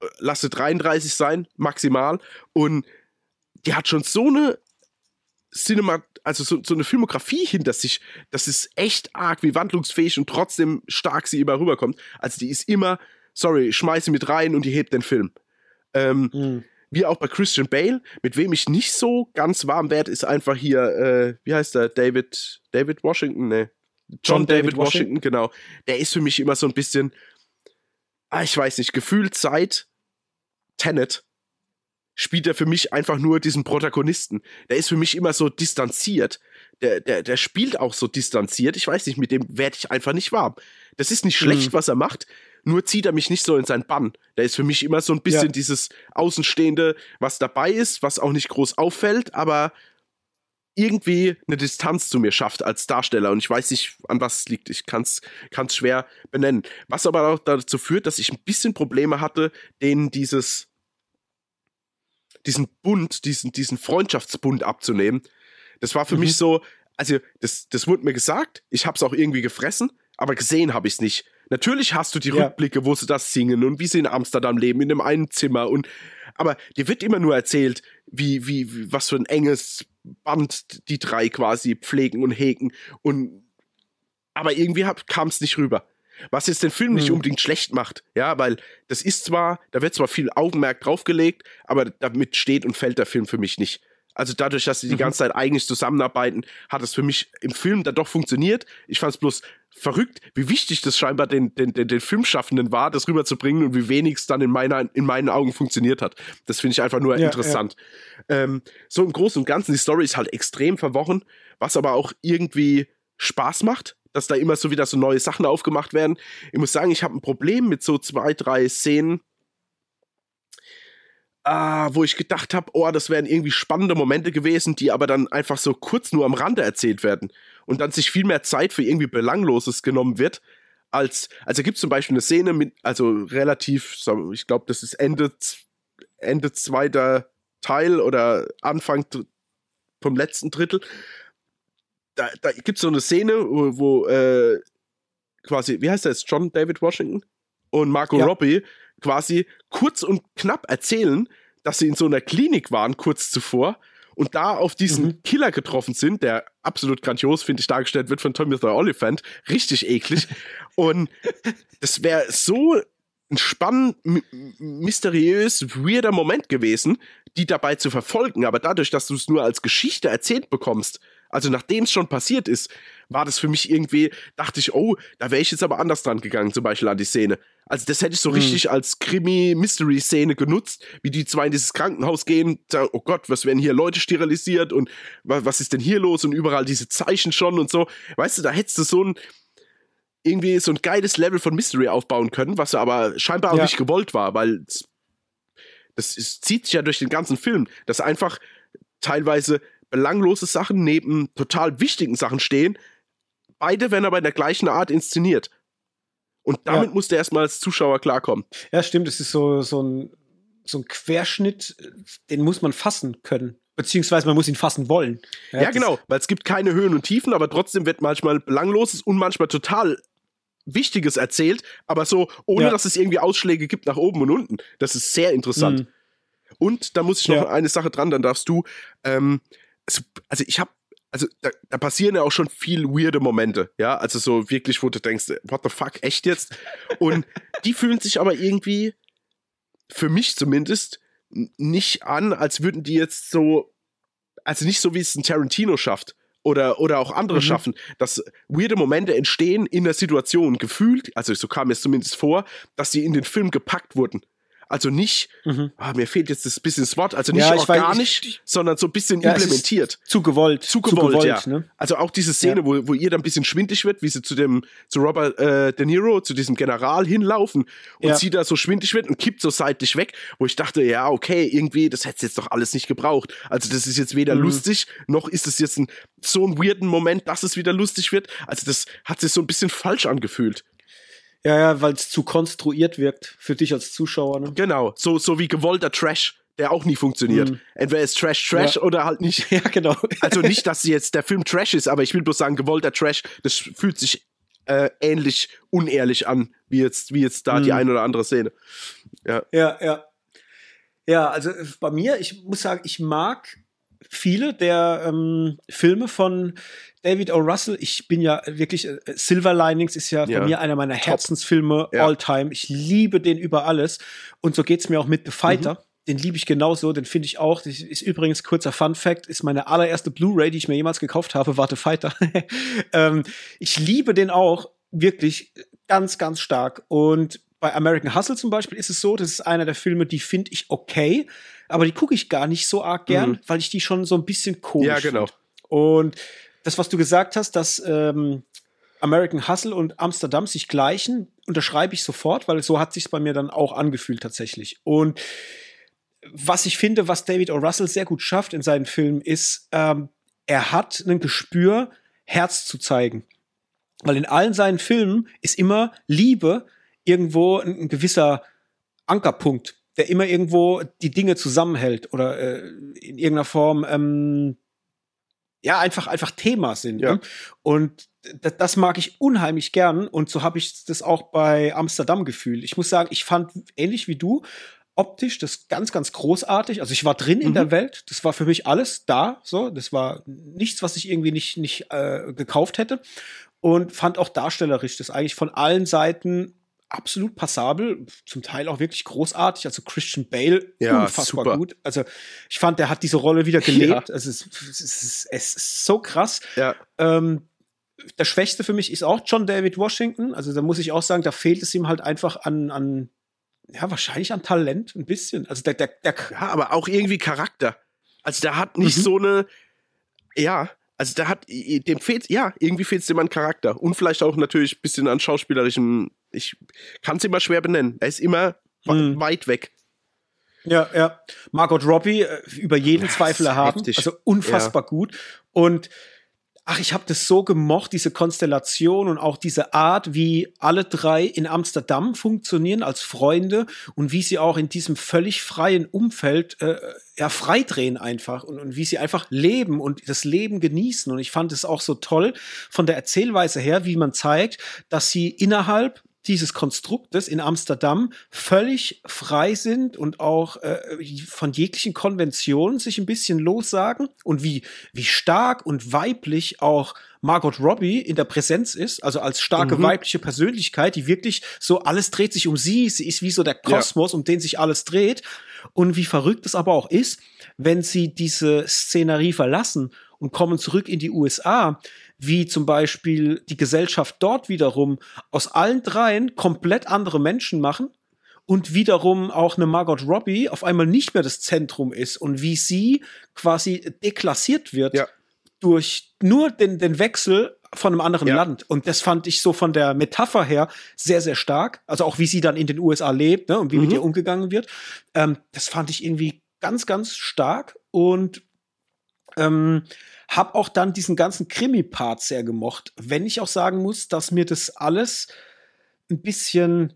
äh, lasse 33 sein, maximal. Und die hat schon so eine Cinema, also so, so eine Filmografie hinter sich, das ist echt arg, wie wandlungsfähig und trotzdem stark sie immer rüberkommt. Also die ist immer, sorry, schmeiße mit rein und die hebt den Film. Ähm, mhm. Wie auch bei Christian Bale, mit wem ich nicht so ganz warm werde, ist einfach hier, äh, wie heißt der? David, David Washington? Ne. John, John David, David Washington, Washington, genau. Der ist für mich immer so ein bisschen, ah, ich weiß nicht, gefühlt seit Tenet spielt er für mich einfach nur diesen Protagonisten. Der ist für mich immer so distanziert. Der, der, der spielt auch so distanziert. Ich weiß nicht, mit dem werde ich einfach nicht warm. Das ist nicht schlecht, mhm. was er macht nur zieht er mich nicht so in seinen Bann. Der ist für mich immer so ein bisschen ja. dieses Außenstehende, was dabei ist, was auch nicht groß auffällt, aber irgendwie eine Distanz zu mir schafft als Darsteller und ich weiß nicht, an was es liegt. Ich kann es schwer benennen. Was aber auch dazu führt, dass ich ein bisschen Probleme hatte, denen dieses diesen Bund, diesen, diesen Freundschaftsbund abzunehmen. Das war für mhm. mich so, also das, das wurde mir gesagt, ich habe es auch irgendwie gefressen, aber gesehen habe ich es nicht. Natürlich hast du die ja. Rückblicke, wo sie das singen und wie sie in Amsterdam leben, in einem einen Zimmer und aber dir wird immer nur erzählt, wie, wie, wie was für ein enges Band die drei quasi pflegen und hegen und aber irgendwie kam es nicht rüber. Was jetzt den Film nicht hm. unbedingt schlecht macht, ja, weil das ist zwar, da wird zwar viel Augenmerk draufgelegt, aber damit steht und fällt der Film für mich nicht. Also dadurch, dass sie die mhm. ganze Zeit eigentlich zusammenarbeiten, hat es für mich im Film dann doch funktioniert. Ich fand es bloß verrückt, wie wichtig das scheinbar den, den, den, den Filmschaffenden war, das rüberzubringen und wie wenig es dann in, meiner, in meinen Augen funktioniert hat. Das finde ich einfach nur ja, interessant. Ja. Ähm, so im Großen und Ganzen, die Story ist halt extrem verworren, was aber auch irgendwie Spaß macht dass da immer so wieder so neue Sachen aufgemacht werden. Ich muss sagen, ich habe ein Problem mit so zwei, drei Szenen, äh, wo ich gedacht habe, oh, das wären irgendwie spannende Momente gewesen, die aber dann einfach so kurz nur am Rande erzählt werden und dann sich viel mehr Zeit für irgendwie Belangloses genommen wird. Als, also gibt es zum Beispiel eine Szene mit, also relativ, ich glaube, das ist Ende, Ende zweiter Teil oder Anfang vom letzten Drittel, da, da gibt es so eine Szene, wo, wo äh, quasi, wie heißt der jetzt, John David Washington und Marco ja. Robbie quasi kurz und knapp erzählen, dass sie in so einer Klinik waren kurz zuvor und da auf diesen mhm. Killer getroffen sind, der absolut grandios, finde ich, dargestellt wird von Tommy the Oliphant. Richtig eklig. und das wäre so ein spannend, mysteriös, weirder Moment gewesen, die dabei zu verfolgen. Aber dadurch, dass du es nur als Geschichte erzählt bekommst, also nachdem es schon passiert ist, war das für mich irgendwie, dachte ich, oh, da wäre ich jetzt aber anders dran gegangen, zum Beispiel an die Szene. Also das hätte ich so mhm. richtig als Krimi-Mystery-Szene genutzt, wie die zwei in dieses Krankenhaus gehen, sagen, oh Gott, was werden hier Leute sterilisiert und was ist denn hier los und überall diese Zeichen schon und so. Weißt du, da hättest du so ein irgendwie so ein geiles Level von Mystery aufbauen können, was aber scheinbar auch ja. nicht gewollt war, weil das ist, zieht sich ja durch den ganzen Film, dass einfach teilweise belanglose Sachen neben total wichtigen Sachen stehen. Beide werden aber in der gleichen Art inszeniert. Und damit ja. muss der erstmal als Zuschauer klarkommen. Ja, stimmt. Es ist so, so, ein, so ein Querschnitt, den muss man fassen können. Beziehungsweise man muss ihn fassen wollen. Ja, ja genau, weil es gibt keine Höhen und Tiefen, aber trotzdem wird manchmal belangloses und manchmal total Wichtiges erzählt, aber so, ohne ja. dass es irgendwie Ausschläge gibt nach oben und unten. Das ist sehr interessant. Mhm. Und da muss ich noch ja. eine Sache dran, dann darfst du, ähm, also, ich habe also da, da, passieren ja auch schon viel weirde Momente, ja, also so wirklich, wo du denkst, what the fuck, echt jetzt? Und die fühlen sich aber irgendwie, für mich zumindest, nicht an, als würden die jetzt so, also nicht so, wie es ein Tarantino schafft oder, oder auch andere mhm. schaffen, dass weirde Momente entstehen in der Situation, gefühlt, also so kam es zumindest vor, dass sie in den Film gepackt wurden. Also nicht, mhm. ah, mir fehlt jetzt das bisschen das Wort, also nicht ja, organisch, weiß, sondern so ein bisschen ja, implementiert. Zu gewollt. Zu gewollt, zu gewollt ja. Ne? Also auch diese Szene, ja. wo, wo ihr dann ein bisschen schwindig wird, wie sie zu dem, zu Robert äh, De Niro, zu diesem General hinlaufen und sie da so schwindig wird und kippt so seitlich weg, wo ich dachte, ja, okay, irgendwie, das hätte jetzt doch alles nicht gebraucht. Also das ist jetzt weder mhm. lustig, noch ist es jetzt ein, so ein weirden Moment, dass es wieder lustig wird. Also das hat sich so ein bisschen falsch angefühlt. Ja, ja, weil es zu konstruiert wirkt für dich als Zuschauer. Ne? Genau, so, so wie gewollter Trash, der auch nie funktioniert. Mhm. Entweder ist Trash Trash ja. oder halt nicht. [laughs] Ja, genau. Also nicht, dass jetzt der Film Trash ist, aber ich will bloß sagen, gewollter Trash, das fühlt sich äh, ähnlich unehrlich an, wie jetzt, wie jetzt da mhm. die eine oder andere Szene. Ja, ja. Ja, ja also äh, bei mir, ich muss sagen, ich mag viele der ähm, Filme von David O. Russell, ich bin ja wirklich, äh, Silver Linings ist ja, ja. bei mir einer meiner Top. Herzensfilme ja. all time. Ich liebe den über alles. Und so geht's mir auch mit The Fighter. Mhm. Den liebe ich genauso, den finde ich auch. Das ist übrigens kurzer Fun Fact, ist meine allererste Blu-ray, die ich mir jemals gekauft habe, war The Fighter. [laughs] ähm, ich liebe den auch wirklich ganz, ganz stark. Und bei American Hustle zum Beispiel ist es so, das ist einer der Filme, die finde ich okay, aber die gucke ich gar nicht so arg gern, mhm. weil ich die schon so ein bisschen komisch Ja, genau. Find. Und das, was du gesagt hast, dass ähm, American Hustle und Amsterdam sich gleichen, unterschreibe ich sofort, weil so hat sich bei mir dann auch angefühlt tatsächlich. Und was ich finde, was David O. Russell sehr gut schafft in seinen Filmen, ist, ähm, er hat ein Gespür, Herz zu zeigen. Weil in allen seinen Filmen ist immer Liebe irgendwo ein, ein gewisser Ankerpunkt, der immer irgendwo die Dinge zusammenhält oder äh, in irgendeiner Form ähm, ja einfach einfach Thema sind. Ja. Ne? Und das mag ich unheimlich gern und so habe ich das auch bei Amsterdam gefühlt. Ich muss sagen, ich fand ähnlich wie du optisch das ganz ganz großartig. Also ich war drin mhm. in der mhm. Welt, das war für mich alles da, so, das war nichts, was ich irgendwie nicht nicht äh, gekauft hätte und fand auch darstellerisch das eigentlich von allen Seiten absolut passabel, zum Teil auch wirklich großartig. Also Christian Bale, ja, unfassbar super. gut. Also ich fand, der hat diese Rolle wieder [laughs] gelebt. Ja. Also es, es, ist, es ist so krass. Ja. Ähm, der Schwächste für mich ist auch John David Washington. Also da muss ich auch sagen, da fehlt es ihm halt einfach an, an ja, wahrscheinlich an Talent ein bisschen. Also der, der, der ja, aber auch irgendwie Charakter. Also der hat nicht mhm. so eine, ja, also da hat, dem fehlt, ja, irgendwie fehlt es dem an Charakter. Und vielleicht auch natürlich ein bisschen an schauspielerischem, ich kann es immer schwer benennen. Er ist immer mhm. weit weg. Ja, ja. Margot Robbie, äh, über jeden Zweifel erhaben. Also unfassbar ja. gut. Und ach, ich habe das so gemocht, diese Konstellation und auch diese Art, wie alle drei in Amsterdam funktionieren als Freunde und wie sie auch in diesem völlig freien Umfeld äh, ja freidrehen einfach und, und wie sie einfach leben und das Leben genießen. Und ich fand es auch so toll von der Erzählweise her, wie man zeigt, dass sie innerhalb dieses Konstruktes in Amsterdam völlig frei sind und auch äh, von jeglichen Konventionen sich ein bisschen lossagen und wie, wie stark und weiblich auch Margot Robbie in der Präsenz ist, also als starke mhm. weibliche Persönlichkeit, die wirklich so alles dreht sich um sie, sie ist wie so der Kosmos, ja. um den sich alles dreht und wie verrückt es aber auch ist, wenn sie diese Szenerie verlassen und kommen zurück in die USA, wie zum Beispiel die Gesellschaft dort wiederum aus allen dreien komplett andere Menschen machen und wiederum auch eine Margot Robbie auf einmal nicht mehr das Zentrum ist und wie sie quasi deklassiert wird ja. durch nur den, den Wechsel von einem anderen ja. Land. Und das fand ich so von der Metapher her sehr, sehr stark. Also auch wie sie dann in den USA lebt ne, und wie mhm. mit ihr umgegangen wird. Ähm, das fand ich irgendwie ganz, ganz stark. Und ähm, hab auch dann diesen ganzen Krimi-Part sehr gemocht. Wenn ich auch sagen muss, dass mir das alles ein bisschen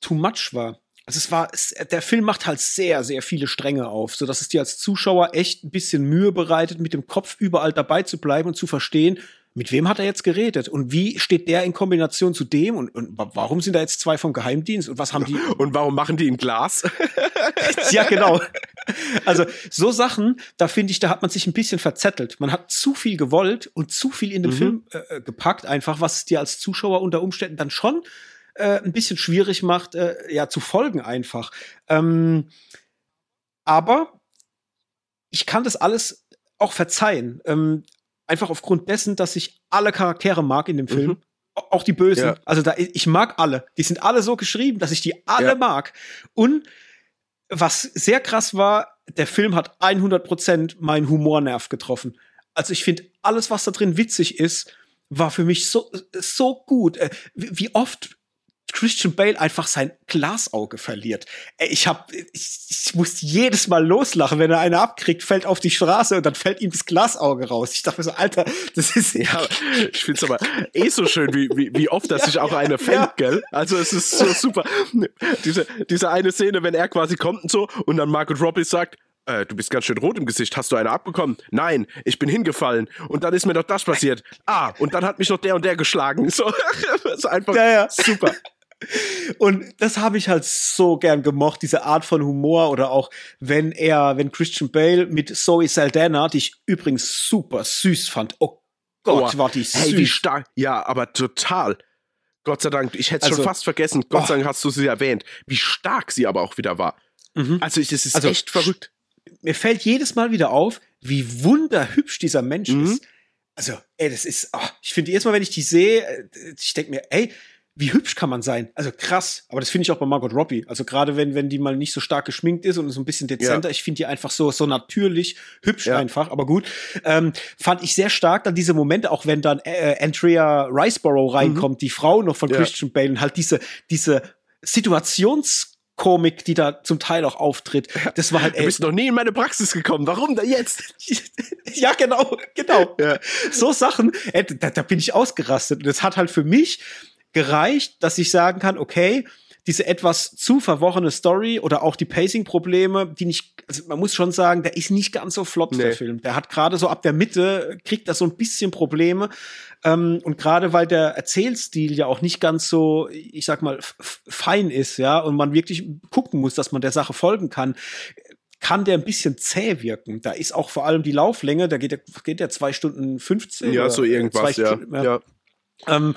too much war. Also es war, es, der Film macht halt sehr, sehr viele Stränge auf, so dass es dir als Zuschauer echt ein bisschen Mühe bereitet, mit dem Kopf überall dabei zu bleiben und zu verstehen, mit wem hat er jetzt geredet und wie steht der in Kombination zu dem und, und warum sind da jetzt zwei vom Geheimdienst und was haben die [laughs] und warum machen die ein Glas? ja, genau. [laughs] [laughs] Also so Sachen, da finde ich, da hat man sich ein bisschen verzettelt. Man hat zu viel gewollt und zu viel in den mhm. Film äh, gepackt, einfach was es dir als Zuschauer unter Umständen dann schon äh, ein bisschen schwierig macht, äh, ja zu folgen einfach. Ähm, aber ich kann das alles auch verzeihen. Ähm, Einfach aufgrund dessen, dass ich alle Charaktere mag in dem Film. Mhm. Auch die Bösen. Ja. Also da, ich mag alle. Die sind alle so geschrieben, dass ich die alle ja. mag. Und was sehr krass war, der Film hat 100% meinen Humornerv getroffen. Also ich finde, alles, was da drin witzig ist, war für mich so, so gut. Äh, wie oft Christian Bale einfach sein Glasauge verliert. Ich hab, ich, ich muss jedes Mal loslachen, wenn er eine abkriegt, fällt auf die Straße und dann fällt ihm das Glasauge raus. Ich dachte mir so, Alter, das ist ja, ich find's aber eh so schön, wie, wie, wie oft das ja, sich auch eine fängt, ja. gell? Also es ist so super. Diese, diese eine Szene, wenn er quasi kommt und so und dann Margot Robbie sagt, äh, du bist ganz schön rot im Gesicht. Hast du eine abbekommen? Nein, ich bin hingefallen. Und dann ist mir doch das passiert. Ah, und dann hat mich noch der und der geschlagen. So, [laughs] das ist einfach ja, ja. super. Und das habe ich halt so gern gemocht, diese Art von Humor oder auch wenn er, wenn Christian Bale mit Zoe Saldana, die ich übrigens super süß fand. Oh Gott, oh, war die süß. Hey, wie stark. Ja, aber total. Gott sei Dank, ich hätte es also, schon fast vergessen. Gott oh. sei Dank hast du sie erwähnt. Wie stark sie aber auch wieder war. Mhm. Also, das ist also, echt verrückt. Mir fällt jedes Mal wieder auf, wie wunderhübsch dieser Mensch mhm. ist. Also, ey, das ist, oh, ich finde jedes Mal, wenn ich die sehe, äh, ich denke mir, ey, wie hübsch kann man sein? Also krass. Aber das finde ich auch bei Margot Robbie. Also gerade wenn, wenn die mal nicht so stark geschminkt ist und so ein bisschen dezenter, ja. ich finde die einfach so, so natürlich hübsch ja. einfach. Aber gut. Ähm, fand ich sehr stark dann diese Momente, auch wenn dann äh, Andrea Riceborough reinkommt, mhm. die Frau noch von ja. Christian Bale und halt diese, diese Situations Komik, die da zum Teil auch auftritt. Das war halt. Ey, du bist noch nie in meine Praxis gekommen. Warum da jetzt? [laughs] ja, genau, genau. Ja. So Sachen, ey, da, da bin ich ausgerastet. Und das hat halt für mich gereicht, dass ich sagen kann, okay, diese etwas zu verworrene Story oder auch die Pacing-Probleme, die nicht, also man muss schon sagen, der ist nicht ganz so flott, nee. der Film. Der hat gerade so ab der Mitte, kriegt er so ein bisschen Probleme. Ähm, und gerade weil der Erzählstil ja auch nicht ganz so, ich sag mal, fein ist, ja, und man wirklich gucken muss, dass man der Sache folgen kann, kann der ein bisschen zäh wirken. Da ist auch vor allem die Lauflänge, da geht der, geht der zwei Stunden 15. Ja, so irgendwas, ja. Stunden, ja. ja. Ähm,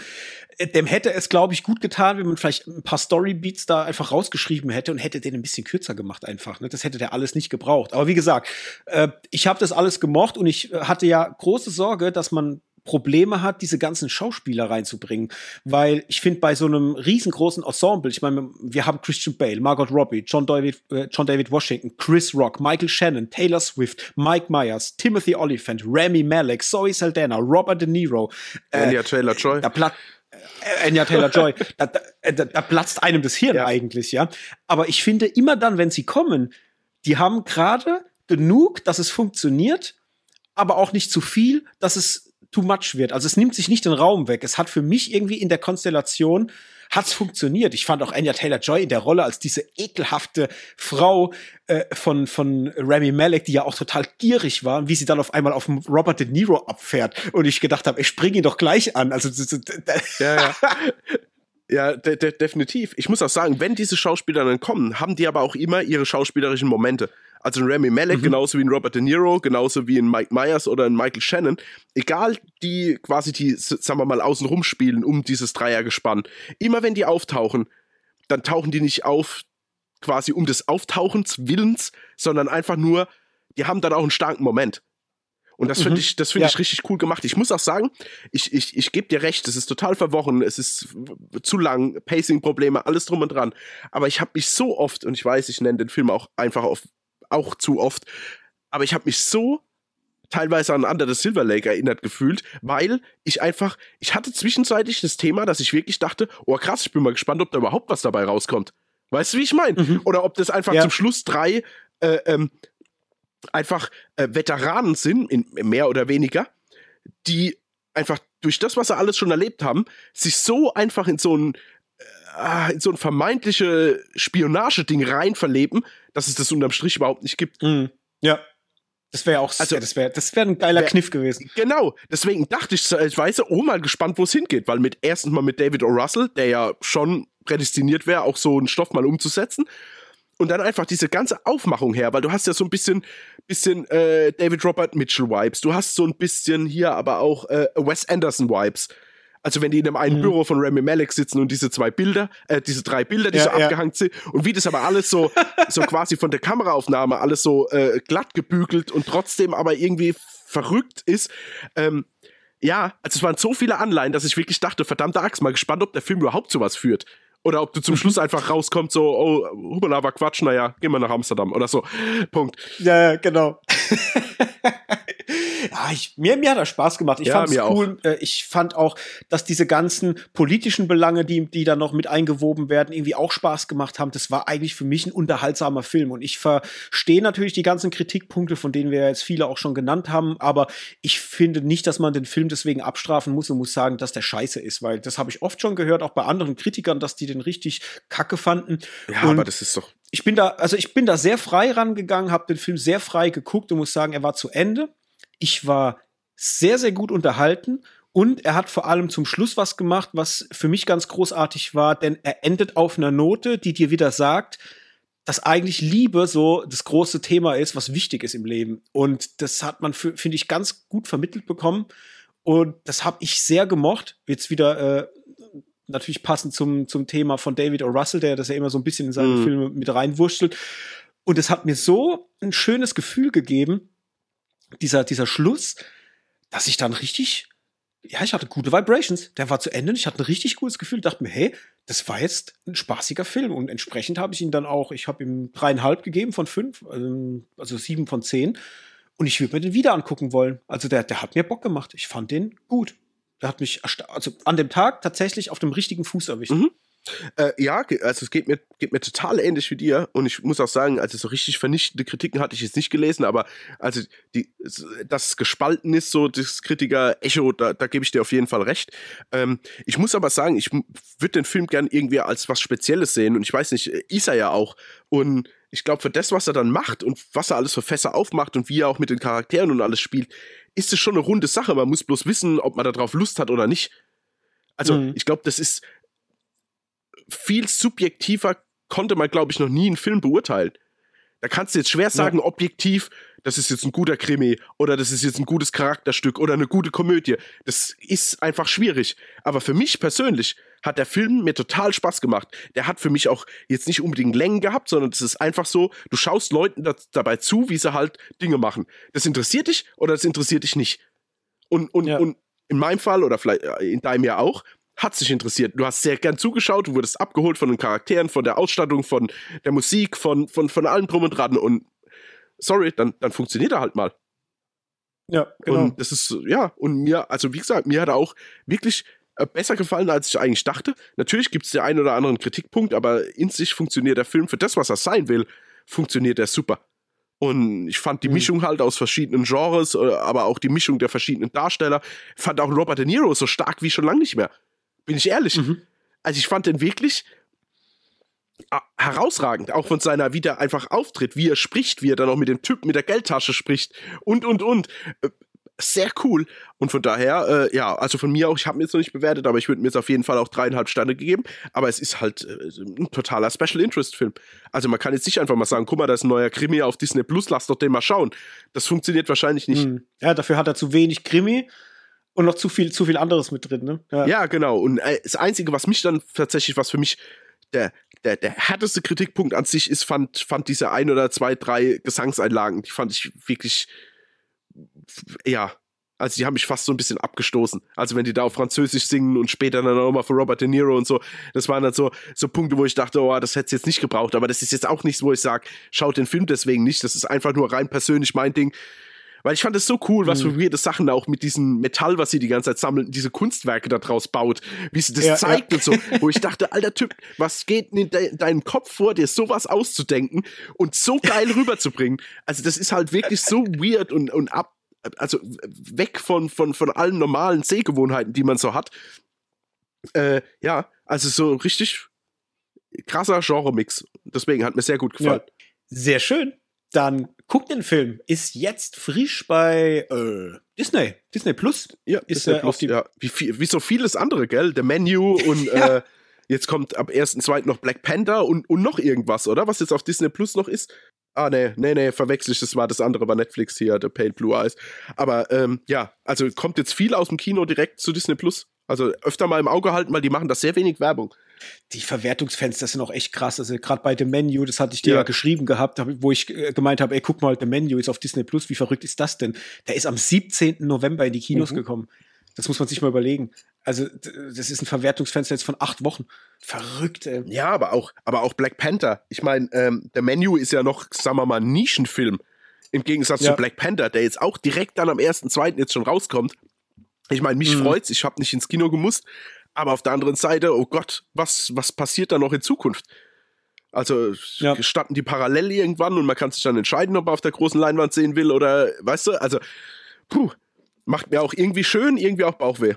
dem hätte es, glaube ich, gut getan, wenn man vielleicht ein paar Storybeats da einfach rausgeschrieben hätte und hätte den ein bisschen kürzer gemacht einfach. Ne? Das hätte der alles nicht gebraucht. Aber wie gesagt, äh, ich habe das alles gemocht und ich hatte ja große Sorge, dass man Probleme hat, diese ganzen Schauspieler reinzubringen. Weil ich finde, bei so einem riesengroßen Ensemble, ich meine, wir haben Christian Bale, Margot Robbie, John David, äh, John David Washington, Chris Rock, Michael Shannon, Taylor Swift, Mike Myers, Timothy Oliphant, Rami Malek, Zoe Saldana, Robert De Niro. Äh, Anya Taylor-Joy. Da platt äh, Anya Taylor-Joy, [laughs] da, da, da, da, platzt einem das Hirn ja. eigentlich, ja. Aber ich finde immer dann, wenn sie kommen, die haben gerade genug, dass es funktioniert, aber auch nicht zu viel, dass es too much wird. Also es nimmt sich nicht den Raum weg. Es hat für mich irgendwie in der Konstellation hat's funktioniert. Ich fand auch Anya Taylor Joy in der Rolle als diese ekelhafte Frau äh, von von Rami Malek, die ja auch total gierig war, wie sie dann auf einmal auf Robert De Niro abfährt und ich gedacht habe, ich springe ihn doch gleich an. Also [laughs] ja, ja. Ja, de de definitiv. Ich muss auch sagen, wenn diese Schauspieler dann kommen, haben die aber auch immer ihre schauspielerischen Momente. Also ein Remy Malek, mhm. genauso wie ein Robert De Niro, genauso wie ein Mike Myers oder ein Michael Shannon. Egal, die quasi die, sagen wir mal, außen rum spielen um dieses Dreiergespann. Immer wenn die auftauchen, dann tauchen die nicht auf quasi um des Auftauchens Willens, sondern einfach nur, die haben dann auch einen starken Moment. Und das finde mhm. ich, das finde ja. ich richtig cool gemacht. Ich muss auch sagen, ich, ich, ich gebe dir recht, es ist total verworren, es ist zu lang, Pacing-Probleme, alles drum und dran. Aber ich habe mich so oft, und ich weiß, ich nenne den Film auch einfach auf auch zu oft. Aber ich habe mich so teilweise an Under the Silver Lake erinnert gefühlt, weil ich einfach, ich hatte zwischenzeitlich das Thema, dass ich wirklich dachte, oh krass, ich bin mal gespannt, ob da überhaupt was dabei rauskommt. Weißt du, wie ich meine? Mhm. Oder ob das einfach ja. zum Schluss drei äh, ähm, einfach äh, Veteranen sind, in, mehr oder weniger, die einfach durch das, was sie alles schon erlebt haben, sich so einfach in so ein äh, in so ein vermeintliche Spionageding rein verleben, dass es das unterm Strich überhaupt nicht gibt. Mhm. Ja. Das wäre auch, also, ja, das wäre das wär ein geiler wär, Kniff gewesen. Genau, deswegen dachte ich, ich weiß, oh, mal gespannt, wo es hingeht, weil mit erstens mal mit David O. Russell, der ja schon prädestiniert wäre, auch so einen Stoff mal umzusetzen. Und dann einfach diese ganze Aufmachung her, weil du hast ja so ein bisschen, bisschen äh, David Robert Mitchell Vibes, du hast so ein bisschen hier aber auch äh, Wes Anderson Vibes. Also wenn die in einem einen mhm. Büro von Remy Malek sitzen und diese zwei Bilder, äh, diese drei Bilder, die ja, so ja. abgehangen sind und wie das aber alles so, [laughs] so quasi von der Kameraaufnahme alles so äh, glatt gebügelt und trotzdem aber irgendwie verrückt ist. Ähm, ja, also es waren so viele Anleihen, dass ich wirklich dachte, verdammte Axt, mal gespannt, ob der Film überhaupt sowas führt. Oder ob du zum mhm. Schluss einfach rauskommst, so, oh, Hubala war Quatsch, naja, gehen wir nach Amsterdam oder so. Punkt. Ja, ja genau. [laughs] ja, ich, mir, mir hat das Spaß gemacht. Ich ja, fand es cool. Auch. Äh, ich fand auch, dass diese ganzen politischen Belange, die, die da noch mit eingewoben werden, irgendwie auch Spaß gemacht haben. Das war eigentlich für mich ein unterhaltsamer Film. Und ich verstehe natürlich die ganzen Kritikpunkte, von denen wir jetzt viele auch schon genannt haben. Aber ich finde nicht, dass man den Film deswegen abstrafen muss und muss sagen, dass der scheiße ist. Weil das habe ich oft schon gehört, auch bei anderen Kritikern, dass die den richtig kacke fanden. Ja, und aber das ist doch ich bin da, also ich bin da sehr frei rangegangen, habe den Film sehr frei geguckt und muss sagen, er war zu Ende. Ich war sehr, sehr gut unterhalten und er hat vor allem zum Schluss was gemacht, was für mich ganz großartig war, denn er endet auf einer Note, die dir wieder sagt, dass eigentlich Liebe so das große Thema ist, was wichtig ist im Leben. Und das hat man, finde ich, ganz gut vermittelt bekommen. Und das habe ich sehr gemocht. Jetzt wieder äh, natürlich passend zum, zum Thema von David O. Russell, der das ja immer so ein bisschen in seine mm. Filme mit reinwurschtelt. Und es hat mir so ein schönes Gefühl gegeben, dieser, dieser Schluss, dass ich dann richtig, ja, ich hatte gute Vibrations. Der war zu Ende und ich hatte ein richtig gutes Gefühl. dachte mir, hey, das war jetzt ein spaßiger Film. Und entsprechend habe ich ihn dann auch, ich habe ihm dreieinhalb gegeben von fünf, also, also sieben von zehn. Und ich würde mir den wieder angucken wollen. Also der, der hat mir Bock gemacht. Ich fand den gut. Der hat mich also an dem Tag tatsächlich auf dem richtigen Fuß erwischt. Mhm. Äh, ja, also es geht mir, geht mir total ähnlich wie dir. Und ich muss auch sagen, also so richtig vernichtende Kritiken hatte ich jetzt nicht gelesen, aber also die, das gespalten ist, so das Kritiker-Echo, da, da gebe ich dir auf jeden Fall recht. Ähm, ich muss aber sagen, ich würde den Film gern irgendwie als was Spezielles sehen. Und ich weiß nicht, ist er ja auch. Und ich glaube, für das, was er dann macht und was er alles für Fässer aufmacht und wie er auch mit den Charakteren und alles spielt, ist es schon eine runde Sache. Man muss bloß wissen, ob man darauf Lust hat oder nicht. Also, mhm. ich glaube, das ist viel subjektiver konnte man, glaube ich, noch nie einen Film beurteilen. Da kannst du jetzt schwer sagen, ja. objektiv, das ist jetzt ein guter Krimi oder das ist jetzt ein gutes Charakterstück oder eine gute Komödie. Das ist einfach schwierig. Aber für mich persönlich hat der Film mir total Spaß gemacht. Der hat für mich auch jetzt nicht unbedingt Längen gehabt, sondern es ist einfach so, du schaust Leuten da, dabei zu, wie sie halt Dinge machen. Das interessiert dich oder das interessiert dich nicht. Und, und, ja. und in meinem Fall oder vielleicht äh, in deinem ja auch, hat sich interessiert. Du hast sehr gern zugeschaut, du wurdest abgeholt von den Charakteren, von der Ausstattung, von der Musik, von, von, von allem drum und dran. Und sorry, dann, dann funktioniert er halt mal. Ja, genau. Und das ist, ja, und mir, also wie gesagt, mir hat er auch wirklich äh, besser gefallen, als ich eigentlich dachte. Natürlich gibt es den einen oder anderen Kritikpunkt, aber in sich funktioniert der Film für das, was er sein will, funktioniert er super. Und ich fand die mhm. Mischung halt aus verschiedenen Genres, äh, aber auch die Mischung der verschiedenen Darsteller. Ich fand auch Robert De Niro so stark wie schon lange nicht mehr. Bin ich ehrlich. Mhm. Also ich fand den wirklich ah, herausragend, auch von seiner, wie der einfach auftritt, wie er spricht, wie er dann auch mit dem Typ mit der Geldtasche spricht und, und, und. Äh, sehr cool. Und von daher, äh, ja, also von mir auch, ich habe mir jetzt noch nicht bewertet, aber ich würde mir jetzt auf jeden Fall auch dreieinhalb Sterne gegeben. Aber es ist halt äh, ein totaler Special Interest Film. Also man kann jetzt nicht einfach mal sagen, guck mal, da ist ein neuer Krimi auf Disney Plus, lass doch den mal schauen. Das funktioniert wahrscheinlich nicht. Hm. Ja, dafür hat er zu wenig Krimi und noch zu viel, zu viel anderes mit drin, ne? Ja, ja genau. Und äh, das Einzige, was mich dann tatsächlich, was für mich der, der, der härteste Kritikpunkt an sich ist, fand, fand diese ein oder zwei, drei Gesangseinlagen, die fand ich wirklich, ja, also die haben mich fast so ein bisschen abgestoßen. Also wenn die da auf Französisch singen und später dann nochmal für Robert De Niro und so, das waren dann so, so Punkte, wo ich dachte, oh, das hätte es jetzt nicht gebraucht. Aber das ist jetzt auch nichts, wo ich sage, schaut den Film deswegen nicht. Das ist einfach nur rein persönlich mein Ding. Weil ich fand es so cool, was mhm. für weirde Sachen auch mit diesem Metall, was sie die ganze Zeit sammeln, diese Kunstwerke da draus baut, wie sie das ja, zeigt ja. und so. Wo ich dachte, alter Typ, was geht in de deinem Kopf vor, dir sowas auszudenken und so geil rüberzubringen? Also das ist halt wirklich so weird und, und ab, also weg von, von, von allen normalen Sehgewohnheiten, die man so hat. Äh, ja, also so richtig krasser Genre-Mix. Deswegen hat mir sehr gut gefallen. Ja. Sehr schön. Dann guckt den Film. Ist jetzt frisch bei äh, Disney. Disney Plus. Ja, ist Disney Plus, ja. Wie, viel, wie so vieles andere, gell? Der Menu und [laughs] ja. äh, jetzt kommt ab 1.2. noch Black Panther und, und noch irgendwas, oder? Was jetzt auf Disney Plus noch ist. Ah, nee, nee, nee, verwechsel ich, das war das andere bei Netflix hier, The Pale Blue Eyes. Aber ähm, ja, also kommt jetzt viel aus dem Kino direkt zu Disney Plus. Also öfter mal im Auge halten, weil die machen da sehr wenig Werbung die Verwertungsfenster sind auch echt krass. Also gerade bei The Menu, das hatte ich dir ja, ja geschrieben gehabt, wo ich äh, gemeint habe, ey, guck mal, The Menu ist auf Disney Plus, wie verrückt ist das denn? Der ist am 17. November in die Kinos mhm. gekommen. Das muss man sich mal überlegen. Also, das ist ein Verwertungsfenster jetzt von acht Wochen. Verrückt, ey. Ja, aber auch, aber auch Black Panther. Ich meine, ähm, der Menu ist ja noch, sagen wir mal, ein Nischenfilm. Im Gegensatz ja. zu Black Panther, der jetzt auch direkt dann am 1.2. jetzt schon rauskommt. Ich meine, mich mhm. freut's, ich habe nicht ins Kino gemusst, aber auf der anderen Seite, oh Gott, was, was passiert da noch in Zukunft? Also ja. starten die parallel irgendwann und man kann sich dann entscheiden, ob man auf der großen Leinwand sehen will oder, weißt du, also, puh, macht mir auch irgendwie schön, irgendwie auch Bauchweh.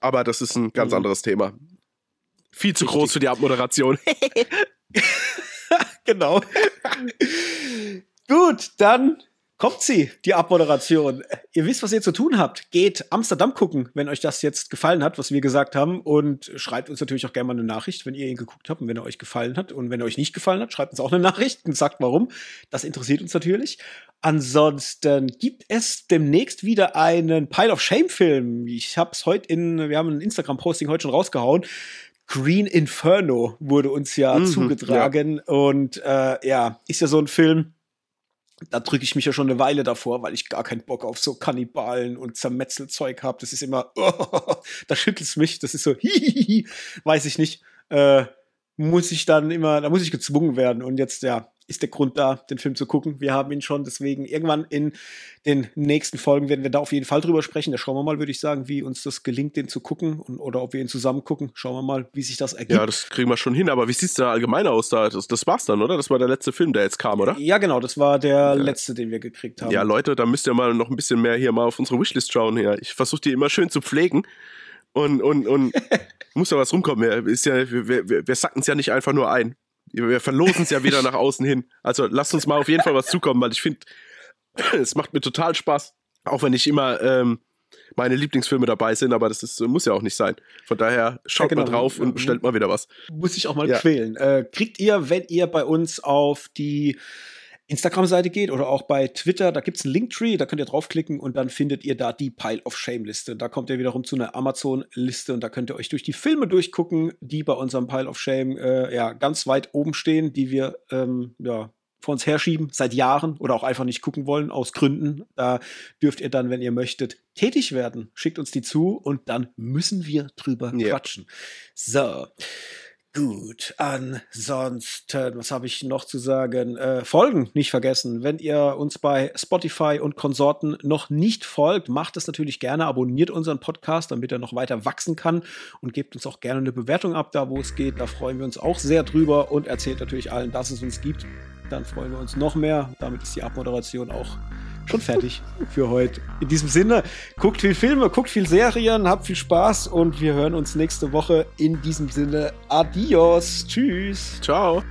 Aber das ist ein ganz mhm. anderes Thema. Viel zu Richtig. groß für die Abmoderation. [laughs] [laughs] genau. Gut, dann kommt sie, die Abmoderation. Ihr wisst, was ihr zu tun habt. Geht Amsterdam gucken, wenn euch das jetzt gefallen hat, was wir gesagt haben. Und schreibt uns natürlich auch gerne mal eine Nachricht, wenn ihr ihn geguckt habt und wenn er euch gefallen hat. Und wenn er euch nicht gefallen hat, schreibt uns auch eine Nachricht und sagt warum. Das interessiert uns natürlich. Ansonsten gibt es demnächst wieder einen Pile of Shame Film. Ich habe es heute in, wir haben ein Instagram-Posting heute schon rausgehauen. Green Inferno wurde uns ja mhm, zugetragen. Ja. Und äh, ja, ist ja so ein Film, da drücke ich mich ja schon eine Weile davor, weil ich gar keinen Bock auf so Kannibalen und Zermetzelzeug habe. Das ist immer, [laughs] oh, da schüttelt es mich. Das ist so, [laughs] hihihi, weiß ich nicht. Äh, muss ich dann immer, da muss ich gezwungen werden. Und jetzt, ja, ist der Grund da, den Film zu gucken. Wir haben ihn schon, deswegen irgendwann in den nächsten Folgen werden wir da auf jeden Fall drüber sprechen. Da schauen wir mal, würde ich sagen, wie uns das gelingt, den zu gucken und, oder ob wir ihn zusammen gucken. Schauen wir mal, wie sich das ergibt. Ja, das kriegen wir schon hin, aber wie sieht es da allgemein aus? Da? Das, das war's dann, oder? Das war der letzte Film, der jetzt kam, oder? Ja, genau, das war der ja. letzte, den wir gekriegt haben. Ja, Leute, da müsst ihr mal noch ein bisschen mehr hier mal auf unsere Wishlist schauen hier. Ich versuche die immer schön zu pflegen und, und, und [laughs] muss da was rumkommen. Ist ja, wir, wir, wir sacken es ja nicht einfach nur ein. Wir verlosen es ja wieder [laughs] nach außen hin. Also lasst uns mal auf jeden Fall was zukommen, weil ich finde, [clears throat] es macht mir total Spaß. Auch wenn nicht immer ähm, meine Lieblingsfilme dabei sind, aber das ist, muss ja auch nicht sein. Von daher schaut ja, genau. mal drauf und bestellt mal wieder was. Muss ich auch mal ja. quälen. Äh, kriegt ihr, wenn ihr bei uns auf die Instagram-Seite geht oder auch bei Twitter, da gibt es einen Linktree, da könnt ihr draufklicken und dann findet ihr da die Pile of Shame-Liste. Da kommt ihr wiederum zu einer Amazon-Liste und da könnt ihr euch durch die Filme durchgucken, die bei unserem Pile of Shame äh, ja, ganz weit oben stehen, die wir ähm, ja, vor uns herschieben seit Jahren oder auch einfach nicht gucken wollen aus Gründen. Da dürft ihr dann, wenn ihr möchtet, tätig werden. Schickt uns die zu und dann müssen wir drüber ja. quatschen. So. Gut, ansonsten, was habe ich noch zu sagen? Äh, Folgen nicht vergessen. Wenn ihr uns bei Spotify und Konsorten noch nicht folgt, macht es natürlich gerne, abonniert unseren Podcast, damit er noch weiter wachsen kann und gebt uns auch gerne eine Bewertung ab, da wo es geht. Da freuen wir uns auch sehr drüber und erzählt natürlich allen, dass es uns gibt. Dann freuen wir uns noch mehr. Damit ist die Abmoderation auch schon fertig für heute. In diesem Sinne, guckt viel Filme, guckt viel Serien, habt viel Spaß und wir hören uns nächste Woche. In diesem Sinne, adios. Tschüss. Ciao.